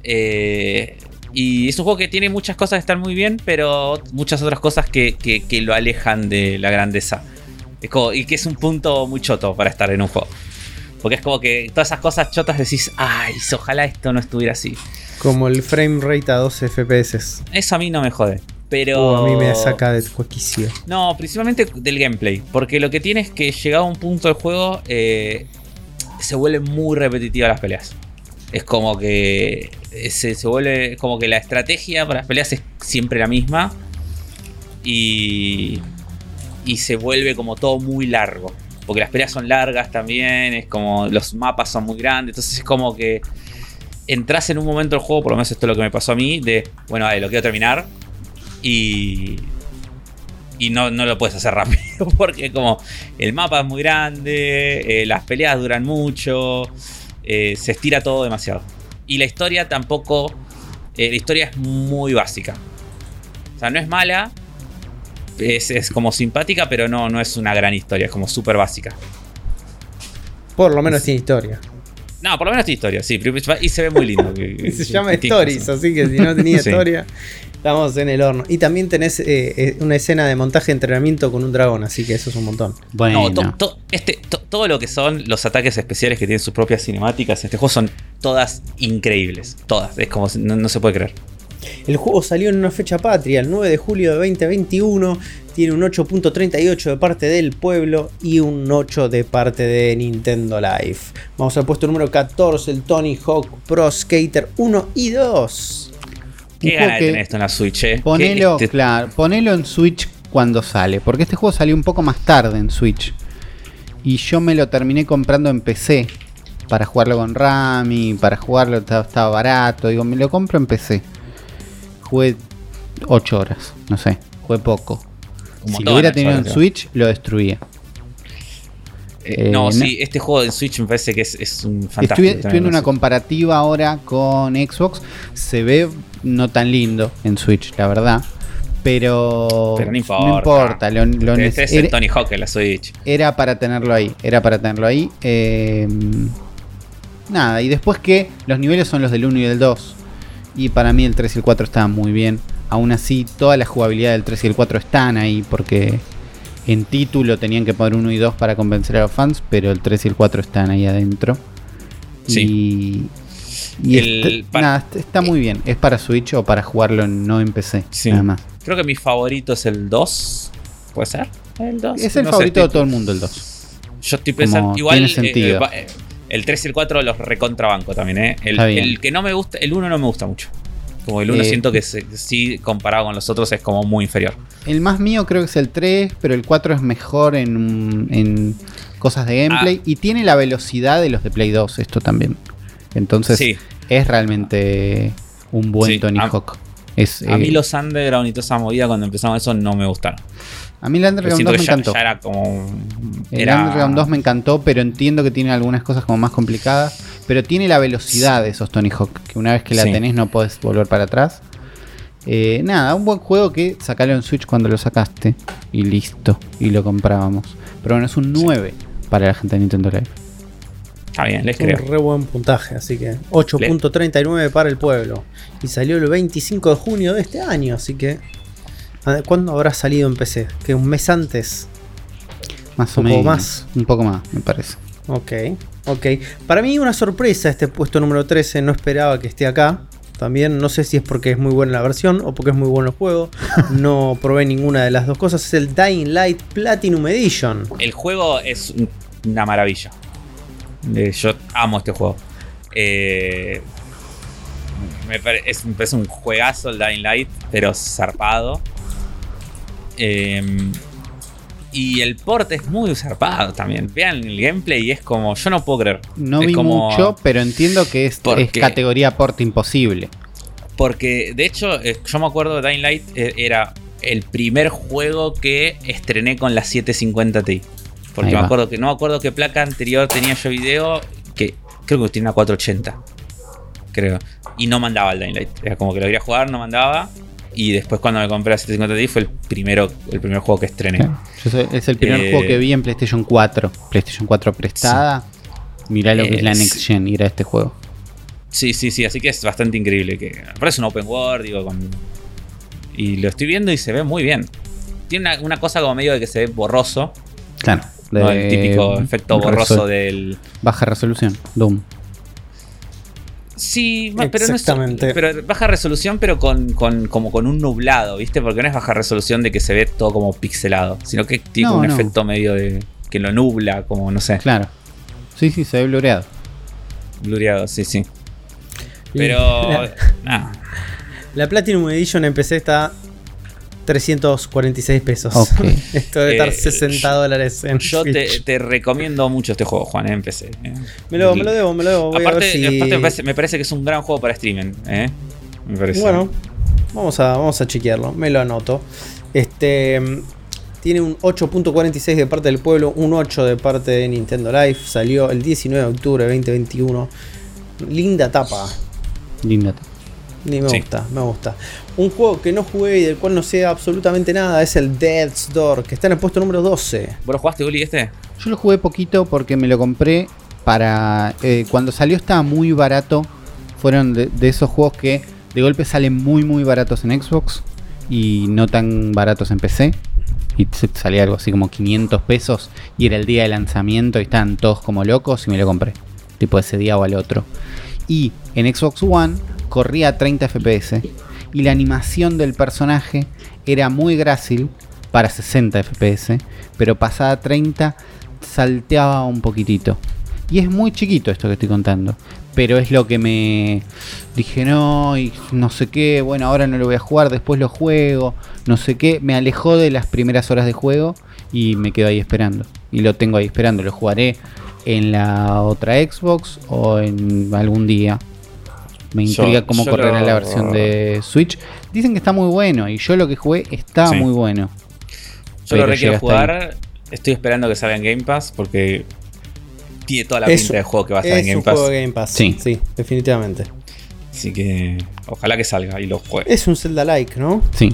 Eh, y es un juego que tiene muchas cosas que están muy bien, pero muchas otras cosas que, lo alejan de la grandeza. y que es un punto muy choto para estar en un juego. Porque es como que todas esas cosas chotas decís, ay, ojalá esto no estuviera así. Como el frame rate a 12 FPS. Eso a mí no me jode. Pero. a mí me saca de cuaquicio. No, principalmente del gameplay. Porque lo que tiene es que llegado a un punto del juego. Eh, se vuelve muy repetitiva las peleas. Es como que. Se, se vuelve. Como que la estrategia para las peleas es siempre la misma. Y. Y se vuelve como todo muy largo. Porque las peleas son largas también. Es como. Los mapas son muy grandes. Entonces es como que entras en un momento del juego, por lo menos esto es lo que me pasó a mí, de, bueno, lo quiero terminar y... Y no, no lo puedes hacer rápido, porque como el mapa es muy grande, eh, las peleas duran mucho, eh, se estira todo demasiado. Y la historia tampoco la historia es muy básica. O sea, no es mala, es, como simpática, pero no, no es una gran historia, es como súper básica. Por lo menos tiene historia. No, por lo menos tiene historia, sí. Y se ve muy lindo. se llama Stories, así que si no tenía historia, estamos en el horno. Y también tenés eh, eh, una escena de montaje de entrenamiento con un dragón, así que eso es un montón. Bueno. este, todo lo que son los ataques especiales que tienen sus propias cinemáticas en este juego son todas increíbles. Todas. Es como no se puede creer. El juego salió en una fecha patria, el 9 de julio de 2021. Tiene un 8.38 de parte del pueblo y un 8 de parte de Nintendo Life. Vamos al puesto número 14, el Tony Hawk Pro Skater 1 y 2. ¿Qué gana de tener esto en la Switch? Eh? Ponelo, este claro, ponelo en Switch cuando sale, porque este juego salió un poco más tarde en Switch. Y yo me lo terminé comprando en PC para jugarlo con Rami, para jugarlo estaba barato. Digo, me lo compro en PC jugué 8 horas, no sé, jugué poco. si lo hubiera tenido en Switch, lo destruía. Eh, no, sí, este juego en Switch me parece que es, un fantástico. Estoy, viendo una comparativa ahora con Xbox. Se ve no tan lindo en Switch, la verdad. Pero, no importa. No Lo, este es el Tony Hawk en la Switch. Era para tenerlo ahí. Era para tenerlo ahí. Em, nada, y después que los niveles son los del 1 y del 2. Y para mí el 3 y el 4 estaban muy bien. Aún así, toda la jugabilidad del 3 y el 4 están ahí porque en título tenían que poner 1 y 2 para convencer a los fans, pero el 3 y el 4 están ahí adentro. Sí. Y, está, nada, está muy bien. Es para Switch o para jugarlo no en PC. Nada más. Creo que mi favorito es el 2. ¿Puede ser? El 2. Es el favorito de todo el mundo, el 2. Yo estoy pensando. igual. Tiene sentido. Eh, el 3 y el 4 los recontrabanco también, ¿eh? El, que no me gusta, el 1 no me gusta mucho. Como el 1 eh, siento que sí, comparado con los otros, es como muy inferior. El más mío creo que es el 3, pero el 4 es mejor en, cosas de gameplay. Ah. Y tiene la velocidad de los de Play 2, esto también. Entonces es realmente un buen Tony Hawk. a mí eh, los Underground y toda esa movida cuando empezamos eso no me gustaron. A mí el Underground 2 me encantó. era como, el Underground 2 me encantó, pero entiendo que tiene algunas cosas como más complicadas. Pero tiene la velocidad de esos Tony Hawk, que una vez que la tenés no podés volver para atrás. Eh, nada, un buen juego que sacarlo en Switch cuando lo sacaste y listo, y lo comprábamos. Pero bueno, es un 9 para la gente de Nintendo Live. Está bien, les creo. Un re buen puntaje, así que 8.39 para el pueblo. Y salió el 25 de junio de este año, así que ¿Cuándo habrá salido en PC? ¿Que un mes antes? Más o menos. más. Un poco más, me parece. Ok, ok. Para mí una sorpresa este puesto número 13. No esperaba que esté acá. También no sé si es porque es muy buena la versión o porque es muy bueno el juego. No probé ninguna de las dos cosas. Es el Dying Light Platinum Edition. El juego es una maravilla. Eh, yo amo este juego. Eh, me, parece, me, parece, un juegazo el Dying Light, pero zarpado. Em, y el port es muy zarpado también. Vean el gameplay y es como. Yo no puedo creer. No vi mucho, pero entiendo que es, categoría port imposible. Porque, de hecho, eh, yo me acuerdo de Dying Light eh, era el primer juego que estrené con la 750 Ti. Porque me acuerdo que no me acuerdo qué placa anterior tenía yo video. Que creo que tiene una 480. Creo. Y no mandaba el Dying Light. Era como que lo quería jugar, no mandaba. Y después cuando me compré la 750 Ti fue el primero, el primer juego que estrené. es el primer juego que vi en PlayStation 4. PlayStation 4 prestada. Mirá lo que es la Next Gen, ir a este juego. Sí, sí, sí, así que es bastante increíble. Que parece un open world, digo, Y lo estoy viendo y se ve muy bien. Tiene una, cosa como medio de que se ve borroso. Claro. el típico efecto borroso del. Baja resolución, Doom. Sí, pero no es, pero baja resolución, pero con, como con un nublado, ¿viste? Porque no es baja resolución de que se ve todo como pixelado, sino que tiene un efecto medio de que lo nubla, como no sé. Claro. Sí, sí, se ve blureado. Blureado, sí, sí. Pero. La, la Platinum Edition en PC está 346 pesos. Esto debe estar 60 eh, dólares en Yo te, recomiendo mucho este juego, Juan, en PC. Eh. Me, lo, debo, me lo debo. aparte, me, parece, que es un gran juego para streaming. Eh. Me parece. Bueno, vamos a, vamos a chequearlo. Me lo anoto. Este. Tiene un 8.46 de parte del pueblo, un 8 de parte de Nintendo Life. Salió el 19 de octubre de 2021. Linda tapa. Linda tapa. Ni me gusta, me gusta. Un juego que no jugué y del cual no sé absolutamente nada es el Death's Door, que está en el puesto número 12. ¿Vos lo jugaste, Uli, este? Yo lo jugué poquito porque me lo compré para. Eh, cuando salió estaba muy barato. Fueron de, esos juegos que de golpe salen muy, muy baratos en Xbox y no tan baratos en PC. Y salía algo así como 500 pesos y era el día de lanzamiento y estaban todos como locos y me lo compré. Tipo ese día o al otro. Y en Xbox One corría a 30 FPS y la animación del personaje era muy grácil para 60 FPS, pero pasada a 30 salteaba un poquitito. Y es muy chiquito esto que estoy contando. Pero es lo que me dije, no, y no sé qué, bueno, ahora no lo voy a jugar, después lo juego, no sé qué. Me alejó de las primeras horas de juego y me quedo ahí esperando. Y lo tengo ahí esperando, lo jugaré en la otra Xbox o en algún día. Me intriga cómo correrá la versión de Switch. Dicen que está muy bueno y yo lo que jugué está muy bueno. Yo lo quiero jugar. Estoy esperando que salga en Game Pass porque tiene toda la pinta de juego que va a estar en Game Pass. Juego de Game Pass. Sí. sí, definitivamente. Así que ojalá que salga y lo juegue. Es un Zelda-like, ¿no? Sí.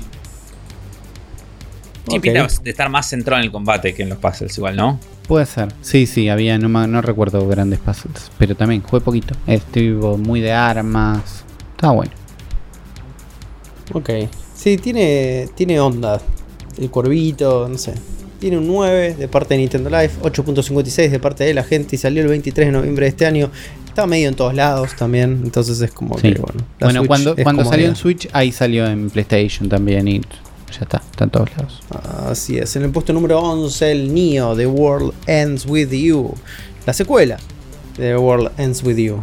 Sí, pinta de estar más centrado en el combate que en los puzzles, igual, ¿no? Puede ser. Sí, sí, había, no, no recuerdo grandes puzzles. Pero también jugué poquito. Estoy muy de armas. Está bueno. Ok. Sí, tiene, tiene onda. El cuervito, no sé. Tiene un 9 de parte de Nintendo Life, 8.56 de parte de la gente y salió el 23 de noviembre de este año. Está medio en todos lados también, entonces es como que bueno. Bueno, cuando, cuando salió en Switch, ahí salió en PlayStation también y ya está, está en todos lados. Así es, en el puesto número 11 el Neo, The World Ends With You, la secuela de The World Ends With You.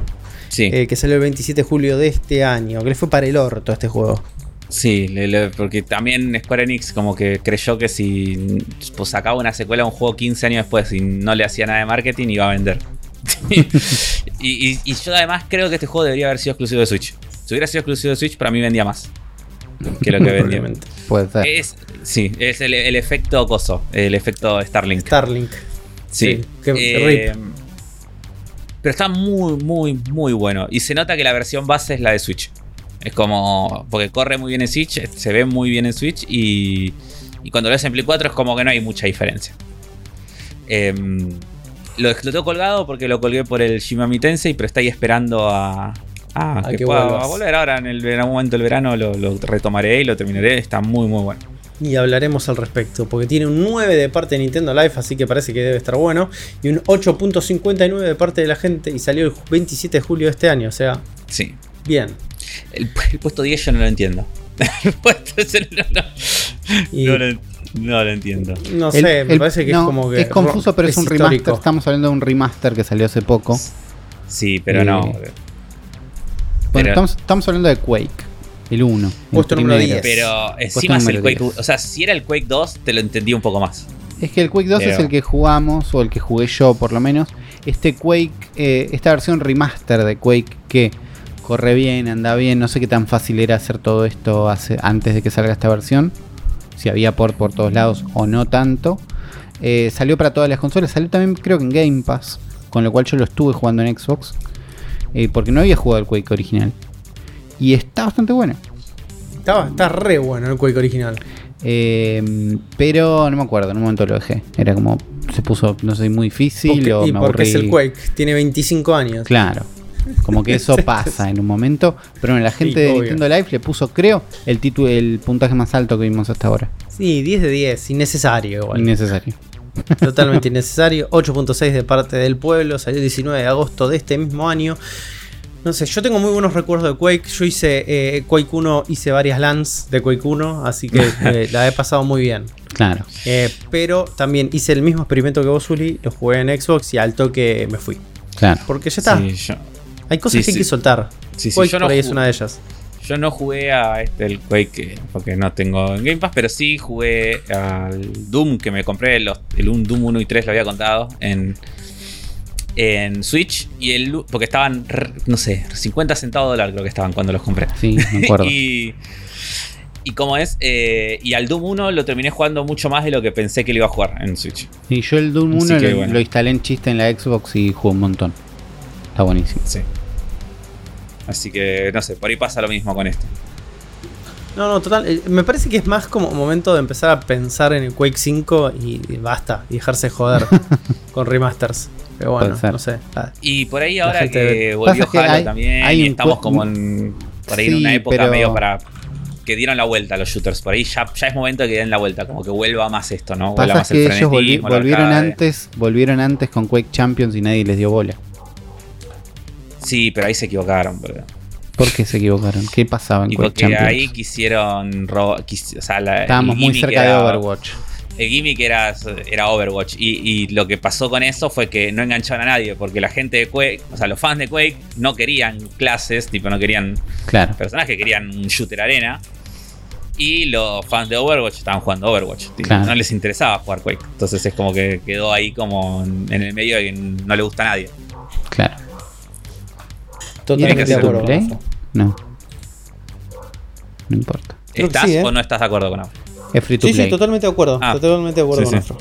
Sí. Eh, que salió el 27 de julio de este año, que le fue para el orto este juego. Sí, porque también Square Enix como que creyó que si pues, sacaba una secuela a un juego 15 años después y no le hacía nada de marketing iba a vender. y, yo además creo que este juego debería haber sido exclusivo de Switch. Si hubiera sido exclusivo de Switch, para mí vendía más que lo que vendía. Puede ser. Es, sí, es el, efecto coso, el efecto Starlink. Starlink. Sí. Eh, pero está muy, muy, muy bueno. Y se nota que la versión base es la de Switch. Es como. Porque corre muy bien en Switch, se ve muy bien en Switch y. Y cuando lo ves en Play 4 es como que no hay mucha diferencia. Em, lo, tengo colgado porque lo colgué por el Shimami Tensei, pero está ahí esperando a, a, que, pueda volver. Ahora en, el, algún momento del verano lo, retomaré y lo terminaré. Está muy, muy bueno. Y hablaremos al respecto, porque tiene un 9 de parte de Nintendo Life, así que parece que debe estar bueno. Y un 8.59 de parte de la gente, y salió el 27 de julio de este año, o sea. Sí. Bien. El, puesto 10 yo no lo entiendo. el puesto no, lo, no, lo, entiendo. No sé, me parece que es como que. Es confuso, pero es, un remaster. Estamos hablando de un remaster que salió hace poco. Sí, pero no. Eh, bueno, estamos, hablando de Quake. El 1. Puesto número 10. Pero encima es el Quake. O sea, si era el Quake 2, te lo entendí un poco más. Es que el Quake 2 es el que jugamos, o el que jugué yo por lo menos. Este Quake, eh, esta versión remaster de Quake que corre bien, anda bien. No sé qué tan fácil era hacer todo esto antes de que salga esta versión. Si había port por todos lados o no tanto. Eh, salió para todas las consolas. Salió también creo que en Game Pass. Con lo cual yo lo estuve jugando en Xbox. Eh, porque no había jugado el Quake original. Y está bastante bueno. Estaba, está re bueno el Quake original. Eh, pero no me acuerdo, en un momento lo dejé. Era como, se puso, no sé, muy difícil o y porque es el Quake, tiene 25 años. Claro. Como que eso pasa en un momento. Pero bueno, la gente de Nintendo Live le puso, creo, el título, el puntaje más alto que vimos hasta ahora. Sí, 10 de 10, innecesario igual. Innecesario. Totalmente innecesario. 8.6 de parte del pueblo. Salió el 19 de agosto de este mismo año. No sé, yo tengo muy buenos recuerdos de Quake. Yo hice eh, Quake 1, hice varias LANs de Quake 1, así que eh, la he pasado muy bien. Claro. Eh, pero también hice el mismo experimento que vos, Uli. Lo jugué en Xbox y al toque me fui. Claro. Porque ya está. Hay cosas que hay que soltar. Sí, Quake yo no es una de ellas. Yo no jugué a este, el Quake porque no tengo en Game Pass, pero sí jugué al Doom que me compré. el Doom 1 y 3 lo había contado en, en Switch. Y el porque estaban, no sé, 50 centavos de dólar creo que estaban cuando los compré. Sí, me acuerdo. y, y como es, eh, y al Doom 1 lo terminé jugando mucho más de lo que pensé que lo iba a jugar en Switch. Y yo el Doom 1 lo, instalé en chiste en la Xbox y jugué un montón. Está buenísimo. Sí. Así que, no sé, por ahí pasa lo mismo con este. No, no, total. Eh, me parece que es más como momento de empezar a pensar en el Quake 5 y, basta, y dejarse joder con remasters. Pero bueno, no sé. Ah. y por ahí ahora que volvió Halo también, y estamos como en, por ahí en una época medio para que dieron la vuelta a los shooters. Por ahí ya, ya es momento de que den la vuelta, como que vuelva más esto, ¿no? Vuelva más que ellos volvieron antes, volvieron antes con Quake Champions y nadie les dio bola. Sí, pero ahí se equivocaron. ¿Por qué se equivocaron? ¿Qué pasaba en y porque ahí quisieron Estábamos muy cerca de Overwatch. El gimmick era, era Overwatch. Y, lo que pasó con eso fue que no engancharon a nadie. Porque la gente de Quake, o sea, los fans de Quake no querían clases, tipo, no querían claro. personajes, querían un shooter arena. Y los fans de Overwatch estaban jugando Overwatch. No les interesaba jugar Quake. Entonces es como que quedó ahí como en el medio y no le gusta a nadie. Claro. Totalmente de acuerdo. No. No importa. ¿Estás ¿eh? o no estás de acuerdo con Afro? Es free to sí, sí, totalmente de acuerdo. Ah. Totalmente de acuerdo con Afro.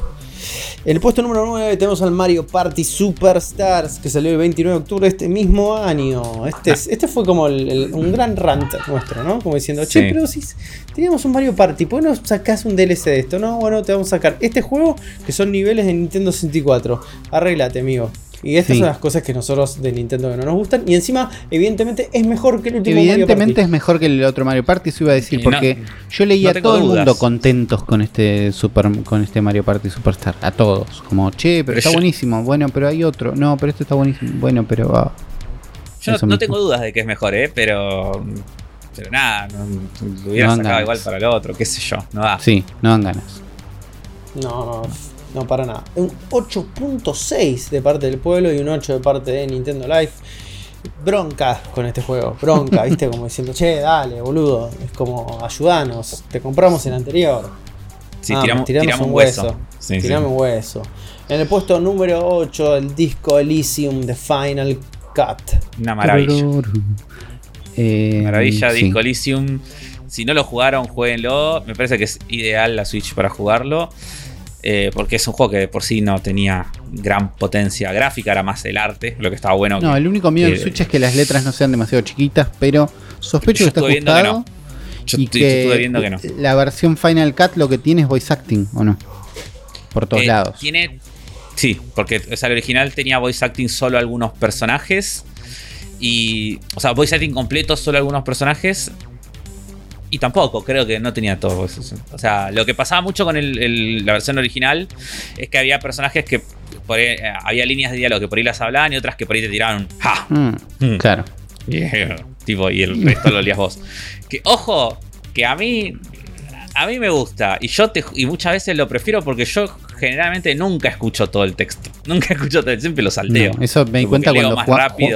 En el puesto número 9 tenemos al Mario Party Superstars, que salió el 29 de octubre de este mismo año. Este, ah. este fue como un gran rant nuestro, ¿no? Como diciendo, che, pero si teníamos un Mario Party, ¿por qué no sacás un DLC de esto? No, bueno, te vamos a sacar este juego que son niveles de Nintendo 64. Arréglate, amigo. Y estas son las cosas que nosotros de Nintendo que no nos gustan. Y encima, evidentemente, es mejor que el último Evidentemente Mario Party. es mejor que el otro Mario Party, eso iba a decir, porque yo leía a todo el mundo contentos con este super con este Mario Party Superstar. A todos. Como, che, pero, está buenísimo. Bueno, pero hay otro. No, pero este está buenísimo. Bueno, pero. Ah, yo no, tengo dudas de que es mejor, ¿eh? Pero. Pero nada, lo hubiera sacado igual para el otro, qué sé yo. No da. Sí, no dan ganas. No, no. Para nada. Un 8.6 de parte del pueblo y un 8 de parte de Nintendo Life. Bronca con este juego. Bronca, ¿viste? Como diciendo, che, dale, boludo. Es como, ayudanos. Te compramos el anterior. Sí, tiramos, un hueso. tiramos un hueso. En el puesto número 8, el disco Elysium The Final Cut. Una maravilla. Eh, maravilla, disco Elysium. Si no lo jugaron, jueguenlo. Me parece que es ideal la Switch para jugarlo. Eh, porque es un juego que de por sí no tenía gran potencia gráfica, era más el arte, lo que estaba bueno. No, el único miedo del Switch es que las letras no sean demasiado chiquitas, pero sospecho que está ajustado. Yo, y que estuve viendo que no. La versión Final Cut lo que tiene es voice acting, ¿o no? Por todos eh, lados. Tiene. Sí, porque o sea, el original tenía voice acting solo algunos personajes. Y. O sea, voice acting completo solo algunos personajes. Y tampoco, creo que no tenía todo eso. O sea, lo que pasaba mucho con la versión original es que había personajes que eh, había líneas de diálogo que por ahí las hablaban y otras que por ahí te tiraban ¡Ja! Mm, mm. Claro. Tipo, y el resto lo olías vos. Que, ojo, que a mí. A mí me gusta. Y yo te, y muchas veces lo prefiero porque yo generalmente nunca escucho todo el texto. Nunca escucho todo el siempre lo salteo. eso me di cuenta cuando,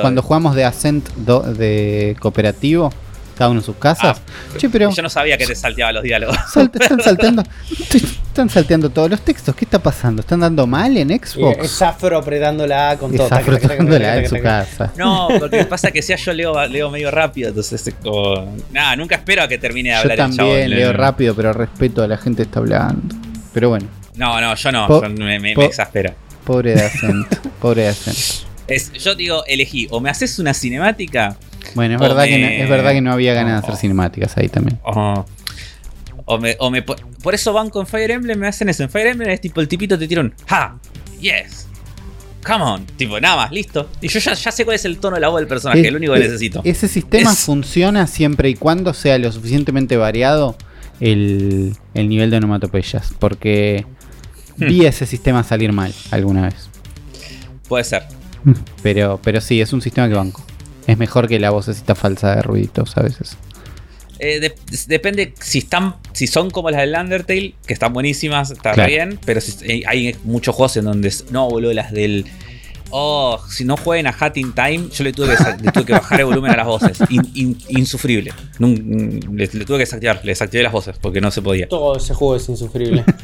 cuando jugamos de Ascent de cooperativo cada uno en sus casas. Ah, pero yo no sabía que te salteaba los diálogos. están saltando. están salteando todos los textos. ¿Qué está pasando? ¿Están dando mal en Xbox? Es Afro apretando la con todo. Afro apretándola en su casa. No, porque pasa que si yo leo, leo medio rápido, entonces Nada, nunca espero a que termine de hablar yo también leo rápido, pero respeto a la gente que está hablando. Pero bueno. No, no, yo no. me, me, exaspera. Pobre de acento. pobre de acento. Es, yo digo, elegí, o me haces una cinemática bueno, es verdad, que no, es verdad que no había ganas de hacer cinemáticas ahí también. O me, o me, por eso van con Fire Emblem, me hacen eso. En Fire Emblem es tipo el tipito te tira un ¡Ja! ¡Yes! Come on, tipo, nada más, listo. Y yo ya, ya sé cuál es el tono de la voz del personaje, es, lo único que necesito. Ese sistema funciona siempre y cuando sea lo suficientemente variado el, el nivel de onomatopeyas. Porque hmm. vi ese sistema salir mal alguna vez. Puede ser. Pero, pero sí, es un sistema que banco. Es mejor que la vocecita falsa de ruiditos a veces. Eh, depende si están si son como las del Undertale, que están buenísimas, está bien, pero eh, hay muchos juegos en donde no, boludo, las del Oh, si no jueguen a Hat in Time, yo le tuve que, bajar el volumen a las voces. insufrible. le, tuve que desactivar, le desactivé las voces porque no se podía. Todo ese juego es insufrible.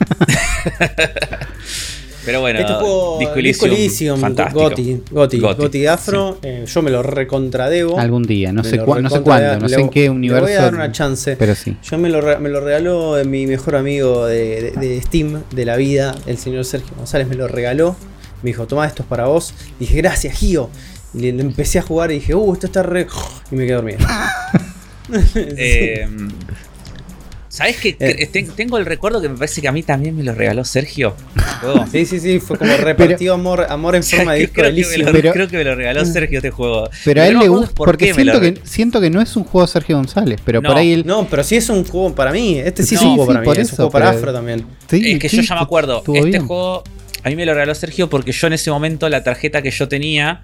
Pero bueno, este juego, Disco Elysium, Goti, Goti, Goti, Afro, eh, yo me lo recontradebo. Algún día, no sé, no sé cuándo, no sé en qué universo. Le voy a dar una chance. Pero sí. Yo me lo, me lo regaló mi mejor amigo de, de, Steam, de la vida, el señor Sergio González, me lo regaló. Me dijo, toma, esto es para vos. Dije, gracias, Gio. Y le, empecé a jugar y dije, uh, esto está re. Y me quedé dormido. eh, ¿Sabes que eh. tengo el recuerdo que me parece que a mí también me lo regaló Sergio? sí, sí, sí, fue como repartido amor, amor en forma de disco creo Que creo que me lo regaló Sergio este juego. Pero a él le gusta porque siento, que, siento que no es un juego Sergio González, pero por ahí él... No, pero sí es un juego para mí. Este sí es un juego para mí, es un juego para Afro también. es que yo ya me acuerdo, este juego a mí me lo regaló Sergio porque yo en ese momento la tarjeta que yo tenía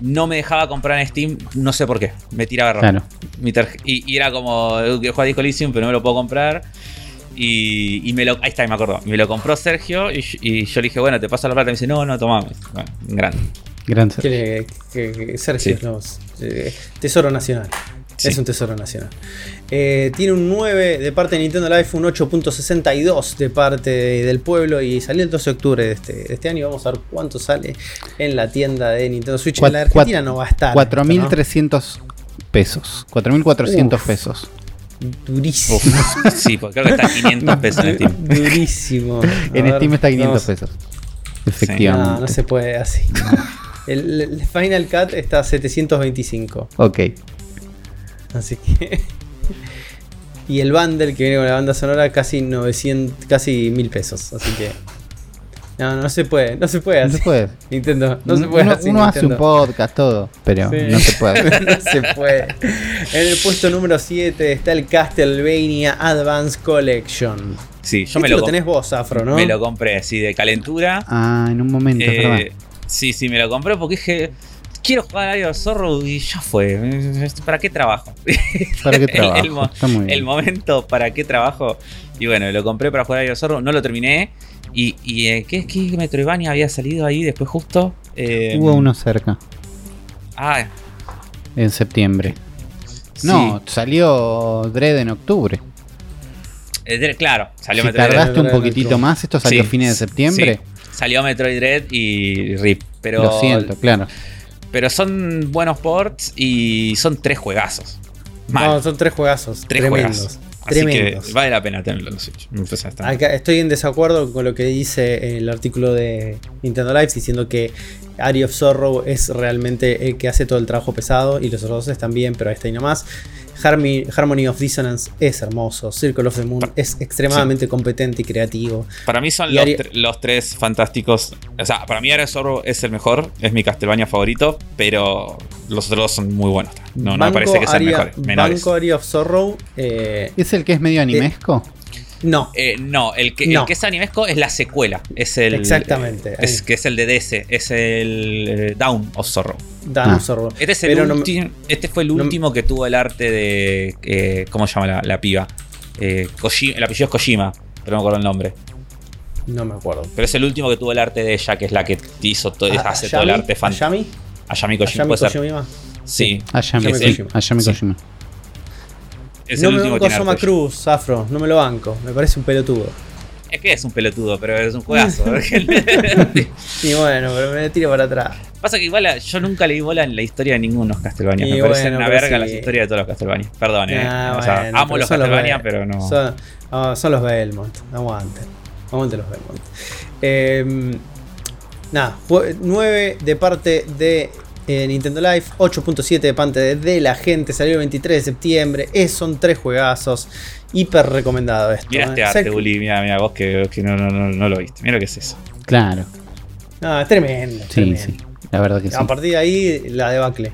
no me dejaba comprar en Steam, no sé por qué. Me tiraba error. Mi y, y, era como, que juega Disco Elysium, pero no me lo puedo comprar. Y, me lo. Ahí está, me acuerdo. Me lo compró Sergio y, yo le dije, bueno, te paso la plata. Y me dice, no, no, tomame. Bueno, grande. Grande. Sergio. Eh, tesoro Nacional. Es un tesoro nacional. Eh, tiene un 9 de parte de Nintendo Life, un 8.62 de parte del pueblo y salió el 12 de octubre de este, este año. Vamos a ver cuánto sale en la tienda de Nintendo Switch. en la Argentina no va a estar. 4.300 pesos. 4.400 pesos. Durísimo. sí, porque creo que está a 500 pesos en Steam. Durísimo. en Steam está a 500 pesos. Efectivamente. No, no se puede así. El, el, Final Cut está a 725. Ok. Así que. y el bundle que viene con la banda sonora casi 900, casi 1000 pesos. Así que. No, no se puede, no se puede. No se puede. Nintendo, no se puede. Uno, uno hace un podcast, todo, pero no se puede. no se puede. En el puesto número 7 está el Castlevania Advance Collection. Sí, yo me lo, lo tenés vos, Afro, ¿no? Me lo compré así de calentura. Ah, en un momento, eh, Sí, sí, me lo compré porque dije quiero jugar a Ario Zorro y ya fue. ¿Para qué trabajo? ¿Para qué trabajo? el, momento para qué trabajo. Y bueno, lo compré para jugar a Ario Zorro, no lo terminé. ¿Y, y eh, ¿qué, qué Metroidvania había salido ahí después justo? Eh, Hubo uno cerca. Ah. En septiembre. No, salió Dread en octubre. Eh, claro, salió si Metroid tardaste un poquitito más, esto salió a fines de septiembre. Salió Metroid Dread y RIP. Pero Lo siento, claro. Pero son buenos ports y son tres juegazos. No, son tres juegazos. Tres tremendos. Así que vale la pena tenerlo en los Switch. estoy en desacuerdo con lo que dice el artículo de Nintendo Live diciendo que Ari of Sorrow es realmente el que hace todo el trabajo pesado y los otros dos están bien, pero ahí está y nomás. Harmony, of Dissonance es hermoso. Circle of the Moon es extremadamente competente y creativo. Para mí son los, tres fantásticos. O sea, para mí Area Zorro es el mejor, es mi Castlevania favorito, pero los otros dos son muy buenos. No, me parece que sean mejores. Banco Area of Sorrow. Eh, ¿Es el que es medio animesco? No. Eh, no, el que, el que es animesco es la secuela. Es el, Exactamente. es, que es el de DS. Es el eh, Down of Zorro. Down of Zorro. Este, es el este fue el último que tuvo el arte de. Eh, ¿Cómo se llama la, piba? el apellido es Kojima, pero no me acuerdo el nombre. No me acuerdo. Pero es el último que tuvo el arte de ella, que es la que hizo todo, ah, hace todo el arte fantástico. ¿Ayami? Ayami Kojima. Ayami Kojima. Sí. Ayami, Kojima. Ayami Kojima no me banco a Soma Cruz, Afro, no me lo banco, me parece un pelotudo. Es que es un pelotudo, pero es un juegazo. y bueno, pero me tiro para atrás. Pasa que igual yo nunca le di bola en la historia de ninguno de los Castlevania. Me parecen una verga las historias de todos los Castlevania. Perdón, eh. Ah, amo los Castlevania, pero no. Ah, son, los Belmont. Aguante. Aguante los Belmont. Eh, nada, 9 de parte de Nintendo Live, 8.7 de parte de, la gente, salió el 23 de septiembre, es, son tres juegazos, hiper recomendado esto. Mira este arte, Uli, mira, mira vos que, no, no, no, lo viste, mira lo que es eso. Claro. No, es tremendo. Sí, sí, la verdad que sí. A partir de ahí, la debacle.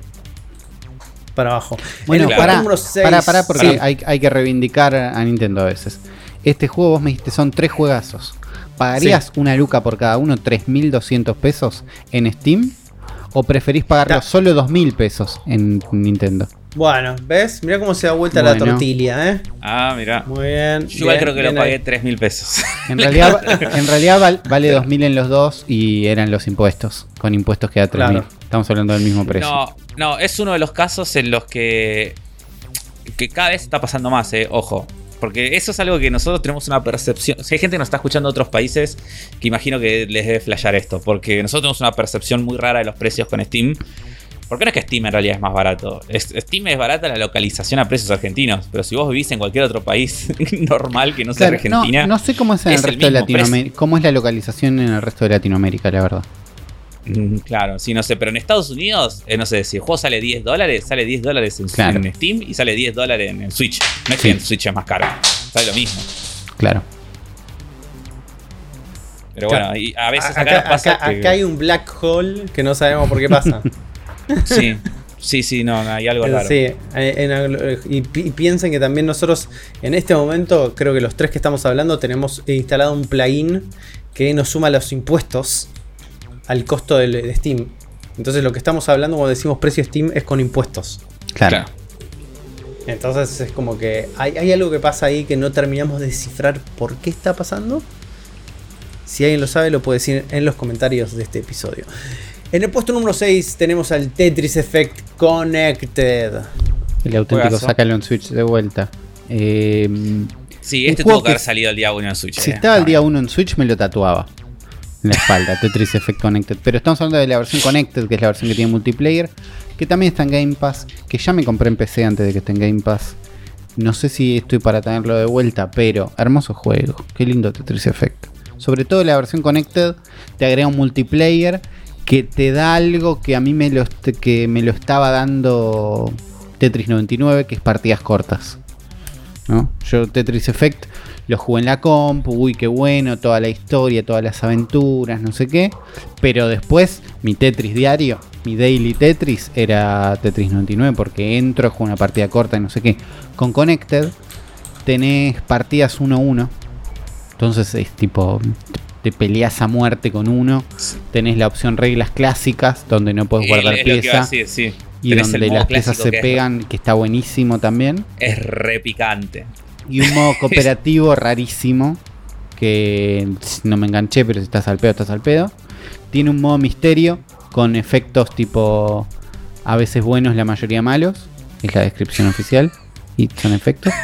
Para abajo. Bueno, para, para, para, porque hay, hay, que reivindicar a Nintendo a veces. Este juego vos me dijiste son tres juegazos. ¿Pagarías una luca por cada uno, 3.200 pesos en Steam? ¿O preferís pagarlo solo dos mil pesos en Nintendo? Bueno, ¿ves? Mira cómo se da vuelta la tortilla, ¿eh? Ah, mira. Muy bien. Yo igual creo que lo pagué tres mil pesos. En realidad, en realidad vale dos mil en los dos y eran los impuestos. Con impuestos queda tres mil. Estamos hablando del mismo precio. No, no, es uno de los casos en los que. que cada vez está pasando más, eh. Ojo. Porque eso es algo que nosotros tenemos una percepción. Si hay gente que nos está escuchando de otros países, que imagino que les debe flashear esto. Porque nosotros tenemos una percepción muy rara de los precios con Steam. Porque no es que Steam en realidad es más barato. Steam es barata la localización a precios argentinos. Pero si vos vivís en cualquier otro país normal que no sea Argentina. No, sé cómo es en el resto de Latinoamérica. ¿Cómo es la localización en el resto de Latinoamérica, la verdad? Mm, claro, sí, no sé, pero en Estados Unidos, eh, no sé, si el juego sale 10 dólares, sale 10 dólares en, Steam y sale 10 dólares en, Switch. No es que en Switch es más caro, sale lo mismo. Claro. Pero bueno, a veces acá, pasa acá hay un black hole que no sabemos por qué pasa. sí. Sí, sí, no, hay algo raro. Sí, y, piensen que también nosotros en este momento, creo que los tres que estamos hablando, tenemos instalado un plugin que nos suma los impuestos al costo de Steam. Entonces lo que estamos hablando cuando decimos precio Steam es con impuestos. Claro. Entonces es como que hay, hay algo que pasa ahí que no terminamos de descifrar por qué está pasando. Si alguien lo sabe, lo puede decir en los comentarios de este episodio. En el puesto número 6 tenemos al Tetris Effect Connected. El auténtico, sácalo en Switch de vuelta. Eh, sí, este tuvo que haber salido el día 1 en Switch. Si eh. estaba el día 1 en Switch, me lo tatuaba en la espalda, Tetris Effect Connected. Pero estamos hablando de la versión Connected, que es la versión que tiene multiplayer, que también está en Game Pass, que ya me compré en PC antes de que esté en Game Pass. No sé si estoy para tenerlo de vuelta, pero hermoso juego. Qué lindo Tetris Effect. Sobre todo la versión Connected te agrega un multiplayer que te da algo que a mí me lo, que me lo estaba dando Tetris 99, que es partidas cortas. ¿no? Yo Tetris Effect lo jugué en la comp, uy, qué bueno, toda la historia, todas las aventuras, no sé qué. Pero después, mi Tetris diario, mi daily Tetris, era Tetris 99, porque entro, juego una partida corta y no sé qué. Con Connected tenés partidas 1-1. Entonces es tipo, te peleas a muerte con uno. Tenés la opción reglas clásicas, donde no puedes guardar piezas. Y donde las piezas se pegan, que está buenísimo también. Es repicante. Y un modo cooperativo rarísimo. Que no me enganché, pero si estás al pedo, estás al pedo. Tiene un modo misterio con efectos tipo a veces buenos, la mayoría malos. Es la descripción oficial. Y son efectos.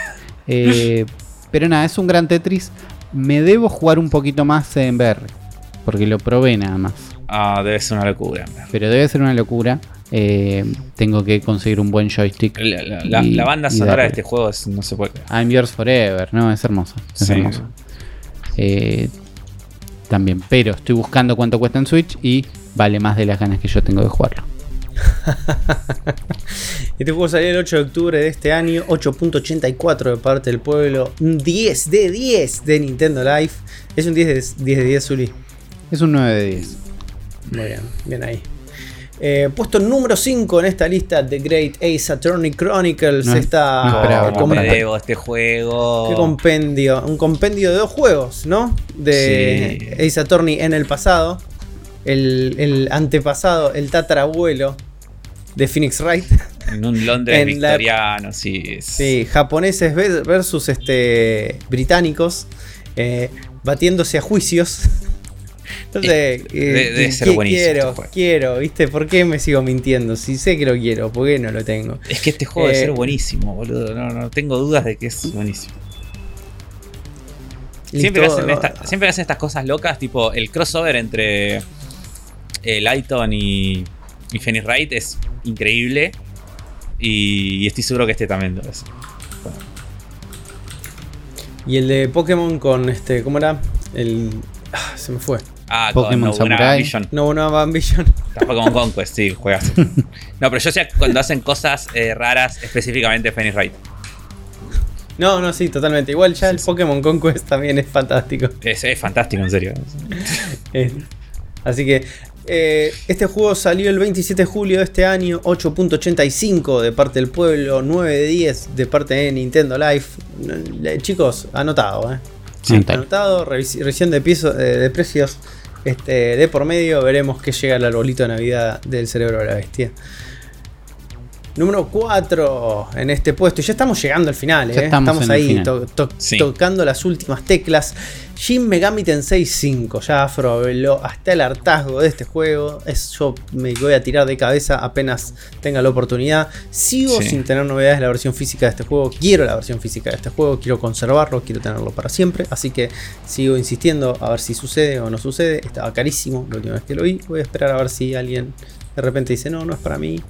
Eh, pero nada, es un gran Tetris. Me debo jugar un poquito más en VR. Porque lo probé nada más. Ah, debe ser una locura. Pero debe ser una locura. Eh, tengo que conseguir un buen joystick. La, banda sonora de este juego no se puede. I'm Yours Forever, ¿no? Es hermoso. Es hermoso. Eh, también, pero estoy buscando cuánto cuesta en Switch y vale más de las ganas que yo tengo de jugarlo. este juego salió el 8 de octubre de este año, 8.84 de parte del pueblo, un 10 de 10 de Nintendo Life. Es un 10 de 10, de 10 Zuli. Es un 9 de 10. Muy bien, bien ahí. Eh, puesto número 5 en esta lista, The Great Ace Attorney Chronicles. está. No, este juego. Qué compendio. Un compendio de dos juegos, ¿no? De Ace Attorney en el pasado. El, antepasado, el tatarabuelo de Phoenix Wright. En un Londres victoriano, sí. Sí, japoneses versus este, británicos. Eh, batiéndose a juicios. Entonces, eh, quiero, quiero, ¿viste? ¿Por qué me sigo mintiendo? Si sé que lo quiero, ¿por qué no lo tengo? Es que este juego debe ser eh, buenísimo, boludo. No, no tengo dudas de que es buenísimo. Siempre, hacen siempre hacen estas cosas locas, tipo el crossover entre eh, Lighton y, y Phoenix Wright es increíble. Y, estoy seguro que este también lo es. Y el de Pokémon con este, ¿cómo era? El. Ah, se me fue. Ah, Pokémon Samurai. No, no, Ambition. Pokémon Conquest, sí, juegas. No, pero yo sé cuando hacen cosas eh, raras, específicamente Phoenix Wright. No, no, sí, totalmente. Igual ya el Pokémon Conquest también es fantástico. Es, es fantástico, en serio. así que eh, este juego salió el 27 de julio de este año, 8.85 de parte del pueblo, 9 de 10 de parte de Nintendo Life. Chicos, anotado, ¿eh? Anotado, revisión de, piso, eh, de precios este, de por medio, veremos que llega el arbolito de Navidad del cerebro de la bestia. Número 4 en este puesto. Y ya estamos llegando al final, ¿eh? estamos, ahí tocando las últimas teclas. Shin Megami Tensei 5. Ya Afro hasta el hartazgo de este juego. Es, yo me voy a tirar de cabeza apenas tenga la oportunidad. Sigo sin tener novedades de la versión física de este juego. Quiero la versión física de este juego. Quiero conservarlo. Quiero tenerlo para siempre. Así que sigo insistiendo a ver si sucede o no sucede. Estaba carísimo la última vez que lo vi. Voy a esperar a ver si alguien de repente dice no, no es para mí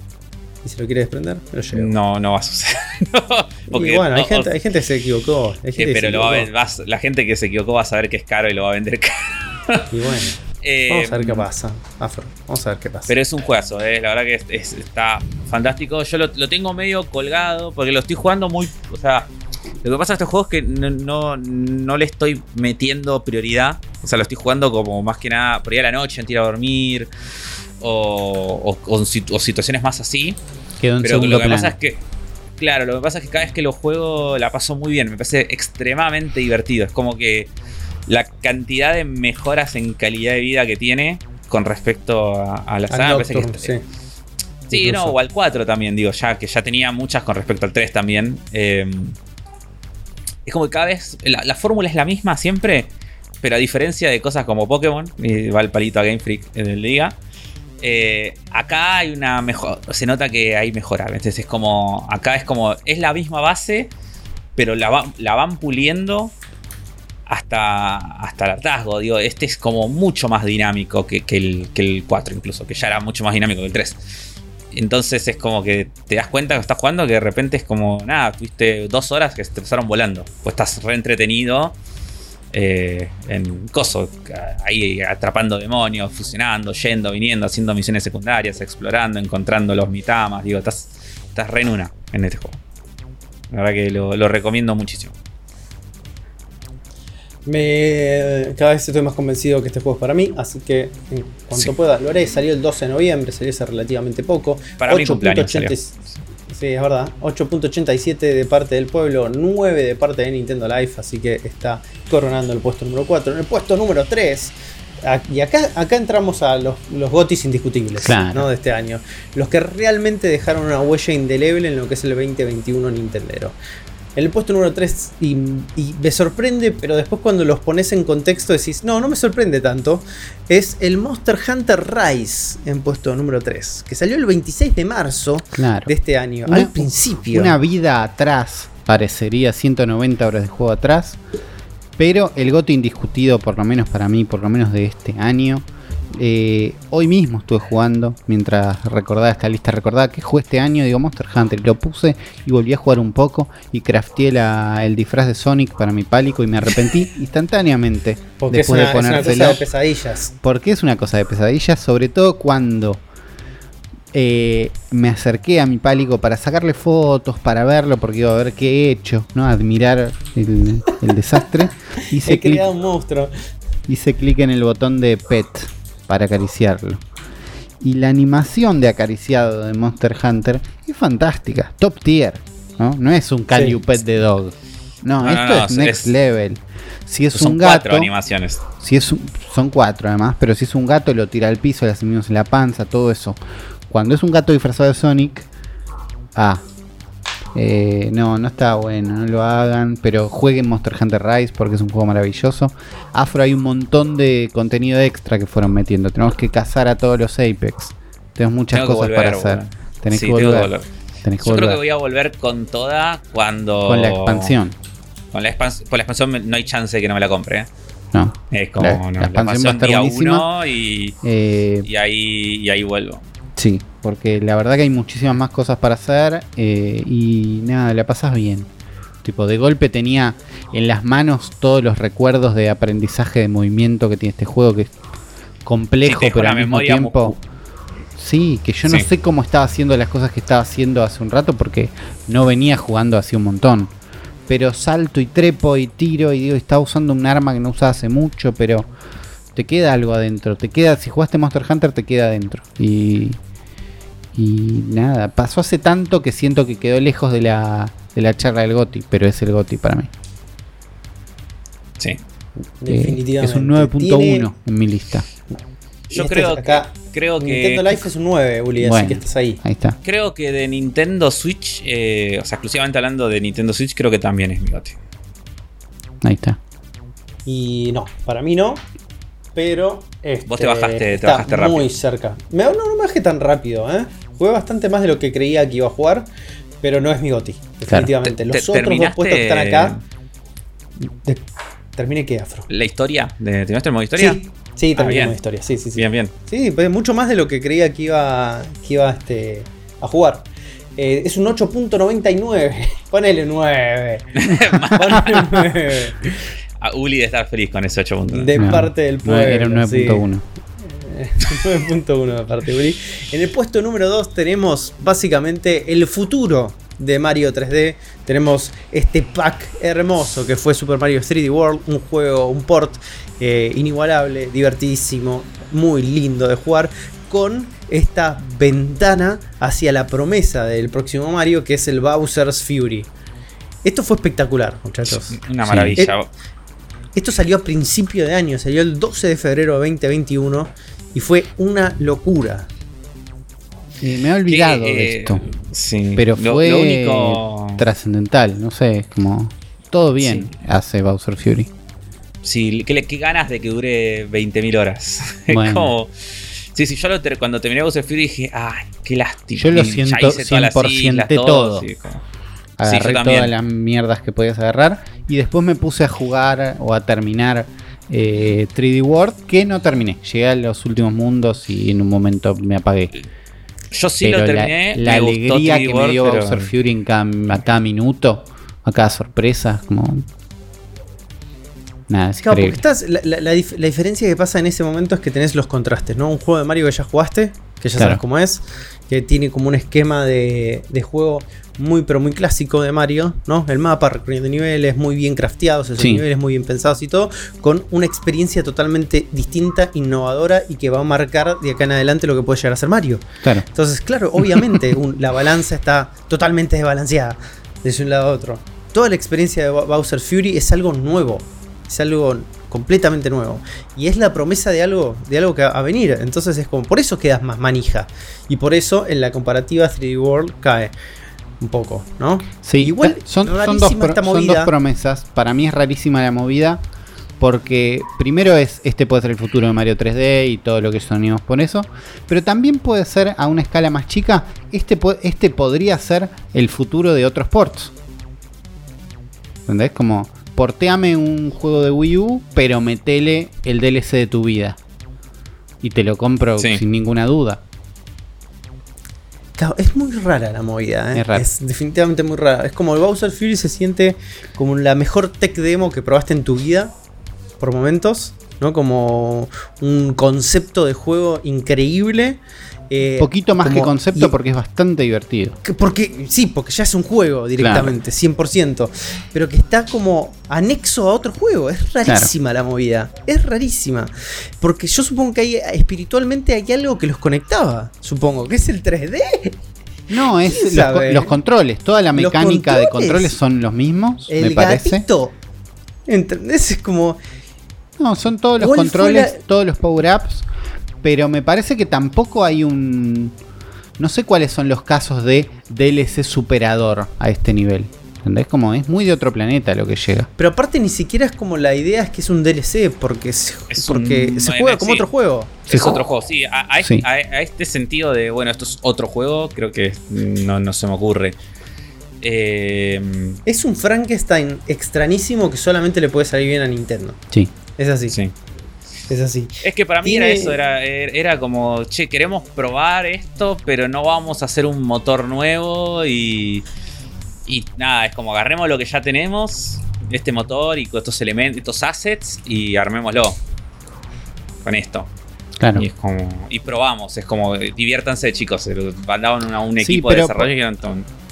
y se lo quiere desprender, lo llevo. No, no va a suceder. y bueno, hay, gente, hay, gente, que se equivocó. pero la gente que se equivocó va a saber que es caro y lo va a vender caro. y bueno, vamos a ver qué pasa, Vamos a ver qué pasa. Pero es un juegazo, eh. la verdad que está fantástico. Yo lo, tengo medio colgado porque lo estoy jugando muy. O sea, lo que pasa a este juego es que no, no, le estoy metiendo prioridad. O sea, lo estoy jugando como más que nada por ahí a la noche, antes de ir a dormir. O, o, situaciones más así. Pero lo que pasa es que. Claro, lo que pasa es que cada vez que lo juego la paso muy bien. Me parece extremadamente divertido. Es como que la cantidad de mejoras en calidad de vida que tiene con respecto a, la saga. sí, sí no, o al 4 también, digo, ya que ya tenía muchas con respecto al 3 también. Eh, es como que cada vez la, fórmula es la misma siempre, pero a diferencia de cosas como Pokémon, y va el palito a Game Freak en el día. Eh, acá hay una mejor. Se nota que hay mejora. Entonces es como. Acá es como. Es la misma base. Pero la, van puliendo hasta, hasta el hartazgo. Digo, este es como mucho más dinámico que, el, que el 4, incluso. Que ya era mucho más dinámico que el 3. Entonces es como que te das cuenta que estás jugando que de repente es como, nada, tuviste dos horas que te pasaron volando. Pues estás re entretenido eh, en coso, ahí atrapando demonios, fusionando, yendo, viniendo, haciendo misiones secundarias, explorando, encontrando los mitamas. Digo, estás, estás re en una en este juego. La verdad que lo recomiendo muchísimo. Me, cada vez estoy más convencido que este juego es para mí, así que en cuanto pueda lo haré. Salió el 12 de noviembre, salió hace relativamente poco. Para 8.80 Sí, es verdad. 8.87 de parte del pueblo, 9 de parte de Nintendo Life, así que está coronando el puesto número 4. En el puesto número 3, y acá, acá entramos a los, los gotis indiscutibles de este año. Los que realmente dejaron una huella indeleble en lo que es el 2021 Nintendero. En el puesto número 3 y, me sorprende, pero después cuando los pones en contexto decís, no, no me sorprende tanto, es el Monster Hunter Rise en puesto número 3, que salió el 26 de marzo de este año, al principio. Una vida atrás, parecería 190 horas de juego atrás, pero el gote indiscutido, por lo menos para mí, por lo menos de este año, eh, hoy mismo estuve jugando, mientras recordaba esta lista, recordaba que jugué este año, digo Monster Hunter, lo puse y volví a jugar un poco y crafteé el disfraz de Sonic para mi pálico y me arrepentí instantáneamente Porque después es una, de cosa de pesadillas. Porque es una cosa de pesadillas, sobre todo cuando eh, me acerqué a mi pálico para sacarle fotos, para verlo, porque iba a ver qué he hecho, ¿no? Admirar el, desastre. Hice he creado un monstruo. Hice clic en el botón de pet para acariciarlo. Y la animación de acariciado de Monster Hunter es fantástica, top tier, ¿no? No es un Caliupet de Dog. No, esto es next level. Si es un gato. Cuatro animaciones. Si es son cuatro además, pero si es un gato lo tira al piso, le hace en la panza, todo eso. Cuando es un gato disfrazado de Sonic, ah, eh, no, no está bueno, no lo hagan, pero jueguen Monster Hunter Rise porque es un juego maravilloso. Afro hay un montón de contenido extra que fueron metiendo. Tenemos que cazar a todos los Apex. Tenemos muchas cosas para hacer. Tenés que volver. Yo creo que voy a volver con toda cuando. Con la expansión. Con la, expansión no hay chance que no me la compre. ¿eh? No. Es como la, expansión va a estar buenísima. y, eh, y, ahí, y ahí vuelvo. Sí, porque la verdad que hay muchísimas más cosas para hacer eh, y nada, la pasas bien. Tipo, de golpe tenía en las manos todos los recuerdos de aprendizaje de movimiento que tiene este juego, que es complejo, pero al mismo tiempo. Sí, que yo no sé cómo estaba haciendo las cosas que estaba haciendo hace un rato porque no venía jugando así un montón. Pero salto y trepo y tiro y digo, estaba usando un arma que no usaba hace mucho, pero te queda algo adentro. Te queda, si jugaste Monster Hunter, te queda adentro. Y y nada, pasó hace tanto que siento que quedó lejos de la, de la charla del Goti, pero es el Goti para mí. Sí. Definitivamente. es un 9.1 en mi lista. Yo este creo, acá, creo que. Nintendo Life es un 9, Uli, así que estás ahí. Ahí está. Creo que de Nintendo Switch, eh, o sea, exclusivamente hablando de Nintendo Switch, creo que también es mi Goti. Ahí está. Y no, para mí no. Pero. Vos te bajaste, te está bajaste rápido. Muy cerca. no, no me bajé tan rápido, ¿eh? Jugué bastante más de lo que creía que iba a jugar, pero no es mi goti, definitivamente. Los otros dos puestos que están acá. ¿Terminé qué, Afro? ¿La historia? ¿Terminaste el modo historia? Sí, sí terminé el ah, modo historia. Sí, sí, sí. Bien, bien. Sí, pues mucho más de lo que creía que iba, que iba este, a jugar. Eh, es un 8.99. Ponele 9. Ponele 9. a Uli de estar feliz con ese 8.1. De parte del pueblo. Era un 9.1. 9.1 de parte de Uli. En el puesto número 2 tenemos básicamente el futuro de Mario 3D. Tenemos este pack hermoso que fue Super Mario 3D World, un juego, un port eh, inigualable, divertidísimo, muy lindo de jugar, con esta ventana hacia la promesa del próximo Mario, que es el Bowser's Fury. Esto fue espectacular, muchachos. Una maravilla. Esto salió a principio de año, salió el 12 de febrero de 2021 y fue una locura. me he olvidado de eh, esto. Pero fue único... trascendental, no sé, como todo bien hace Bowser Fury. Sí, qué, ganas de que dure 20.000 horas. como... Sí, sí, yo cuando terminé Bowser Fury dije, ay, qué lástima. Yo lo siento 100% todo. Agarré todas las mierdas que podías agarrar y después me puse a jugar o a terminar 3D eh, World, que no terminé. Llegué a los últimos mundos y en un momento me apagué. Yo sí lo terminé. La, alegría que me dio Bowser Fury en cada, a cada minuto, a cada sorpresa, como Nada, es claro, estás, la, diferencia que pasa en ese momento es que tenés los contrastes, ¿no? Un juego de Mario que ya jugaste, que ya sabes cómo es, que tiene como un esquema de, juego muy pero muy clásico de Mario, ¿no? El mapa, recorriendo niveles, muy bien crafteados, esos niveles muy bien pensados y todo, con una experiencia totalmente distinta, innovadora y que va a marcar de acá en adelante lo que puede llegar a ser Mario. Claro. Entonces, claro, obviamente la balanza está totalmente desbalanceada de un lado a otro. Toda la experiencia de Bowser Fury es algo nuevo, es algo completamente nuevo. Y es la promesa de algo, de algo que va a venir. Entonces es como, por eso quedas más manija. Y por eso en la comparativa 3D World cae un poco, ¿no? Sí, igual son, son, dos, promesas. Para mí es rarísima la movida. Porque primero es, este puede ser el futuro de Mario 3D y todo lo que sonimos por eso. Pero también puede ser a una escala más chica, este, este podría ser el futuro de otros ports. ¿Entendés? Como porteame un juego de Wii U, pero metele el DLC de tu vida. Y te lo compro sin ninguna duda. Claro, es muy rara la movida, ¿eh? es, definitivamente muy rara. Es como el Bowser Fury se siente como la mejor tech demo que probaste en tu vida, por momentos, ¿no? Como un concepto de juego increíble eh, Poquito más que concepto porque es bastante divertido. porque sí, porque ya es un juego directamente, 100%. Pero que está como anexo a otro juego. Es rarísima la movida. Es rarísima. Porque yo supongo que hay, espiritualmente hay algo que los conectaba. Supongo que es el 3D. No, es los, controles. Toda la mecánica de controles son los mismos, me parece. Gatito, ¿Entendés? Es como. No, son todos los controles, todos los power-ups pero me parece que tampoco hay un... No sé cuáles son los casos de DLC superador a este nivel. ¿Entendés? Como es muy de otro planeta lo que llega. Pero aparte ni siquiera es como la idea es que es un DLC, porque, se, porque se juega como otro juego. Es otro juego, sí a, este sentido de, bueno, esto es otro juego, creo que no, no se me ocurre. Eh, es un Frankenstein extrañísimo que solamente le puede salir bien a Nintendo. Sí. Es así. Sí. Es así. Es que para mí era eso, era, era como, che, queremos probar esto, pero no vamos a hacer un motor nuevo y... Y nada, es como agarremos lo que ya tenemos, este motor y estos elementos, estos assets y armémoslo con esto. Claro. Y es como. Y probamos, es como, diviértanse, chicos. Mandaban a un equipo de desarrollo y eran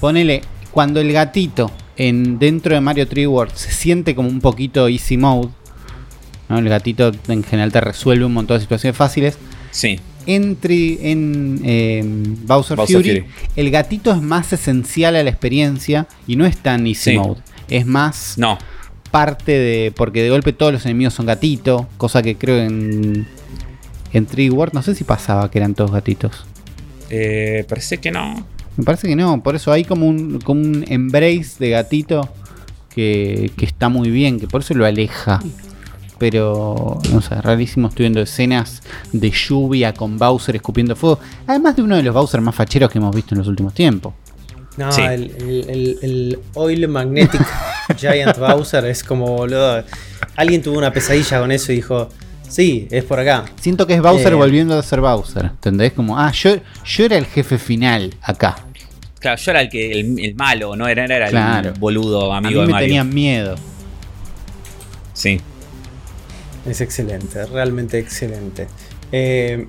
Ponele, cuando el gatito en, dentro de Mario 3 World se siente como un poquito easy mode, el gatito en general te resuelve un montón de situaciones fáciles. Sí. Entre, en eh, Bowser, Fury, el gatito es más esencial a la experiencia y no es tan easy mode. Es más no. parte de. Porque de golpe todos los enemigos son gatito, cosa que creo en. En Tree World, no sé si pasaba que eran todos gatitos. Eh, parece que no. Me parece que no, por eso hay como un, como un embrace de gatito que, que está muy bien, que por eso lo aleja pero no sé, rarísimo estoy viendo escenas de lluvia con Bowser escupiendo fuego. Además de uno de los Bowser más facheros que hemos visto en los últimos tiempos. No, el, Oil Magnetic Giant Bowser es como boludo. Alguien tuvo una pesadilla con eso y dijo. Sí, es por acá. Siento que es Bowser eh, volviendo a ser Bowser. ¿Entendés? Como, ah, yo, yo era el jefe final acá. Claro, yo era el que el, malo, no era, era el boludo amigo a mí me tenían miedo. Sí. Es excelente, realmente excelente. Eh,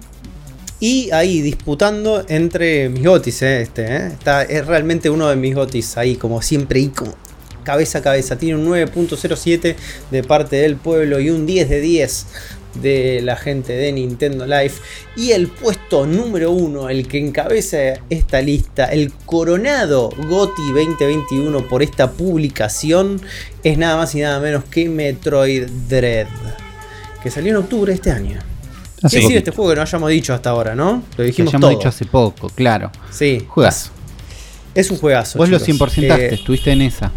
y ahí disputando entre mis gotis, eh, este, eh. Está, es realmente uno de mis gotis ahí, como siempre, y como cabeza a cabeza. Tiene un 9.07 de parte del pueblo y un 10 de 10 de la gente de Nintendo Life. Y el puesto número uno, el que encabeza esta lista, el coronado GOTI 2021 por esta publicación, es nada más y nada menos que Metroid Dread, que salió en octubre de este año. ¿Qué decir este juego que no hayamos dicho hasta ahora, no? Lo dijimos lo dicho hace poco, claro. Sí. Juegazo. Es un juegazo. Vos lo 100% eh, estuviste en esa.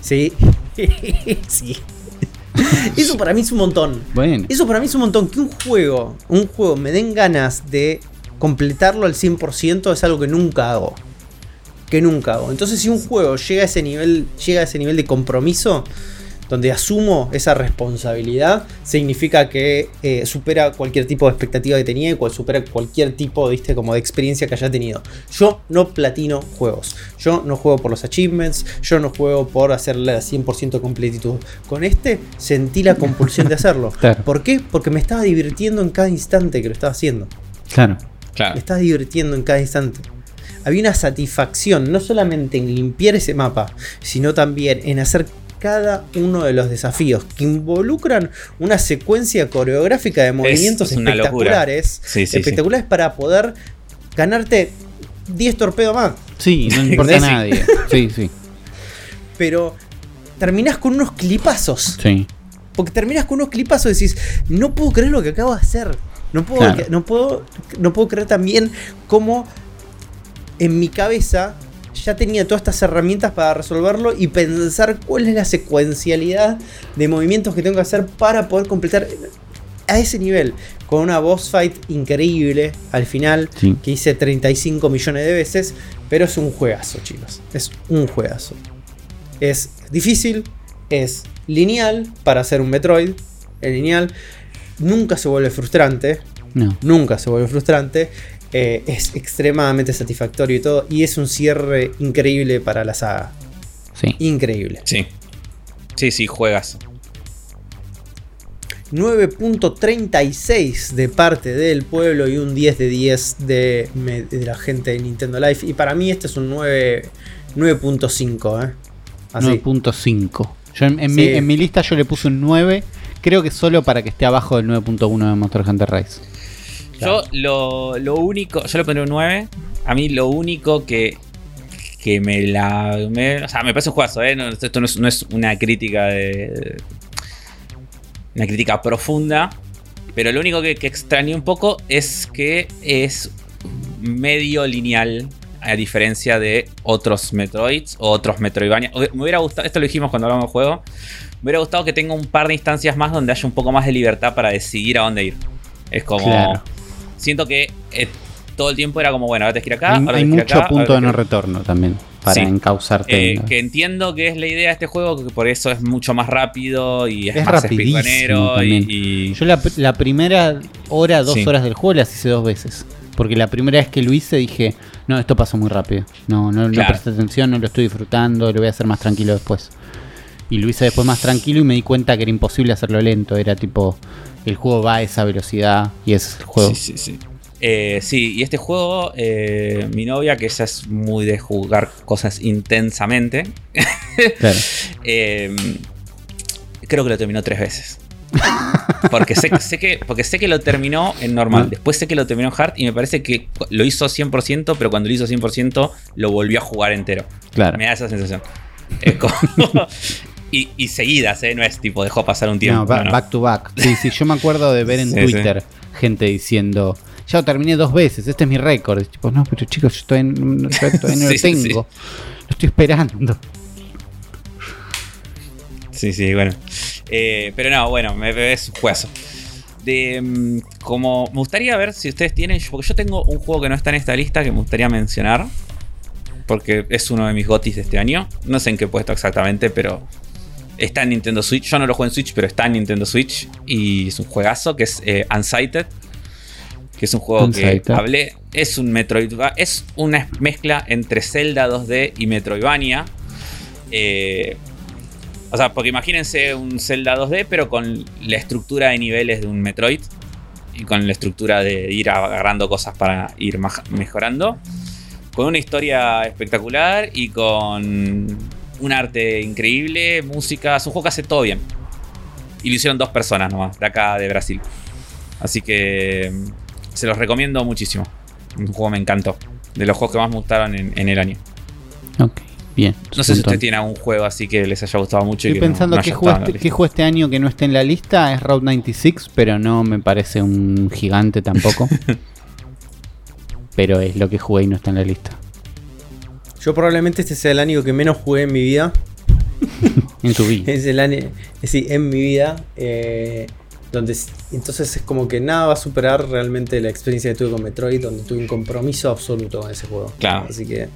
Sí. sí. Eso para mí es un montón. Bueno. Eso para mí es un montón. Que un juego, un juego me den ganas de completarlo al 100% es algo que nunca hago. Que nunca hago. Entonces si un juego llega a ese nivel, llega a ese nivel de compromiso, donde asumo esa responsabilidad, significa que eh, supera cualquier tipo de expectativa que tenía y supera cualquier tipo ¿viste? Como de experiencia que haya tenido. Yo no platino juegos, yo no juego por los achievements, yo no juego por hacerle la 100% completitud. Con este sentí la compulsión de hacerlo. ¿Por qué? Porque me estaba divirtiendo en cada instante que lo estaba haciendo. Claro. claro. Me estaba divirtiendo en cada instante había una satisfacción no solamente en limpiar ese mapa, sino también en hacer cada uno de los desafíos que involucran una secuencia coreográfica de movimientos espectaculares, espectaculares para poder ganarte 10 torpedos más. Sí, no importa a nadie. Sí, sí. Pero terminás con unos clipazos. Sí. Porque terminas con unos clipazos y decís, no puedo creer lo que acabo de hacer. No puedo, no puedo, no puedo creer también cómo en mi cabeza ya tenía todas estas herramientas para resolverlo y pensar cuál es la secuencialidad de movimientos que tengo que hacer para poder completar a ese nivel. Con una boss fight increíble al final, que hice 35 millones de veces, pero es un juegazo, chicos. Es un juegazo. Es difícil, es lineal para hacer un Metroid. Es lineal. Nunca se vuelve frustrante. No. Nunca se vuelve frustrante. Eh, es extremadamente satisfactorio y todo. Y es un cierre increíble para la saga. Sí. Increíble. Sí. Sí, sí, juegas. 9.36 de parte del pueblo y un 10 de 10 de, la gente de Nintendo Life. Y para mí este es un 9.5. ¿eh? 9.5. en, en mi lista yo le puse un 9. Creo que solo para que esté abajo del 9.1 de Monster Hunter Rise. Yo lo, único, yo le pondré un 9. A mí lo único que, que me la... o sea, me parece un juegazo, ¿eh? esto no es, una crítica de... Una crítica profunda. Pero lo único que, que extrañé un poco es que es medio lineal a diferencia de otros Metroids o otros Metroidvania. Me hubiera gustado, esto lo dijimos cuando hablamos del juego, me hubiera gustado que tenga un par de instancias más donde haya un poco más de libertad para decidir a dónde ir. Es como siento que eh, todo el tiempo era como, bueno, ahora te ir acá. Hay, mucho punto de no retorno también para encauzarte. Eh, que entiendo que es la idea de este juego, que por eso es mucho más rápido y es, más rapidísimo y, Yo la, primera hora, dos horas del juego las hice dos veces. Porque la primera vez que lo hice dije, no, esto pasó muy rápido. No, no, no presté atención, no lo estoy disfrutando, lo voy a hacer más tranquilo después. Y lo hice después más tranquilo y me di cuenta que era imposible hacerlo lento. Era tipo, el juego va a esa velocidad y es el juego. Sí, sí, sí. Eh, sí, y este juego, eh, mi novia, que ella es muy de jugar cosas intensamente, eh, creo que lo terminó tres veces. Porque sé, sé, que, porque sé que lo terminó en normal, después sé que lo terminó en hard y me parece que lo hizo 100%, pero cuando lo hizo 100% lo volvió a jugar entero. Claro. Me da esa sensación. Es como, y, seguidas, ¿eh? No es tipo, dejó pasar un tiempo. No, back to back. Sí, sí, yo me acuerdo de ver en Twitter gente diciendo, ya lo terminé dos veces, este es mi récord. Tipo, no, pero chicos, yo todavía, no, lo tengo. Lo estoy esperando. Sí, sí, bueno. Eh, pero no, bueno, me es un juegazo. De, mm, como me gustaría ver si ustedes tienen, porque yo tengo un juego que no está en esta lista que me gustaría mencionar, porque es uno de mis gotis de este año. No sé en qué puesto exactamente, pero Está en Nintendo Switch. Yo no lo juego en Switch, pero está en Nintendo Switch. Y es un juegazo que es eh, Unsighted. Que es un juego que hablé. Es un Metroid. Es una mezcla entre Zelda 2D y Metroidvania. Eh, O sea, porque imagínense un Zelda 2D, pero con la estructura de niveles de un Metroid. Y con la estructura de ir agarrando cosas para ir mejorando. Con una historia espectacular y con un arte increíble, música. Es un juego que hace todo bien. Y lo hicieron dos personas nomás, de acá de Brasil. Así que mm, se los recomiendo muchísimo. Un juego me encantó. De los juegos que más me gustaron en, el año. Ok, bien. No sé si usted tiene algún juego así que les haya gustado mucho. Estoy pensando que este, qué juego este año que no esté en la lista. Es Route 96, pero no me parece un gigante tampoco. pero es lo que jugué y no está en la lista. Yo probablemente este sea el año que menos jugué en mi vida. en tu vida. Es el año, sí, en mi vida. Eh, donde, entonces es como que nada va a superar realmente la experiencia que tuve con Metroid, donde tuve un compromiso absoluto con ese juego. Claro. Así que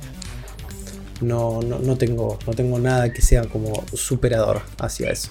no, no, tengo, no tengo nada que sea como superador hacia eso.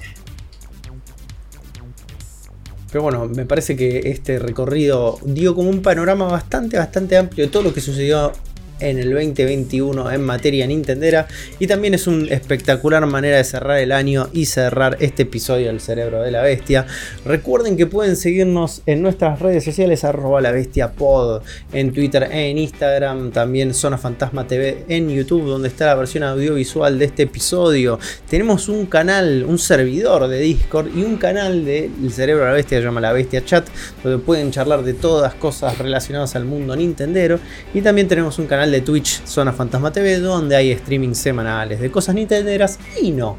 Pero bueno, me parece que este recorrido dio como un panorama bastante, bastante amplio de todo lo que sucedió en el 2021 en materia Nintendera y también es una espectacular manera de cerrar el año y cerrar este episodio del cerebro de la bestia. Recuerden que pueden seguirnos en nuestras redes sociales arroba la bestia pod en Twitter en Instagram, también Zona Fantasma TV en YouTube donde está la versión audiovisual de este episodio. Tenemos un canal, un servidor de Discord y un canal del cerebro de la bestia se llama la bestia chat donde pueden charlar de todas cosas relacionadas al mundo Nintendero y también tenemos un canal de Twitch Zona Fantasma TV, donde hay streaming semanales de cosas nintenderas y no.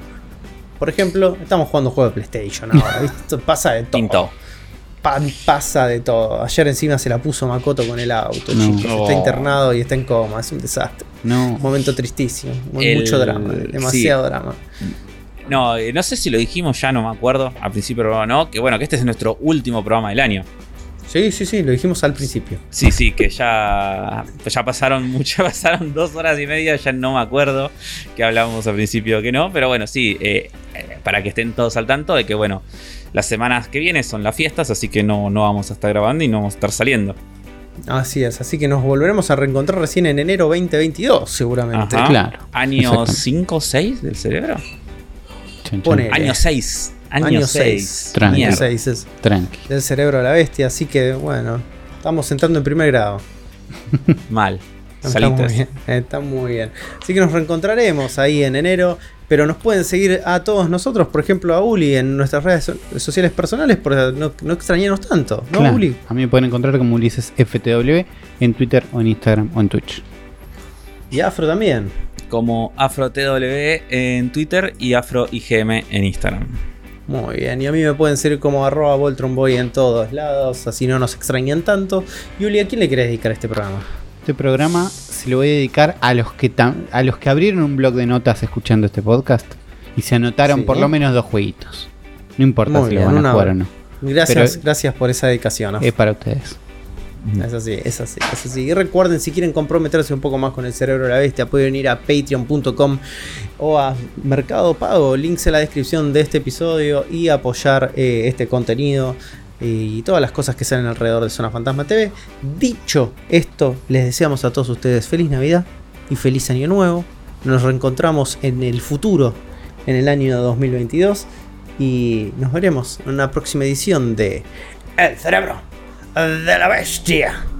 Por ejemplo, estamos jugando juegos de PlayStation ahora, ¿viste? Pasa de todo. pasa de todo. Ayer encima se la puso Makoto con el auto, Está internado y está en coma. Es un desastre. No. momento tristísimo. Mucho drama. Demasiado drama. No, eh, no sé si lo dijimos ya, no me acuerdo. Al principio, o no. Que bueno, que este es nuestro último programa del año. Sí, sí, sí, lo dijimos al principio. Sí, sí, que ya, ya pasaron mucho, pasaron dos horas y media, ya no me acuerdo que hablábamos al principio que no, pero bueno, sí, eh, eh, para que estén todos al tanto de que, bueno, las semanas que vienen son las fiestas, así que no, no vamos a estar grabando y no vamos a estar saliendo. Así es, así que nos volveremos a reencontrar recién en enero 2022, seguramente. claro. Año 5 o 6 del cerebro. Año 6. Año 6. Año 6 es Tranqui. del cerebro de la bestia. Así que bueno, estamos entrando en primer grado. Mal. Está muy, bien, está muy bien. Así que nos reencontraremos ahí en enero. Pero nos pueden seguir a todos nosotros, por ejemplo a Uli en nuestras redes sociales personales, porque no, no tanto, ¿no, Uli? A mí me pueden encontrar como Ulises FTW en Twitter o en Instagram o en Twitch. Y Afro también. Como AfroTW en Twitter y AfroIGM en Instagram. Muy bien, y a mí me pueden seguir como arroba Voltronboy en todos lados, así no nos extrañan tanto. Yuli, ¿a quién le querés dedicar este programa? Este programa se lo voy a dedicar a los que, a los que abrieron un blog de notas escuchando este podcast y se anotaron por lo menos dos jueguitos. No importa si lo van a jugar o no. Gracias, gracias por esa dedicación. Es para ustedes. Es así, es así, es así. Y recuerden, si quieren comprometerse un poco más con el cerebro de la bestia, pueden ir a patreon.com o a Mercado Pago, links en la descripción de este episodio y apoyar eh, este contenido y todas las cosas que salen alrededor de Zona Fantasma TV. Dicho esto, les deseamos a todos ustedes feliz Navidad y feliz Año Nuevo. Nos reencontramos en el futuro, en el año 2022 y nos veremos en una próxima edición de El Cerebro de la bestia.